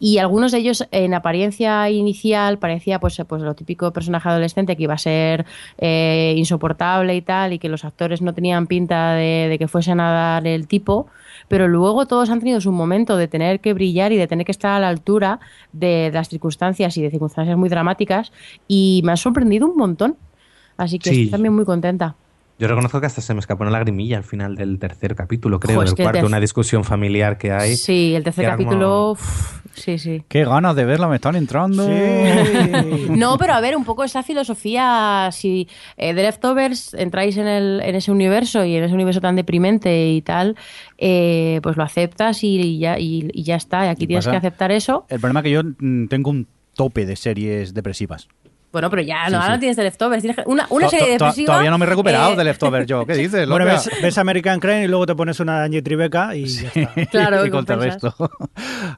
y algunos de ellos en apariencia inicial parecía pues, pues lo típico personaje adolescente que iba a ser eh, insoportable y tal, y que los actores no tenían pinta de, de que fuesen a dar el tipo, pero luego todos han tenido su momento de tener que brillar y de tener que estar a la altura de, las circunstancias y de circunstancias muy dramáticas y me ha sorprendido un montón. Así que estoy también muy contenta. Yo reconozco que hasta se me escapó una lagrimilla al final del tercer capítulo, creo, del cuarto, una discusión familiar que hay. Sí, el tercer capítulo, sí, sí. Qué ganas de verla, me están entrando. (laughs) no, pero a ver, un poco esa filosofía, si eh, The Leftovers entráis en, el, en ese universo y en ese universo tan deprimente y tal, eh, pues lo aceptas y, ya, y, y, ya está. Y aquí tienes que aceptar eso. El problema es que yo mm, tengo un tope de series depresivas. Bueno, pero ya, no, Sí, ahora sí. no tienes de leftovers. Una, una To- serie to- depresiva. Todavía no me he recuperado eh, de Leftover yo. ¿Qué (laughs) dices? Bueno, ves, ves American Crane y luego te pones una Angie Tribeca y ya está. (laughs) Claro, y.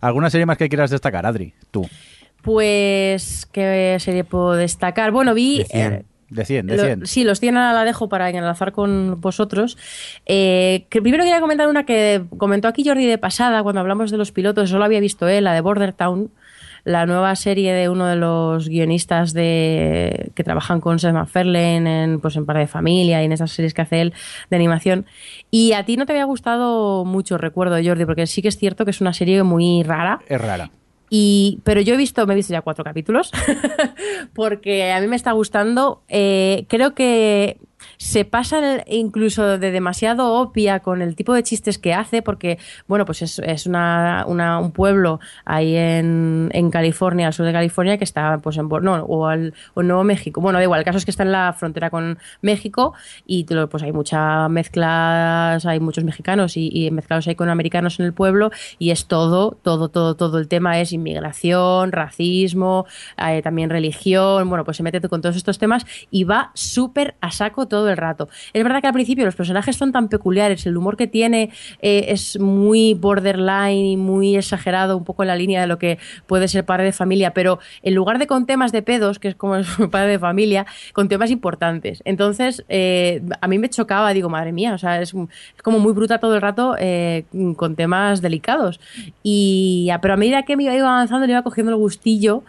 ¿Alguna serie más que quieras destacar, Adri? Tú. Pues, ¿qué serie puedo destacar? Bueno, vi... De cien. eh, De 100, de Lo- 100. sí, los 100 ahora la dejo para enlazar con vosotros. Eh, que primero quería comentar una que comentó aquí Jordi de pasada cuando hablamos de los pilotos, solo había visto él, la de Border Town, la nueva serie de uno de los guionistas de que trabajan con Seth MacFarlane en, pues, en Padre de Familia y en esas series que hace él de animación. Y a ti no te había gustado mucho, recuerdo, Jordi, porque sí que es cierto que es una serie muy rara. Es rara. Y, pero yo he visto, me he visto ya cuatro capítulos, (laughs) porque a mí me está gustando. Eh, creo que se pasa incluso de demasiado obvia con el tipo de chistes que hace, porque, bueno, pues es, es una, una- un pueblo ahí en, en California, al sur de California, que está, pues, en, no, o, al, o en Nuevo México. Bueno, da igual, el caso es que está en la frontera con México y pues hay muchas mezclas, hay muchos mexicanos y, y mezclados ahí con americanos en el pueblo y es todo, todo, todo, todo el tema es inmigración, racismo, eh, también religión, bueno, pues se mete con todos estos temas y va súper a saco todo el rato. Es verdad que al principio los personajes son tan peculiares, el humor que tiene eh, es muy borderline y muy exagerado, un poco en la línea de lo que puede ser padre de familia, pero en lugar de con temas de pedos, que es como es (laughs) padre de familia, con temas importantes. Entonces, eh, a mí me chocaba, digo, madre mía, o sea, es, como muy bruta todo el rato eh, con temas delicados. Y, pero a medida que me iba avanzando, le iba cogiendo el gustillo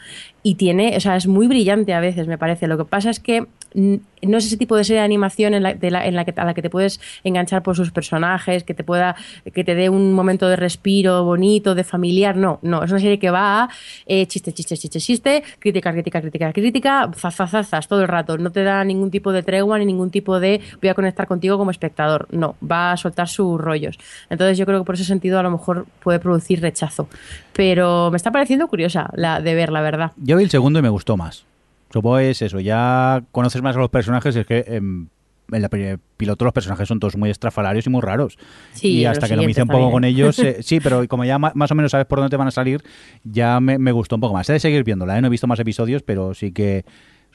y tiene, o sea, es muy brillante a veces, me parece. Lo que pasa es que no es ese tipo de serie de animación en la, de la- en la que, a la que te puedes enganchar por sus personajes, que te pueda, que te dé un momento de respiro bonito, de familiar. No, no, es una serie que va a eh, chiste, chiste, chiste, chiste, crítica, crítica, crítica, crítica, zazazazas todo el rato. No te da ningún tipo de tregua ni ningún tipo de voy a conectar contigo como espectador. No, va a soltar sus rollos. Entonces yo creo que por ese sentido a lo mejor puede producir rechazo. Pero me está pareciendo curiosa la de ver, la verdad. Yo vi el segundo y me gustó más. Supongo es eso, ya conoces más a los personajes, es que em, en la piloto los personajes son todos muy estrafalarios y muy raros. Sí, y hasta que me hice un poco con ellos, (laughs) eh, sí, pero como ya más o menos sabes por dónde te van a salir, ya me, me gustó un poco más. He de seguir viéndola, ¿eh? no he visto más episodios, pero sí que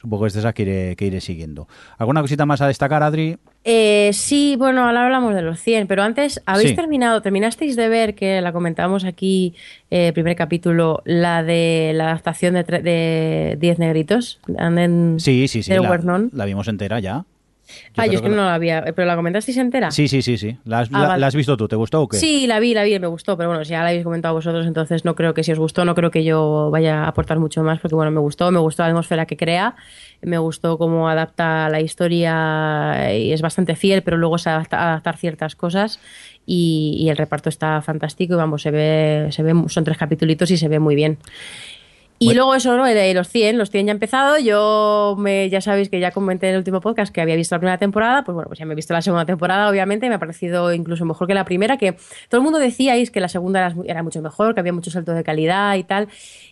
un poco es de esas que iré, que iré siguiendo. ¿Alguna cosita más a destacar, Adri? Eh, sí, bueno, ahora hablamos de los 100, pero antes, ¿habéis Sí. terminado, terminasteis de ver, que la comentamos aquí, eh, primer capítulo, la de la adaptación de, de 10 negritos? And then- Sí, sí, sí, la, la vimos entera ya. Ah, creo yo es que que no la había, pero ¿la comentasteis entera? Sí, sí, sí, sí. ¿La has, Ah, la- vale. la has visto tú? ¿Te gustó o qué? Sí, la vi, la vi, me gustó, pero bueno, si ya la habéis comentado vosotros, entonces no creo que si os gustó, no creo que yo vaya a aportar mucho más, porque bueno, me gustó, me gustó la atmósfera que crea, me gustó cómo adapta la historia y es bastante fiel, pero luego se adapta a adaptar ciertas cosas y, y el reparto está fantástico y vamos, se ve, se ve, son tres capítulos y se ve muy bien. Y Bueno. luego eso, ¿no? De los 100, los 100 ya han empezado. Yo me, ya sabéis que ya comenté en el último podcast que había visto la primera temporada. Pues bueno, pues ya me he visto la segunda temporada, obviamente. Me ha parecido incluso mejor que la primera, que todo el mundo decíais que la segunda era, era mucho mejor, que había mucho salto de calidad y tal.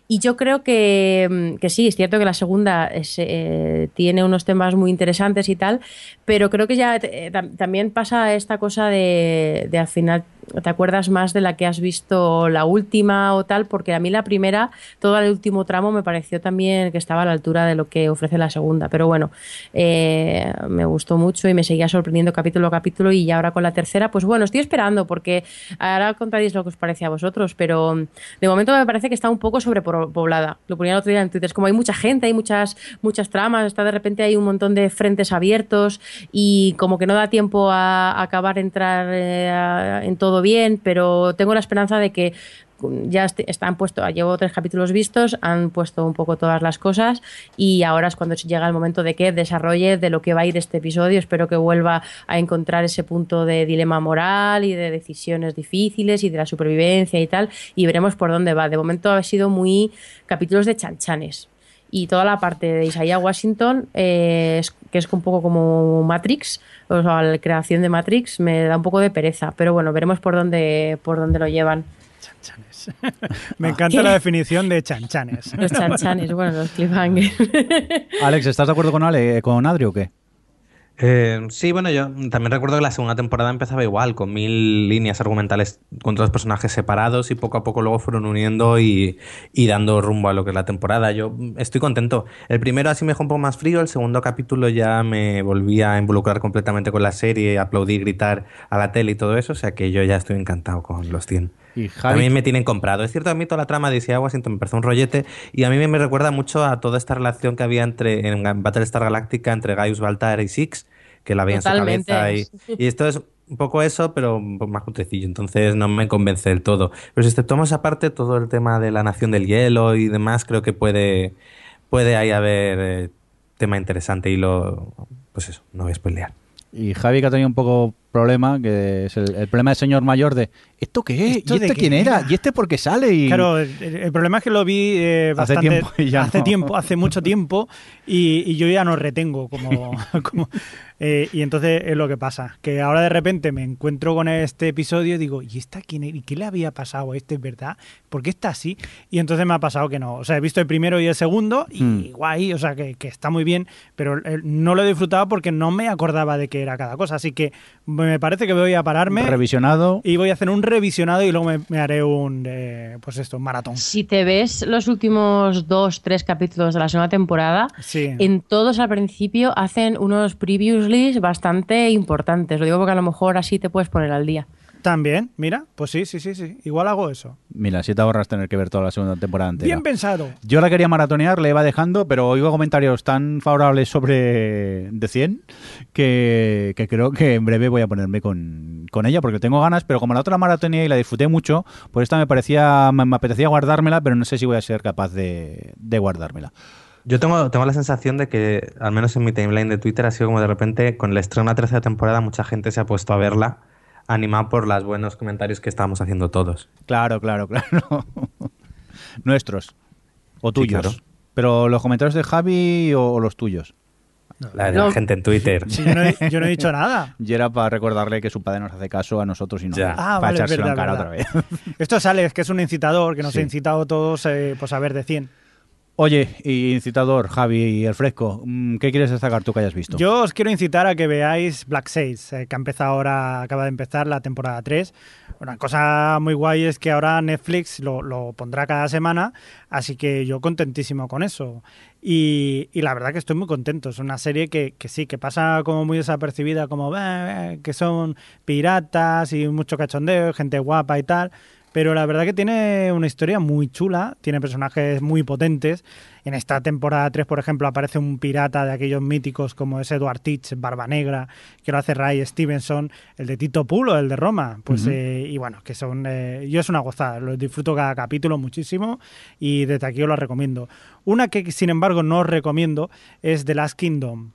Y yo creo que, mm, que sí, es cierto que la segunda es, eh, tiene unos temas muy interesantes y tal, pero creo que ya eh, tam- también pasa esta cosa de, de al final te acuerdas más de la que has visto la última o tal, porque a mí la primera, todo el último tramo me pareció también que estaba a la altura de lo que ofrece la segunda, pero bueno, eh, me gustó mucho y me seguía sorprendiendo capítulo a capítulo. Y ahora con la tercera, pues bueno, estoy esperando porque ahora contaréis lo que os parece a vosotros, pero mm, de momento me parece que está un poco sobrepoblada. Lo ponía el otro día en Twitter, es como hay mucha gente, hay muchas, muchas tramas, está de repente hay un montón de frentes abiertos y como que no da tiempo a, acabar entrar eh, en todo bien, pero tengo la esperanza de que mm, ya est- están puestos, llevo tres capítulos vistos, han puesto un poco todas las cosas y ahora es cuando llega el momento de que desarrolle de lo que va a ir este episodio. Espero que vuelva a encontrar ese punto de dilema moral y de decisiones difíciles y de la supervivencia y tal y veremos por dónde va. De momento ha sido muy capítulos de chanchanes y toda la parte de Isaiah Washington, eh, es- que es un poco como Matrix, o sea, la creación de Matrix, me da un poco de pereza, pero bueno, veremos por dónde, por dónde lo llevan. Chanchanes. (laughs) Me encanta la definición de chanchanes. Los chanchanes, bueno, los cliffhangers. Alex, ¿estás de acuerdo con, Ale, con Adri o qué? Eh, sí, bueno, yo también recuerdo que la segunda temporada empezaba igual, con mil líneas argumentales con dos personajes separados y poco a poco luego fueron uniendo y, y, dando rumbo a lo que es la temporada. Yo estoy contento. El primero así me dejó un poco más frío, el segundo capítulo ya me volví a involucrar completamente con la serie, aplaudir, gritar a la tele y todo eso, o sea que yo ya estoy encantado con los 100. Y A mí me tienen comprado. Es cierto, a mí toda la trama de Sea Washington me parece un rollete y a mí me recuerda mucho a toda esta relación que había entre en Battlestar Galactica entre Gaius Baltar y Six, que la veía en su cabeza. Y, y, esto es un poco eso, pero un poco más cutrecillo. Entonces no me convence del todo. Pero si tomas aparte todo el tema de la nación del hielo y demás, creo que puede, puede ahí haber eh, tema interesante y lo... Pues eso, no voy a spoilear. Y Javi que ha tenido un poco problema, que es el, problema del señor mayor de ¿esto qué es? ¿Y este quién era? ¿Y este por qué sale? Y... Claro, el, problema es que lo vi eh, hace tiempo, hace, tiempo hace mucho tiempo, y, yo ya no retengo como... (laughs) como eh, y entonces es lo que pasa, que ahora de repente me encuentro con este episodio y digo, ¿y esta quién ¿Y qué le había pasado a este, verdad? ¿Por qué está así? Y entonces me ha pasado que no. O sea, he visto el primero y el segundo y hmm. guay, o sea, que, que, está muy bien, pero no lo he disfrutado porque no me acordaba de qué era cada cosa. Así que me parece que voy a pararme. Revisionado. Y voy a hacer un revisionado y luego me, haré un, eh, pues esto, un maratón. Si te ves los últimos dos, tres capítulos de la segunda temporada, en todos al principio hacen unos previously bastante importantes. Lo digo porque a lo mejor así te puedes poner al día. También, mira, pues sí, sí, sí, sí. Igual hago eso. Mira, si te ahorras tener que ver toda la segunda temporada entera. Bien pensado. Yo la quería maratonear, le iba dejando, pero oigo comentarios tan favorables sobre de 100 que, creo que en breve voy a ponerme con, ella porque tengo ganas, pero como la otra maratonía y la disfruté mucho, pues esta me parecía, me, apetecía guardármela, pero no sé si voy a ser capaz de, de guardármela. Yo tengo, tengo la sensación de que, al menos en mi timeline de Twitter, ha sido como de repente, con el estreno de la tercera temporada, mucha gente se ha puesto a verla animado por los buenos comentarios que estábamos haciendo todos. Claro, claro, (laughs) claro. Nuestros. O tuyos. Pero los comentarios de Javi o, los tuyos. La de la gente en Twitter. yo, no he, dicho (laughs) nada. Y era para recordarle que su padre nos hace caso a nosotros y no ah, para echarse en cara otra vez. Esto sale, es que es un incitador que nos ha incitado todos eh, pues a ver de 100. Oye, incitador, Javi y el fresco, mm, ¿qué quieres destacar tú que hayas visto? Yo os quiero incitar a que veáis Black Sails, eh, que ha empezado ahora, acaba de empezar la temporada 3. Una cosa muy guay es que ahora Netflix lo, pondrá cada semana, así que yo contentísimo con eso. Y, la verdad que estoy muy contento. Es una serie que, sí, que pasa como muy desapercibida, como que son piratas y mucho cachondeo, gente guapa y tal pero la verdad que tiene una historia muy chula, tiene personajes muy potentes. En esta temporada 3, por ejemplo, aparece un pirata de aquellos míticos como es Edward Teach, Barba Negra, que lo hace Ray Stevenson, el de Tito Pulo, el de Roma. Pues, eh, y bueno, que son. Eh, yo es una gozada, lo disfruto cada capítulo muchísimo y desde aquí os lo recomiendo. Una que, sin embargo, no os recomiendo es The Last Kingdom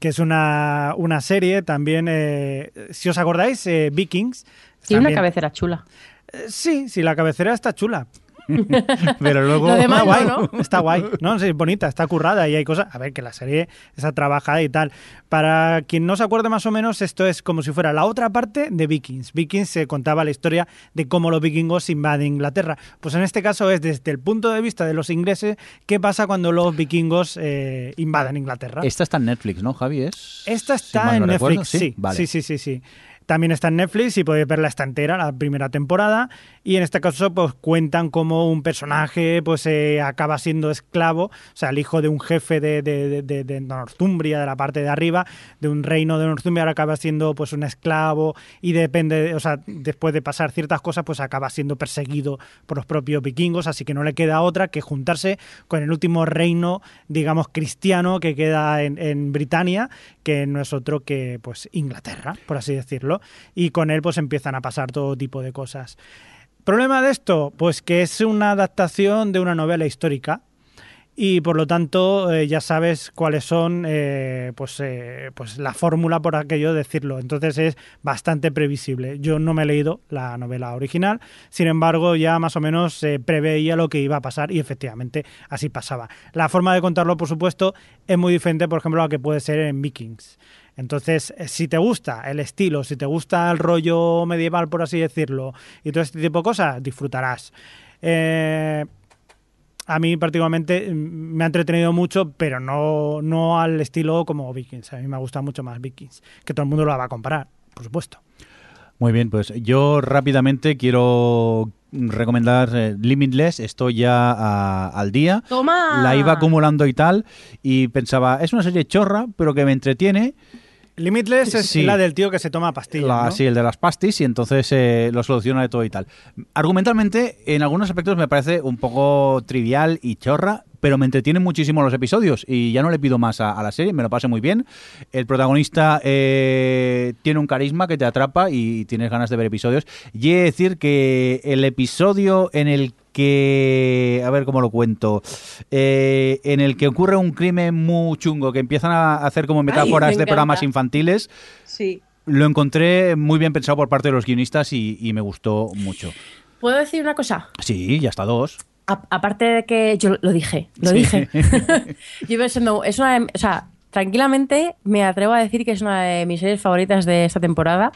que es una, una serie también, eh, si os acordáis, Vikings. Tiene una cabecera chula. Eh, sí, sí, la cabecera está chula. (laughs) Pero luego está guay, ¿no? Está guay, ¿no? es bonita, está currada y hay cosas. A ver, que la serie está trabajada y tal. Para quien no se acuerde más o menos, esto es como si fuera la otra parte de Vikings. Vikings se contaba la historia de cómo los vikingos invaden Inglaterra. Pues en este caso es desde el punto de vista de los ingleses, ¿qué pasa cuando los vikingos eh, invaden Inglaterra? Esta está en Netflix, ¿no, Javi? ¿Es? Esta está en Netflix, sí. Sí, sí, sí, sí. También está en Netflix y podéis verla esta entera, la primera temporada. Y en este caso, pues cuentan cómo un personaje pues eh, acaba siendo esclavo, o sea, el hijo de un jefe de, de, de, de, Northumbria, de la parte de arriba, de un reino de Northumbria, ahora acaba siendo pues un esclavo y depende, o sea, después de pasar ciertas cosas, pues acaba siendo perseguido por los propios vikingos, así que no le queda otra que juntarse con el último reino, digamos, cristiano que queda en, en Britania, que no es otro que pues Inglaterra, por así decirlo y con él pues empiezan a pasar todo tipo de cosas. ¿Problema de esto? Pues que es una adaptación de una novela histórica y por lo tanto eh, ya sabes cuáles son eh, pues, eh, pues la fórmula por aquello decirlo entonces es bastante previsible yo no me he leído la novela original sin embargo ya más o menos preveía lo que iba a pasar y efectivamente así pasaba la forma de contarlo por supuesto es muy diferente por ejemplo a lo que puede ser en Vikings entonces, eh, si te gusta el estilo, si te gusta el rollo medieval, por así decirlo, y todo este tipo de cosas, disfrutarás. Eh, a mí particularmente mm, me ha entretenido mucho, pero no, no al estilo como Vikings. A mí me gusta mucho más Vikings, que todo el mundo lo va a comparar, por supuesto. Muy bien, pues yo rápidamente quiero recomendar eh, Limitless, estoy ya a- al día. ¡Toma! La iba acumulando y tal, y pensaba, es una serie chorra, pero que me entretiene. Limitless es Sí. la del tío que se toma pastillas, La- ¿no? Sí, el de las pastis, y entonces eh, lo soluciona de todo y tal. Argumentalmente, en algunos aspectos me parece un poco trivial y chorra, pero me entretienen muchísimo los episodios y ya no le pido más a, a la serie, me lo pasé muy bien. El protagonista eh, tiene un carisma que te atrapa y tienes ganas de ver episodios. Y he de decir que el episodio en el que, a ver cómo lo cuento, eh, en el que ocurre un crimen muy chungo, que empiezan a hacer como metáforas me de programas infantiles, Sí. lo encontré muy bien pensado por parte de los guionistas y, y me gustó mucho. ¿Puedo decir una cosa? Sí, ya está dos. A- aparte de que yo lo dije, lo Sí. dije. (laughs) (laughs) yo pensando, es una, o sea, tranquilamente me atrevo a decir que es una de mis series favoritas de esta temporada,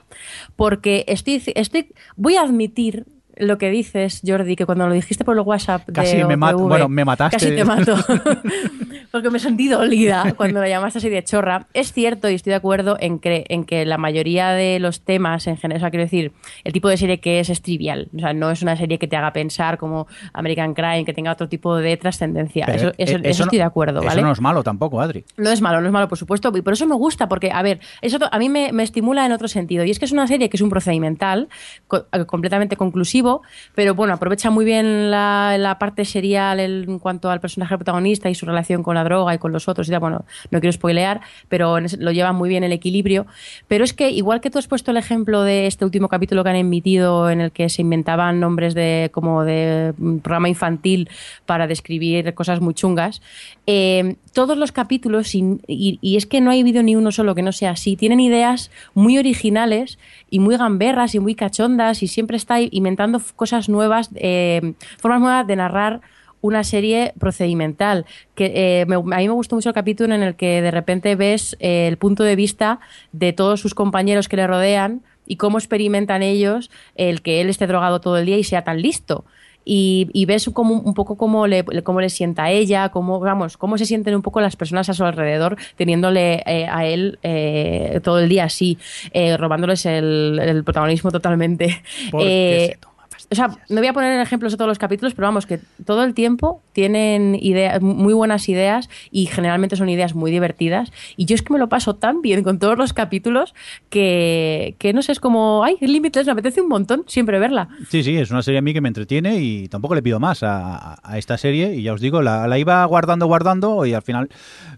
porque estoy, estoy, voy a admitir lo que dices, Jordi, que cuando lo dijiste por el WhatsApp de Casi me mat- OTV, bueno, me mataste. Casi te mato. (laughs) Porque me sentí dolida cuando la llamaste así de chorra. Es cierto y estoy de acuerdo en que, en que la mayoría de los temas en general, o sea, quiero decir, el tipo de serie que es es trivial. O sea, no es una serie que te haga pensar como American Crime, que tenga otro tipo de trascendencia. Eso, eh, eso- eso eso no- estoy de acuerdo, ¿vale? Eso no es malo tampoco, Adri. No es malo, no es malo, por supuesto. Y por eso me gusta, porque, a ver, eso a mí me, me estimula en otro sentido. Y es que es una serie que es un procedimental, co- eh, completamente conclusivo, pero bueno, aprovecha muy bien la, parte serial en cuanto al personaje protagonista y su relación con la droga y con los otros. Y tal. Bueno, no quiero spoilear, pero lo lleva muy bien el equilibrio. Pero es que, igual que tú has puesto el ejemplo de este último capítulo que han emitido en el que se inventaban nombres de como de mm, programa infantil para describir cosas muy chungas, eh, todos los capítulos, y, y es que no ha habido ni uno solo que no sea así, tienen ideas muy originales y muy gamberras y muy cachondas y siempre está inventando cosas nuevas, eh, formas nuevas de narrar una serie procedimental. Que, eh, me- a mí me gustó mucho el capítulo en el que de repente ves eh, el punto de vista de todos sus compañeros que le rodean y cómo experimentan ellos el que él esté drogado todo el día y sea tan listo. Y, y ves como un poco cómo le, cómo le sienta a ella, cómo, vamos, cómo se sienten un poco las personas a su alrededor, teniéndole eh, a él eh, todo el día así, eh, robándoles el, el protagonismo totalmente. Porque Eh, se toma o sea, no voy a poner ejemplos de todos los capítulos, pero vamos, que todo el tiempo tienen ideas, muy buenas ideas y generalmente son ideas muy divertidas. Y yo es que me lo paso tan bien con todos los capítulos que, que no sé, es como, ay, Limitless, me apetece un montón siempre verla. Sí, sí, es una serie a mí que me entretiene y tampoco le pido más a, a- a esta serie. Y ya os digo, la, la iba guardando, guardando y al final,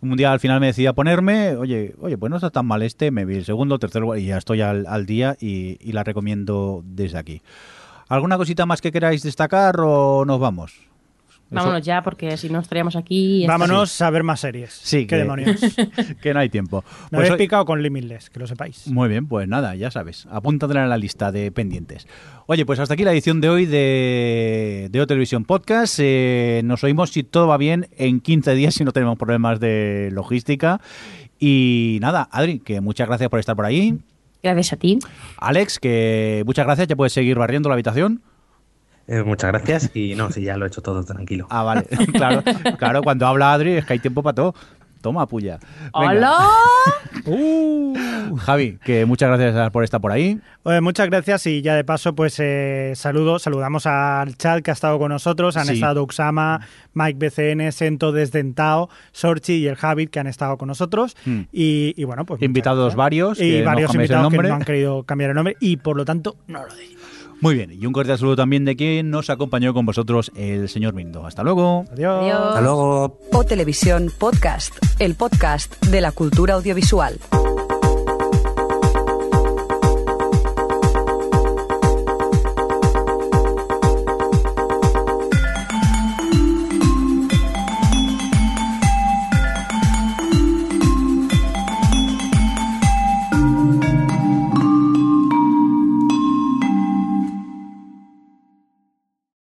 un día al final me decidí a ponerme, oye, oye, pues no está tan mal este, me vi el segundo, tercero y ya estoy al, al día y, y la recomiendo desde aquí. ¿Alguna cosita más que queráis destacar o nos vamos? Vámonos ya, porque si no estaríamos aquí. Vámonos a ver más series. Sí, ¿Qué que- demonios? (laughs) que no hay tiempo. Me Pues habéis hoy- picado con Limitless, que lo sepáis. Muy bien, pues nada, ya sabes, apúntatela en la lista de pendientes. Oye, pues hasta aquí la edición de hoy de, de O Televisión Podcast. Eh, nos oímos, si todo va bien, en 15 días, si no tenemos problemas de logística. Y nada, Adri, que muchas gracias por estar por ahí. Gracias a ti. Alex, que muchas gracias, ya puedes seguir barriendo la habitación. Eh, muchas gracias y no, sí, ya lo he hecho todo tranquilo. Ah, vale, (laughs) claro, claro, cuando habla Adri es que hay tiempo para todo. Toma, puya. Venga. ¡Hola! (laughs) Uh, (laughs) Javi, que muchas gracias por estar por ahí. Muchas gracias y ya de paso, pues eh, saludo, saludamos al chat que ha estado con nosotros. Han Sí. estado Uxama, Mike BCN, Sento Desdentao, Sorchi y el Javid que han estado con nosotros. Hmm. Y, y bueno, pues. Invitados gracias. varios, Y varios el invitados que no han querido cambiar el nombre y por lo tanto no lo decimos. Muy bien, y un cordial saludo también de quien nos acompañó con vosotros, el señor Mindo. Hasta luego. Adiós. Adiós. Hasta luego. O Televisión Podcast, el podcast de la cultura audiovisual.